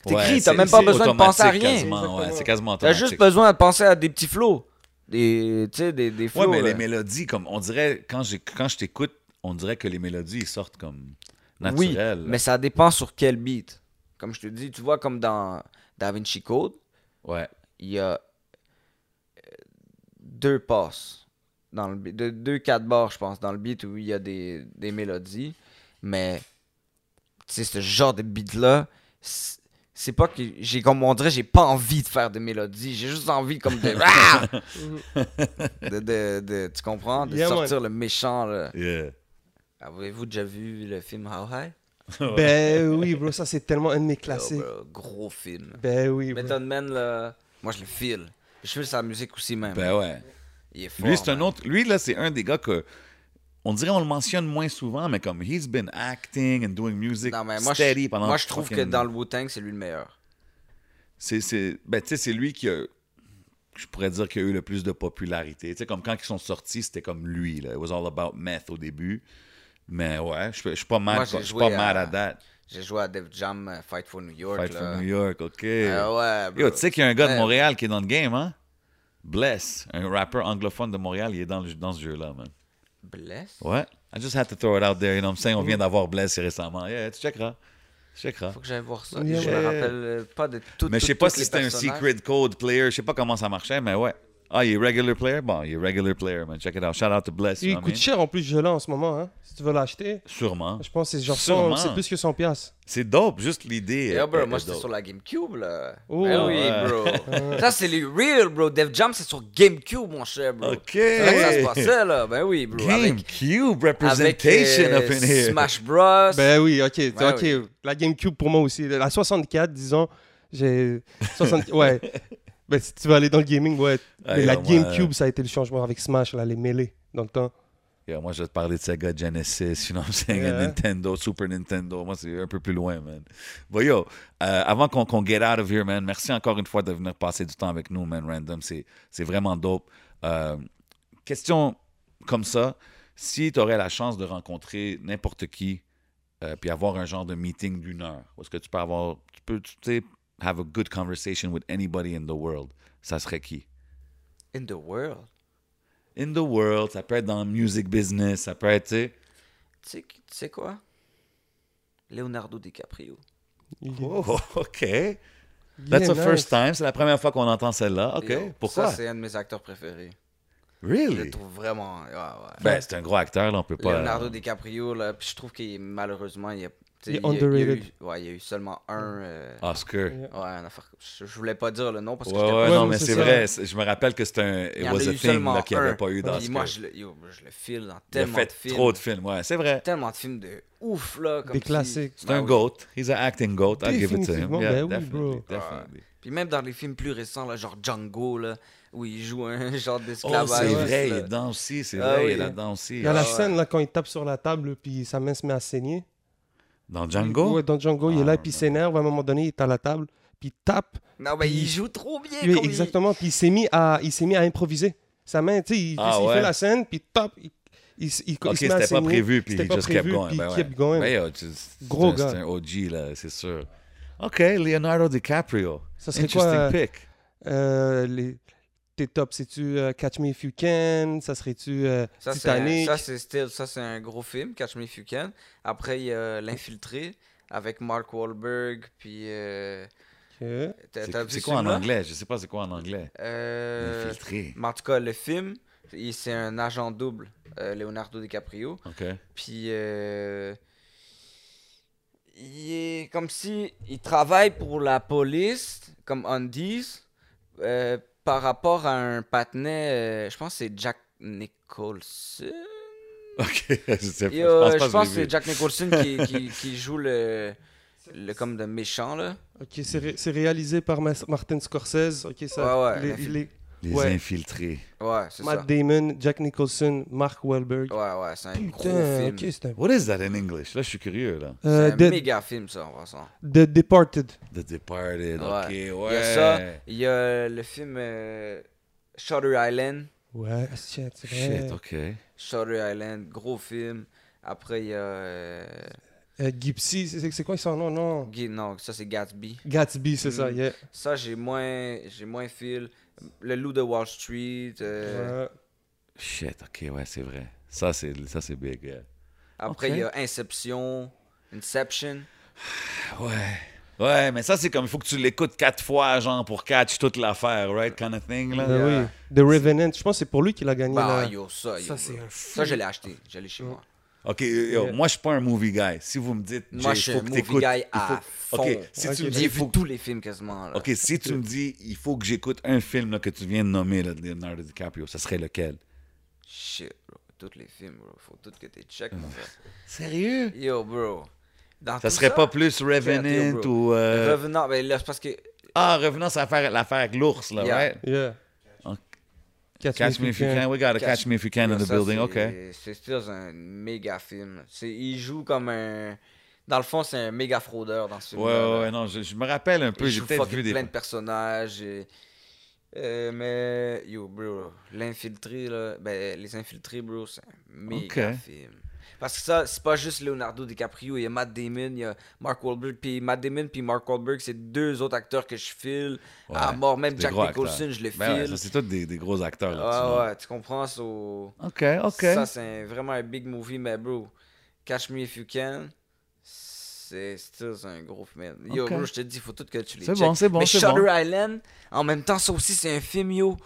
T'écris, Ouais, t'as même pas besoin de penser à rien. quasiment, ouais, Exactement. c'est quasiment T'as juste besoin de penser à des petits flows. Des, des, des. Ouais, mais les mélodies, comme on dirait, quand, quand je t'écoute, on dirait que les mélodies ils sortent comme Oui, naturelles. mais ça dépend sur quel beat. Comme je te dis, tu vois, comme dans Da Vinci Code, Ouais. il y a euh, deux passes. Dans le beat, deux, deux, quatre bars, je pense, dans le beat où il y a des, des mélodies. Mais, tu sais, ce genre de beat-là, c'est pas que j'ai comme on dirait j'ai pas envie de faire de mélodies j'ai juste envie comme de Ah! de, de, de- tu comprends? De Yeah, man. sortir le méchant là. Yeah. Avez-vous déjà vu le film How High? Ben oui, bro, ça c'est tellement un de mes classiques. Yo, bro, gros film. Ben oui, bro. Method Man, là, moi je le file. Je file sa musique aussi même. Ben ouais. Il est fort. Lui, c'est un autre. Lui, là, c'est un des gars que. On dirait on le mentionne moins souvent, mais comme he's been acting and doing music Non, mais moi, steady je, pendant. moi, je trouve que dans le Wu-Tang, c'est lui le meilleur. c'est, c'est, ben, tu sais, c'est lui qui a, je pourrais dire qu'il a eu le plus de popularité. Tu sais, comme quand ils sont sortis, c'était comme lui, là. It was all about meth au début. Mais ouais, je, je suis pas je suis joué pas à- mad à that. J'ai joué à Def Jam euh, Fight for New York. Fight là. for New York, OK. Ah ouais, bro. Yo, tu sais qu'il y a un gars de. Montréal qui est dans le game, hein? Bless, un rappeur anglophone de Montréal, il est dans, le- dans ce jeu-là, man. Bless? Ouais. I just had to throw it out there, you know what I'm saying? On vient d'avoir Bless récemment. Yeah, tu checkeras. Tu checkeras. Faut que j'aille voir ça. Yeah, je me rappelle euh, pas de tout. Mais je sais pas si c'était un secret code player, je sais pas comment ça marchait, mais ouais. Ah, il est regular player? Bon, il est regular player, man. Check it out. Shout out to Bless. you Il coûte cher en plus, je l'ai en ce moment. Hein. Si tu veux l'acheter, Sûrement. je pense que c'est genre Sûrement. 100, c'est plus que 100 piastres. C'est dope, juste l'idée. Yeah, est- bro, est- moi j'étais sur la GameCube là. Oh. Ben oui, Ouais. bro. ça c'est les real, bro. Def Jam c'est sur GameCube, mon cher, bro. OK. C'est là que ça se passait là. Ben oui, bro. Avec, GameCube avec representation euh, up in here. Smash Bros. Ben oui, ok. Ouais, ok. oui. La GameCube pour moi aussi. La 64, disons, j'ai. 60... ouais. Ben si tu veux aller dans le gaming, ouais. Ah, Mais la moi, GameCube, ça a été le changement avec Smash, là, les mêlées, dans le temps. Yo, moi, je vais te parler de Sega Genesis, you know what I'm saying? Yeah. Nintendo, Super Nintendo. Moi, c'est un peu plus loin, man. But yo, euh, avant qu'on get out of here, man, merci encore une fois de venir passer du temps avec nous, man, random. C'est vraiment dope. Euh, question comme ça, si tu aurais la chance de rencontrer n'importe qui, euh, puis avoir un genre de meeting d'une heure, est-ce que tu peux avoir, tu peux, tu sais, have a good conversation with anybody in the world, ça serait qui? In the world? In the world, ça peut être dans le music business, ça peut être, tu sais, Tu quoi? Leonardo DiCaprio. Il- Oh, OK. That's the first nice. time. C'est la première fois qu'on entend celle-là. OK. Yo, Pourquoi? Ça, c'est un de mes acteurs préférés. Je le really? trouve vraiment. ouais, ouais. Ben, c'est un gros acteur, là. On peut pas. Leonardo DiCaprio, là, puis je trouve qu'il malheureusement, il a. Il est il y a- il y a underrated. eu- ouais, il y a eu seulement un. euh, Oscar. Yeah. Ouais, affaire. Je, je voulais pas dire le nom parce que Ouais, ouais, pas non, mais c'est vrai. Je me rappelle que c'était un. Il It was a thing qu'il n'y avait un. pas eu d'Oscar. moi, je le, yo, je le file dans Il a tellement fait de films. trop de films. Ouais, c'est vrai. Tellement de films de ouf, là. Comme Des si- classiques. C'est Ben un oui. goat. He's an acting goat. I'll give it to him. Yeah, ben oui, definitely. bro. definitely. Puis même dans les films plus récents, là, genre Django, là, où il joue un genre Oh, d'esclavage. c'est vrai, il là. est dedans aussi, c'est Ah vrai, il oui. est là-dedans aussi. Il y a la Ah ouais. scène là quand il tape sur la table puis sa main se met à saigner. Dans Django? Ouais, dans Django, il est là Ah, puis il s'énerve à un moment donné, il est à la table puis il tape. Non, mais il joue trop bien. Oui, comme il- exactement. Puis il s'est mis à il s'est mis à improviser. Sa main, tu sais, il, Ah il ouais. fait la scène puis tape. Il, il, il- il Ok, se met à c'était pas prévu, puis C'était il pas just prévu, kept going. puis Ben il ouais. kept going. Ben, yo, tu- c'est Gros gars. C'est un OG, là, c'est sûr. OK, Leonardo DiCaprio. Ça serait Interesting quoi pick. euh, les, tes tops C'est-tu euh, Catch Me If You Can? Ça serait-tu euh, un, Titanic? ça, c'est still- ça, c'est un gros film, Catch Me If You Can. Après, il y a L'Infiltré avec Mark Wahlberg. Puis. euh, C'est quoi en anglais? Je sais pas c'est quoi en anglais. Euh, Infiltré. mais en tout cas, le film, il- c'est un agent double, euh, Leonardo DiCaprio. OK. Puis, euh, il est comme si il travaille pour la police, comme Undies, euh, par rapport à un patinet, euh, je pense que c'est Jack Nicholson. OK, je sais pas. Et, euh, je je pense que c'est. Jack Nicholson qui, qui, qui joue le, le comme de méchant, là. Ok, c'est ré- c'est réalisé par Martin Scorsese. Ok, ça. Ouais, ouais, les- les- Les ouais. infiltrés. Ouais, c'est Matt ça. Damon, Jack Nicholson, Mark Wahlberg. Ouais, ouais, c'est un gros Putain, film. ok, c'est un. What is that in English? Là, je suis curieux, là. Euh, c'est un The, méga film, ça, en passant. The Departed. The Departed. Ouais. OK, ouais. Il y a ça, il y a le film euh, Shutter Island. Ouais, shit, c'est vrai. Shit, OK. Shutter Island, gros film. Après, il y a. euh, Euh, Gypsy, c'est c'est quoi son nom? Non. Non, ça c'est Gatsby. Gatsby, c'est ça, Mm. yeah. Ça, j'ai moins, j'ai moins fil. Le Loup de Wall Street. euh, Ouais. Shit, OK, ouais, c'est vrai. Ça, c'est ça, c'est big. yeah. Après, il y a Inception. Inception. Ouais. Ouais, mais ça, c'est comme, il faut que tu l'écoutes quatre fois, genre, pour catch toute l'affaire, right? Kind of thing, là. Ben Yeah. oui. The Revenant, je pense que c'est pour lui qu'il a gagné. Bah, la- yo, ça, yo, Ça, c'est Ça, je l'ai acheté. Je l'ai chez Ouais. moi. OK, yo, Yeah. moi, je suis pas un movie guy. Si vous me dites, Moi, je suis un movie guy à faut- fond. OK, si Ok. tu me dis, J'ai il vu faut... tous les films quasiment. Là. OK, si tu me dis, il faut que j'écoute un film là, que tu viens de nommer, là, de Leonardo DiCaprio, ça serait lequel? Shit, bro. Tous les films, bro. Faut tout que tu check, mon frère. Sérieux? Yo, bro. Dans Ça serait pas plus Revenant ou... euh, Revenant, ben là, c'est parce que. Ah, Revenant, c'est l'affaire l'affaire avec l'ours, là, Yeah. right? Yeah. Catch, Catch Me If You Can. We gotta Catch Me If You Can in the ça, building, c'est- OK. C'est un méga film. C'est- Il joue comme un. Dans le fond, c'est un méga fraudeur dans ce film. Ouais, ouais, ouais, non, je, je me rappelle un peu, Il j'ai peut-être vu des... plein de personnages. et- Euh, mais, yo, bro, l'infiltré, là, ben, les infiltrés, bro, c'est un méga Ok. film. Parce que ça, c'est pas juste Leonardo DiCaprio, il y a Matt Damon, il y a Mark Wahlberg, puis Matt Damon puis Mark Wahlberg, c'est deux autres acteurs que je file. Ouais, à mort, même Jack Nicholson, je le Ben ouais, file. ça, c'est tous des, des gros acteurs, là. ah ouais, tu comprends, so... OK, OK. Ça, c'est vraiment un big movie, mais bro, Catch Me If You Can, c'est un gros film. Yo, bro, je te dis, faut tout que tu les C'est check. bon, c'est bon, Mais Shutter bon. Island, en même temps, ça aussi, c'est un film, yo,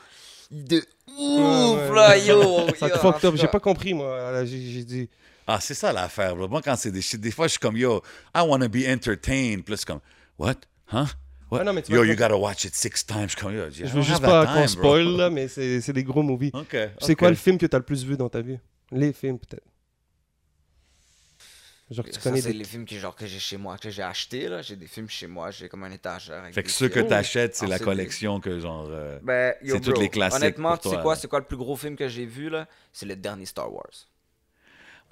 de ouf, Ouais, ouais, là, ouais. yo. Ça yo, te fucked up. J'ai pas compris, moi. J'ai dit. Ah, c'est ça l'affaire, bro. Moi, quand c'est des shit, des fois, je suis comme, yo, I want to be entertained. C'est comme, what? Huh? What? Ah non, mais tu yo, you gotta watch it six times. Je comme, yo, Je veux juste pas qu'on spoil, là, mais c'est c'est des gros movies. OK. C'est quoi le film que t'as le plus vu dans ta vie? Les films, peut-être. Genre que tu Ça, connais c'est des... les films que, genre, que j'ai chez moi, que j'ai acheté, là. J'ai des films chez moi, j'ai comme un étagère. avec Fait que ceux que t'achètes, c'est la collection que, genre. euh, Ben, yo, C'est toutes bro, les classiques Honnêtement, tu sais quoi, c'est quoi le plus gros film que j'ai vu, là? C'est le dernier Star Wars.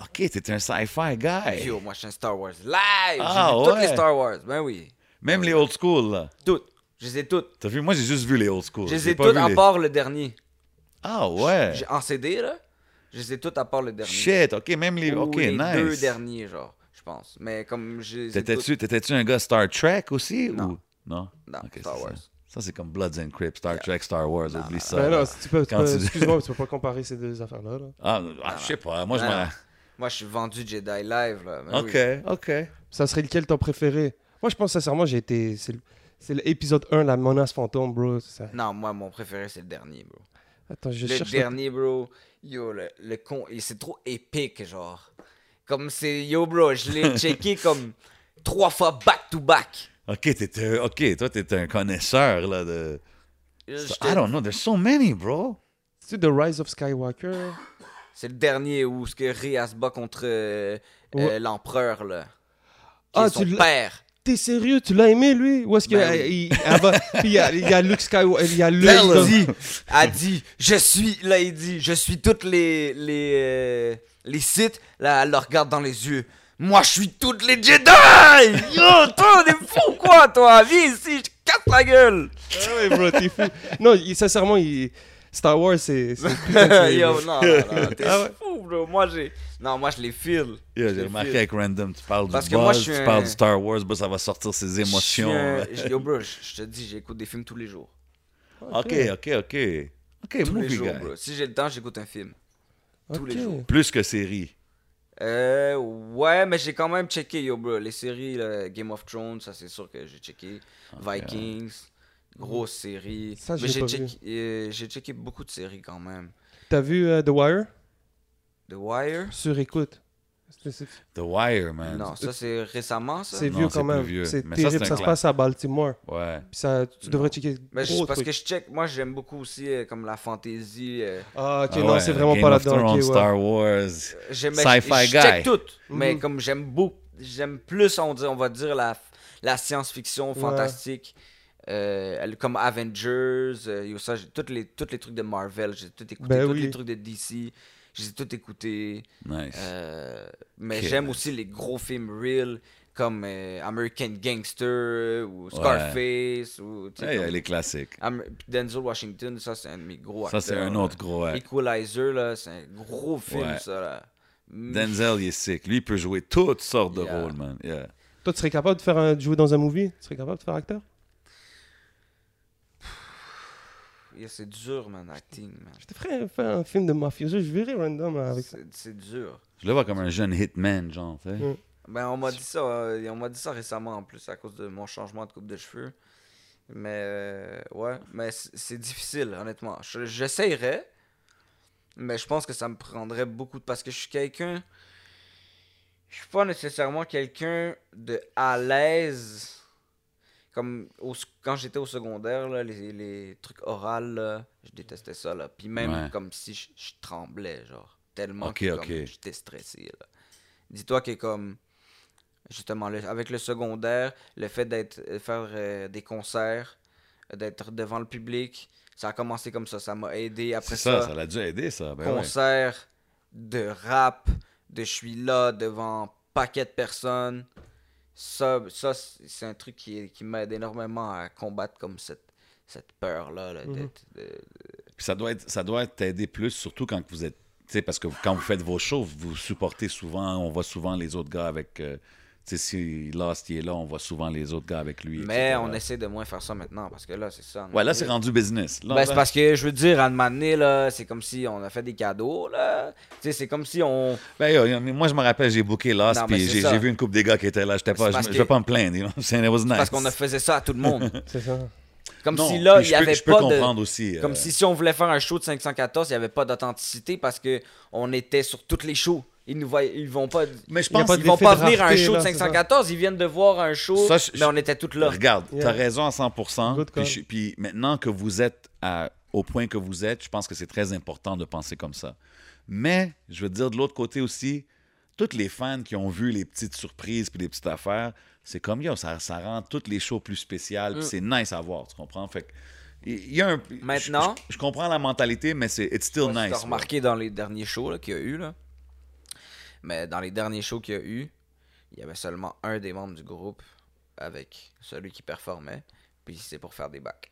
OK, t'es un sci-fi guy. Yo, moi, je suis un Star Wars live! Ah, j'ai vu toutes ouais. les Star Wars, ben oui. Même les old school, là. Toutes. Je les ai toutes. T'as vu? Moi, j'ai juste vu les old school. Je les J'ai ai toutes vu à les- part le dernier. Ah, ouais. J'ai- En CD, là, je les ai toutes à part le dernier. Shit, OK, même les. Ou OK, les nice. deux derniers, genre, je pense. Mais comme je les ai toutes- T'étais-tu un gars Star Trek aussi? Non. Ou... Non? Non, Ok, Star. Wars. Ça, c'est comme Bloods and Crips, Star Trek, Star Wars, Non, oublie non, ça. Ben là. non, si tu peux, tu peux- tu- excuse-moi, tu peux pas comparer ces deux affaires-là. là. Ah, ah, je sais pas, moi, je m'en... Moi, je suis vendu Jedi Live, là. OK, oui. OK. Ça serait lequel ton préféré? Moi, je pense sincèrement, j'ai été. C'est le- l'épisode 1, la menace fantôme, bro. Ça- Non, moi, mon préféré, c'est le dernier, bro. Attends, je le cherche. dernier, bro. Yo, le, le con, c'est trop épique, genre. Comme c'est. Yo, bro, je l'ai checké comme trois fois back-to-back. OK, t'étais... OK, toi, t'es un connaisseur, là, de... Je I don't know, there's so many, bro. C'est The Rise of Skywalker? C'est le dernier où ce que Rhea se bat contre euh, Ouais. euh, l'empereur, là. Qui Ah, est son tu père. T'es sérieux, tu l'as aimé lui? Ou est-ce qu'il Ben il, elle va- il y, a, il y a Luke Skywalker, il y a Luke. Us. dit, a dit, je suis, là il dit, je suis toutes les, les, euh, les sites, là elle le regarde dans les yeux. Moi je suis toutes les Jedi Yo, toi, t'es fou quoi, toi? Viens ici, je casse la gueule Ah ouais, bro, t'es fou. Non, sincèrement, il- Star Wars, c'est. Yo, bro. non, non, non, t'es Ah ouais. fou, bro. Moi j'ai. Non, moi je les file. Yo, Je j'ai les remarqué file. avec Random, tu parles Parce du que moi, buzz, je suis tu un- parles du Star Wars, bah, ça va sortir ses émotions. un- Yo, bro, je, te dis, j'écoute des films tous les jours. Ok, ok, ok. Ok, Tous les movie jours, guy. bro. Si j'ai le temps, j'écoute un film. tous les jours. Plus que série. Euh, ouais, mais j'ai quand même checké, yo, bro. Les séries, là, Game of Thrones, ça c'est sûr que j'ai checké. Vikings, grosse série. Ça, je mais j'ai euh, j'ai checké beaucoup de séries quand même. T'as vu euh, The Wire? The Wire? Sur écoute. The Wire, man. Non, ça c'est récemment, ça? C'est Non, vieux quand même. vieux. C'est Mais ça, terrible. c'est Ça, se passe à Baltimore. Ouais. Puis ça, tu devrais checker. Mais je- parce truc. que je check, moi j'aime beaucoup aussi euh, comme la fantasy. euh, Ah, ok, Ah non, ouais, c'est vraiment Game pas of là-dedans. Star Wars. J'aime Sci-fi je guy. check tout, mais Mhm. comme j'aime beaucoup, j'aime plus on, dit, on va dire la, la science-fiction Ouais. fantastique, euh, comme Avengers, euh, ça, tous les trucs de Marvel, j'ai tout écouté, Ben tous oui. les trucs de DC, j'ai tout écouté. Nice. euh, mais j'aime aussi les gros films real comme euh, American Gangster ou Scarface ou Ouais, comme- les classiques. Am- Denzel Washington, ça c'est un de mes gros Ça, c'est acteurs, un autre gros. ouais. Equalizer, là, c'est un gros film, Ouais. ça. Là. Denzel, il est sick. Lui, il peut jouer toutes sortes de rôles, man. Yeah. Toi, tu serais capable de, faire un- de jouer dans un movie? Tu serais capable de faire acteur? Yeah, c'est dur, man, acting, man. Je te ferais faire un film de mafioso. Je verrais random avec ça. C'est c'est dur. Je le vois comme un jeune hitman, genre. tu sais. Mm. Ben, on m'a dit ça, euh, on m'a dit ça récemment en plus à cause de mon changement de coupe de cheveux. Mais euh, ouais, mais c'est difficile, honnêtement. Je- J'essayerais, mais je pense que ça me prendrait beaucoup de. Parce que je suis quelqu'un. Je suis pas nécessairement quelqu'un de à l'aise. Comme au quand j'étais au secondaire, là, les, les trucs orales, là, je détestais ça. Là. Puis même Ouais. comme si je, je tremblais, genre. Tellement que j'étais stressé. Dis-toi que comme justement le- avec le secondaire, le fait d'être euh, faire euh, des concerts, euh, d'être devant le public, ça a commencé comme ça, ça m'a aidé après ça, ça. ça l'a dû aider, ça. Ben ouais. concert de rap, de je suis là devant paquet de personnes. Ça, ça c'est un truc qui, qui m'aide énormément à combattre comme cette, cette peur-là. là, Mhm. de- Puis ça doit être, ça doit t'aider plus, surtout quand vous êtes, tu sais, parce que quand vous faites vos shows, vous supportez souvent, on voit souvent les autres gars avec, euh, sais, si Lost il est là, on voit souvent les autres gars avec lui. Mais etc. on essaie de moins faire ça maintenant parce que là, c'est ça. Ouais, là c'est rendu business. Là, Ben, c'est parce que je veux dire, à un moment donné, là, c'est comme si on a fait des cadeaux, là. Tu sais, c'est comme si on. Ben, yo, yo, mais moi je me rappelle, j'ai booké Lost, puis j'ai vu une couple des gars qui étaient là, j'étais pas, C'est je, que- vais pas me plaindre, you know, saying it was nice. Parce qu'on a faisait ça à tout le monde. C'est ça. Comme Non, si là, il n'y avait je peux pas de. aussi. Comme euh, si, si on voulait faire un show de 514, il n'y avait pas d'authenticité parce que on était sur toutes les shows. Ils nous voient, ils vont pas. Mais je pense pas Ils de vont pas venir à un show de là, c'est ça. 514, ils viennent de voir un show, Ça, je- mais on était toutes là. Regarde, Yeah. t'as raison à 100%. Good Puis, je- puis maintenant que vous êtes à- au point que vous êtes, je pense que c'est très important de penser comme ça. Mais, je veux te dire, de l'autre côté aussi, tous les fans qui ont vu les petites surprises puis les petites affaires, c'est comme, yo, ça, ça rend toutes les shows plus spéciales. Mm. c'est nice à voir, tu comprends? Fait que, il y a un... Maintenant- Je, je- je comprends la mentalité, mais c'est it's still nice. t'as remarqué dans les derniers shows qu'il y a eu, là. Mais dans les derniers shows qu'il y a eu, il y avait seulement un des membres du groupe avec celui qui performait. Puis c'est pour faire des bacs.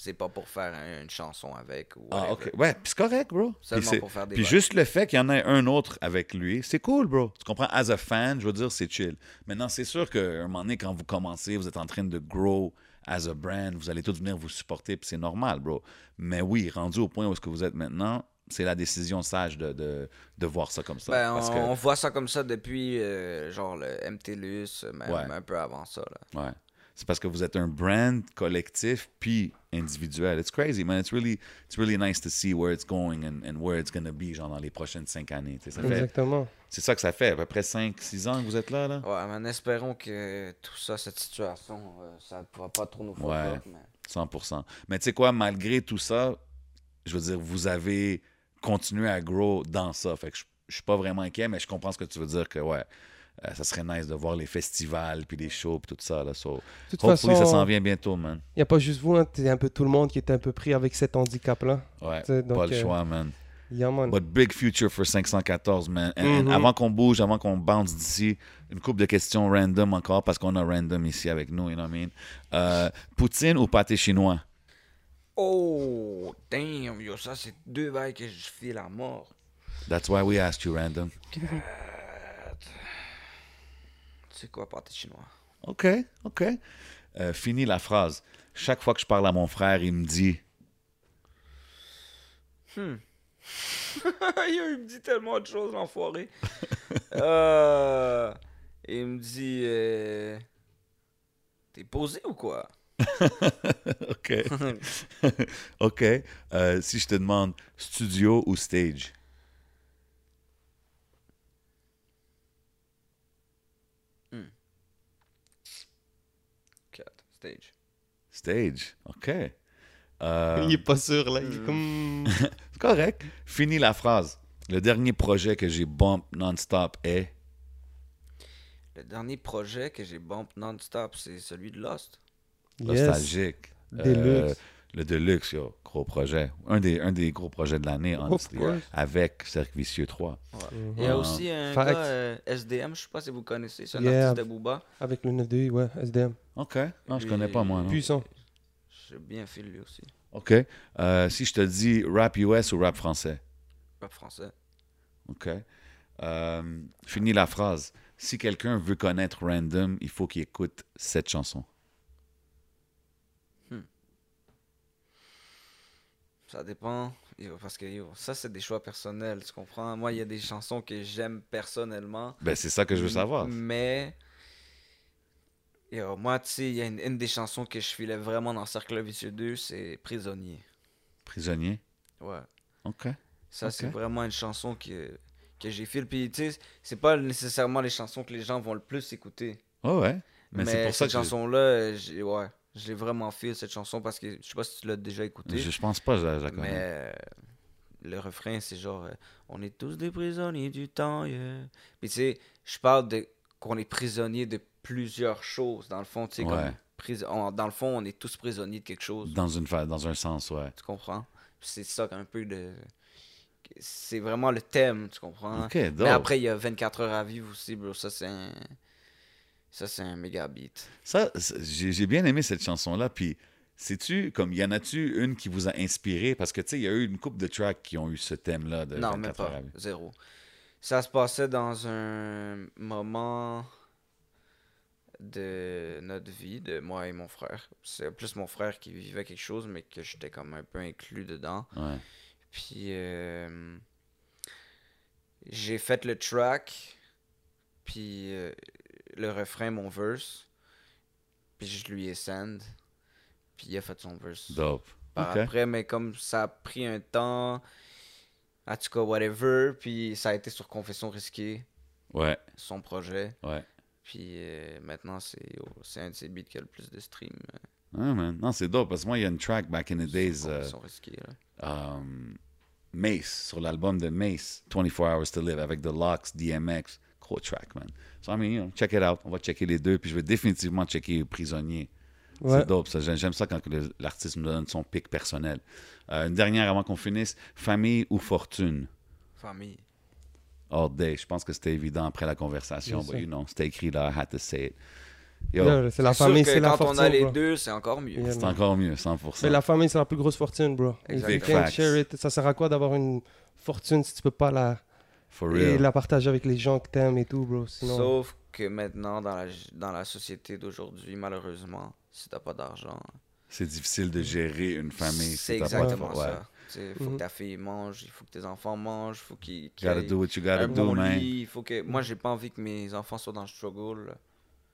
C'est pas pour faire un- une chanson avec ou Ah, ok. Ouais, puis c'est correct, bro. Seulement c'est- pour faire des puis bacs. juste le fait qu'il y en ait un autre avec lui, c'est cool, bro. Tu comprends? As a fan, je veux dire, c'est chill. Maintenant, c'est sûr qu'à un moment donné, quand vous commencez, vous êtes en train de grow as a brand, vous allez tous venir vous supporter, puis c'est normal, bro. Mais oui, rendu au point où est-ce que vous êtes maintenant, c'est la décision sage de, de, de voir ça comme ça. Ben, Parce on, que, on voit ça comme ça depuis euh, genre le MTLUS, même Ouais. un peu avant ça. Là. ouais. C'est parce que vous êtes un brand collectif puis individuel. It's crazy, man. It's really, it's really nice to see where it's going and, and where it's gonna be, genre dans les prochaines cinq années. Tu sais, Ça fait, Exactement. C'est ça que ça fait, à peu près 5-6 ans que vous êtes là, là? Ouais, mais espérons que tout ça, cette situation, euh, ça ne pourra pas trop nous Ouais. mais- 100%. Mais tu sais quoi, malgré tout ça, je veux dire, vous avez continué à grow dans ça. Fait que je, je suis pas vraiment inquiet, mais je comprends ce que tu veux dire que, ouais, euh, ça serait nice de voir les festivals, puis les shows, puis tout ça. Là. So, toute hopefully, ça s'en façon, vient bientôt, man. il n'y a pas juste vous, hein, c'est un peu tout le monde qui est un peu pris avec cet handicap-là. Ouais, donc, pas le euh, choix, man. Yeah, man. But big future for 514, man. And- and Mhm. avant qu'on bouge, avant qu'on bounce d'ici, une couple de questions random encore, parce qu'on a random ici avec nous, you know what I mean? Euh, poutine ou pâté chinois? Oh, damn, yo, ça, c'est deux bails que je file à mort. That's why we asked you random. C'est quoi, pâté chinois? OK, OK. Euh, fini la phrase. Chaque fois que je parle à mon frère, il me dit Hmm. il me dit tellement de choses, l'enfoiré. euh, il me dit... euh, T'es posé ou quoi? OK. OK. Euh, si je te demande studio ou stage? Quatre, stage. Stage. OK. Euh, Il est pas sûr, là. Il est comme... C'est correct. Fini la phrase. Le dernier projet que j'ai bump non-stop est? Le dernier projet que j'ai bump non-stop, c'est celui de Lost. Yes. Nostalgique. Euh, Deluxe. le Deluxe, yo, gros projet. Un des, un des gros projets de l'année, honestly, course. avec Cercle Vicieux 3. Il y a aussi un gars, euh, SDM, je sais pas si vous connaissez, c'est un Yeah. artiste de Booba. Avec le 9-2, ouais, SDM. OK. Non, je connais pas, moi. non. Puissant. J'ai bien fait lui aussi. OK. Euh, si je te dis rap US ou rap français? Rap français. OK. Euh, finis la phrase. Si quelqu'un veut connaître Random, il faut qu'il écoute cette chanson. Ça dépend. Parce que yo, ça, c'est des choix personnels, tu comprends? Moi, il y a des chansons que j'aime personnellement. Ben, c'est ça que je veux savoir. Mais. yo, moi, tu sais, il y a une, une des chansons que je filais vraiment dans Cercle Vicieux 2, c'est Prisonnier. Prisonnier? Ouais. OK. Ça, c'est vraiment une chanson que, que j'ai fait. Puis, tu sais, c'est pas nécessairement les chansons que les gens vont le plus écouter. Oh, ouais. Mais, Mais, c'est pour ça cette que je- chanson-là, ouais, je l'ai vraiment fait, cette chanson, parce que je sais pas si tu l'as déjà écoutée. je, je pense pas je la- je la Mais euh, le refrain, c'est genre euh, On est tous des prisonniers du temps. yeah. Puis tu sais, je parle de qu'on est prisonnier de plusieurs choses. Dans le fond, tu sais, Ouais. comme pris- on- dans le fond, on est tous prisonniers de quelque chose. Dans, une dans un sens, ouais. Tu comprends? C'est ça un peu de. C'est vraiment le thème, tu comprends? OK, Mais après, il y a 24 heures à vivre aussi, bro. Ça, c'est un. Ça, c'est un méga beat. Ça, j'ai bien aimé cette chanson-là. Puis, sais-tu, comme, y en a-tu une qui vous a inspiré? Parce que, tu sais, il y a eu une couple de tracks qui ont eu ce thème-là de Non, 24 même pas. Zéro. Ça se passait dans un moment de notre vie, de moi et mon frère. C'est plus mon frère qui vivait quelque chose, mais que j'étais comme un peu inclus dedans. Ouais. Puis euh, j'ai fait le track, puis euh, le refrain, mon verse, puis je lui ai send, puis il a fait son verse Dope. par après, mais comme ça a pris un temps, en tout cas, whatever, puis ça a été sur Confession Risquée, Ouais, son projet, ouais. puis euh, maintenant c'est oh, un de ses beats qui a le plus de stream. Ah, man. Non, c'est dope. Parce que moi, il y a une track back in the days. euh, Confession Risquée, là. um, Mace, sur l'album de Mace, 24 Hours to Live, avec The Locks, DMX. Gros track, man. So, I mean, you know, check it out. On va checker les deux. Puis je vais définitivement checker Prisonnier. Ouais. C'est dope, ça. J'aime ça quand l'artiste nous donne son pic personnel. Euh, une dernière avant qu'on finisse. Famille ou fortune? Famille. All day. Je pense que c'était évident après la conversation. But you know, c'était écrit là. I had to say it. C'est la famille, que c'est la quand fortune. on a les bro. deux, c'est encore mieux. Yeah, c'est man. encore mieux, 100%. Mais la famille, c'est la plus grosse fortune, bro. Facts. share it, ça sert à quoi d'avoir une fortune si tu peux pas la, For et la partager avec les gens que t'aimes et tout, bro? Sinon, Sauf que maintenant, dans la, dans la société d'aujourd'hui, malheureusement, si t'as pas d'argent, C'est difficile de gérer une famille. c'est si t'as pas exactement ouais. ça. Il faut Mhm. que ta fille mange, il faut que tes enfants mangent, il faut qu'ils qu'ils Gotta aient do what you gotta un do, man. lit, il faut que... Moi, j'ai pas envie que mes enfants soient dans le struggle. là.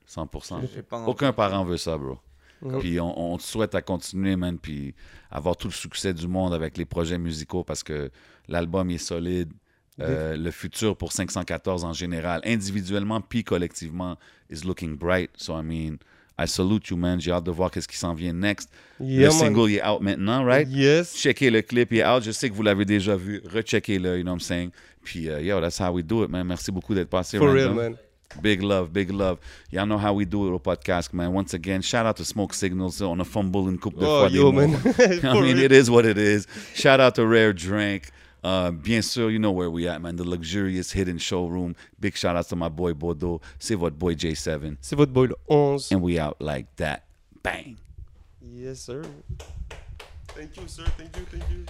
100%. J'ai pas Aucun parent veut ça, bro. Mhm. Puis on, on te souhaite à continuer, man, puis avoir tout le succès du monde avec les projets musicaux parce que l'album est solide. Euh, le futur pour 514 en général, individuellement puis collectivement, is looking bright. So, I mean, I salute you, man. J'ai hâte de voir qu'est-ce qui s'en vient next. Yeah, le man. single, il est out maintenant, right? Yes. Checkez le clip, il est out. Je sais que vous l'avez déjà vu. Recheckez-le, you know what I'm saying? Puis, uh, yo, that's how we do it, man. Merci beaucoup d'être passé, For real, man. Big love, big love. Y'all know how we do it au podcast, man. Once again, shout out to Smoke Signals on a fumble une coupe de Oh, fois yo, man. I mean, real. it is what it is. Shout out to Rare Drink. Uh, bien sûr, you know where we at, man. The luxurious hidden showroom. Big shout out to my boy Bordeaux. C'est votre boy J7. C'est votre boy le 11. And we out like that. Bang. Yes, sir. Thank you, sir. Thank you, thank you.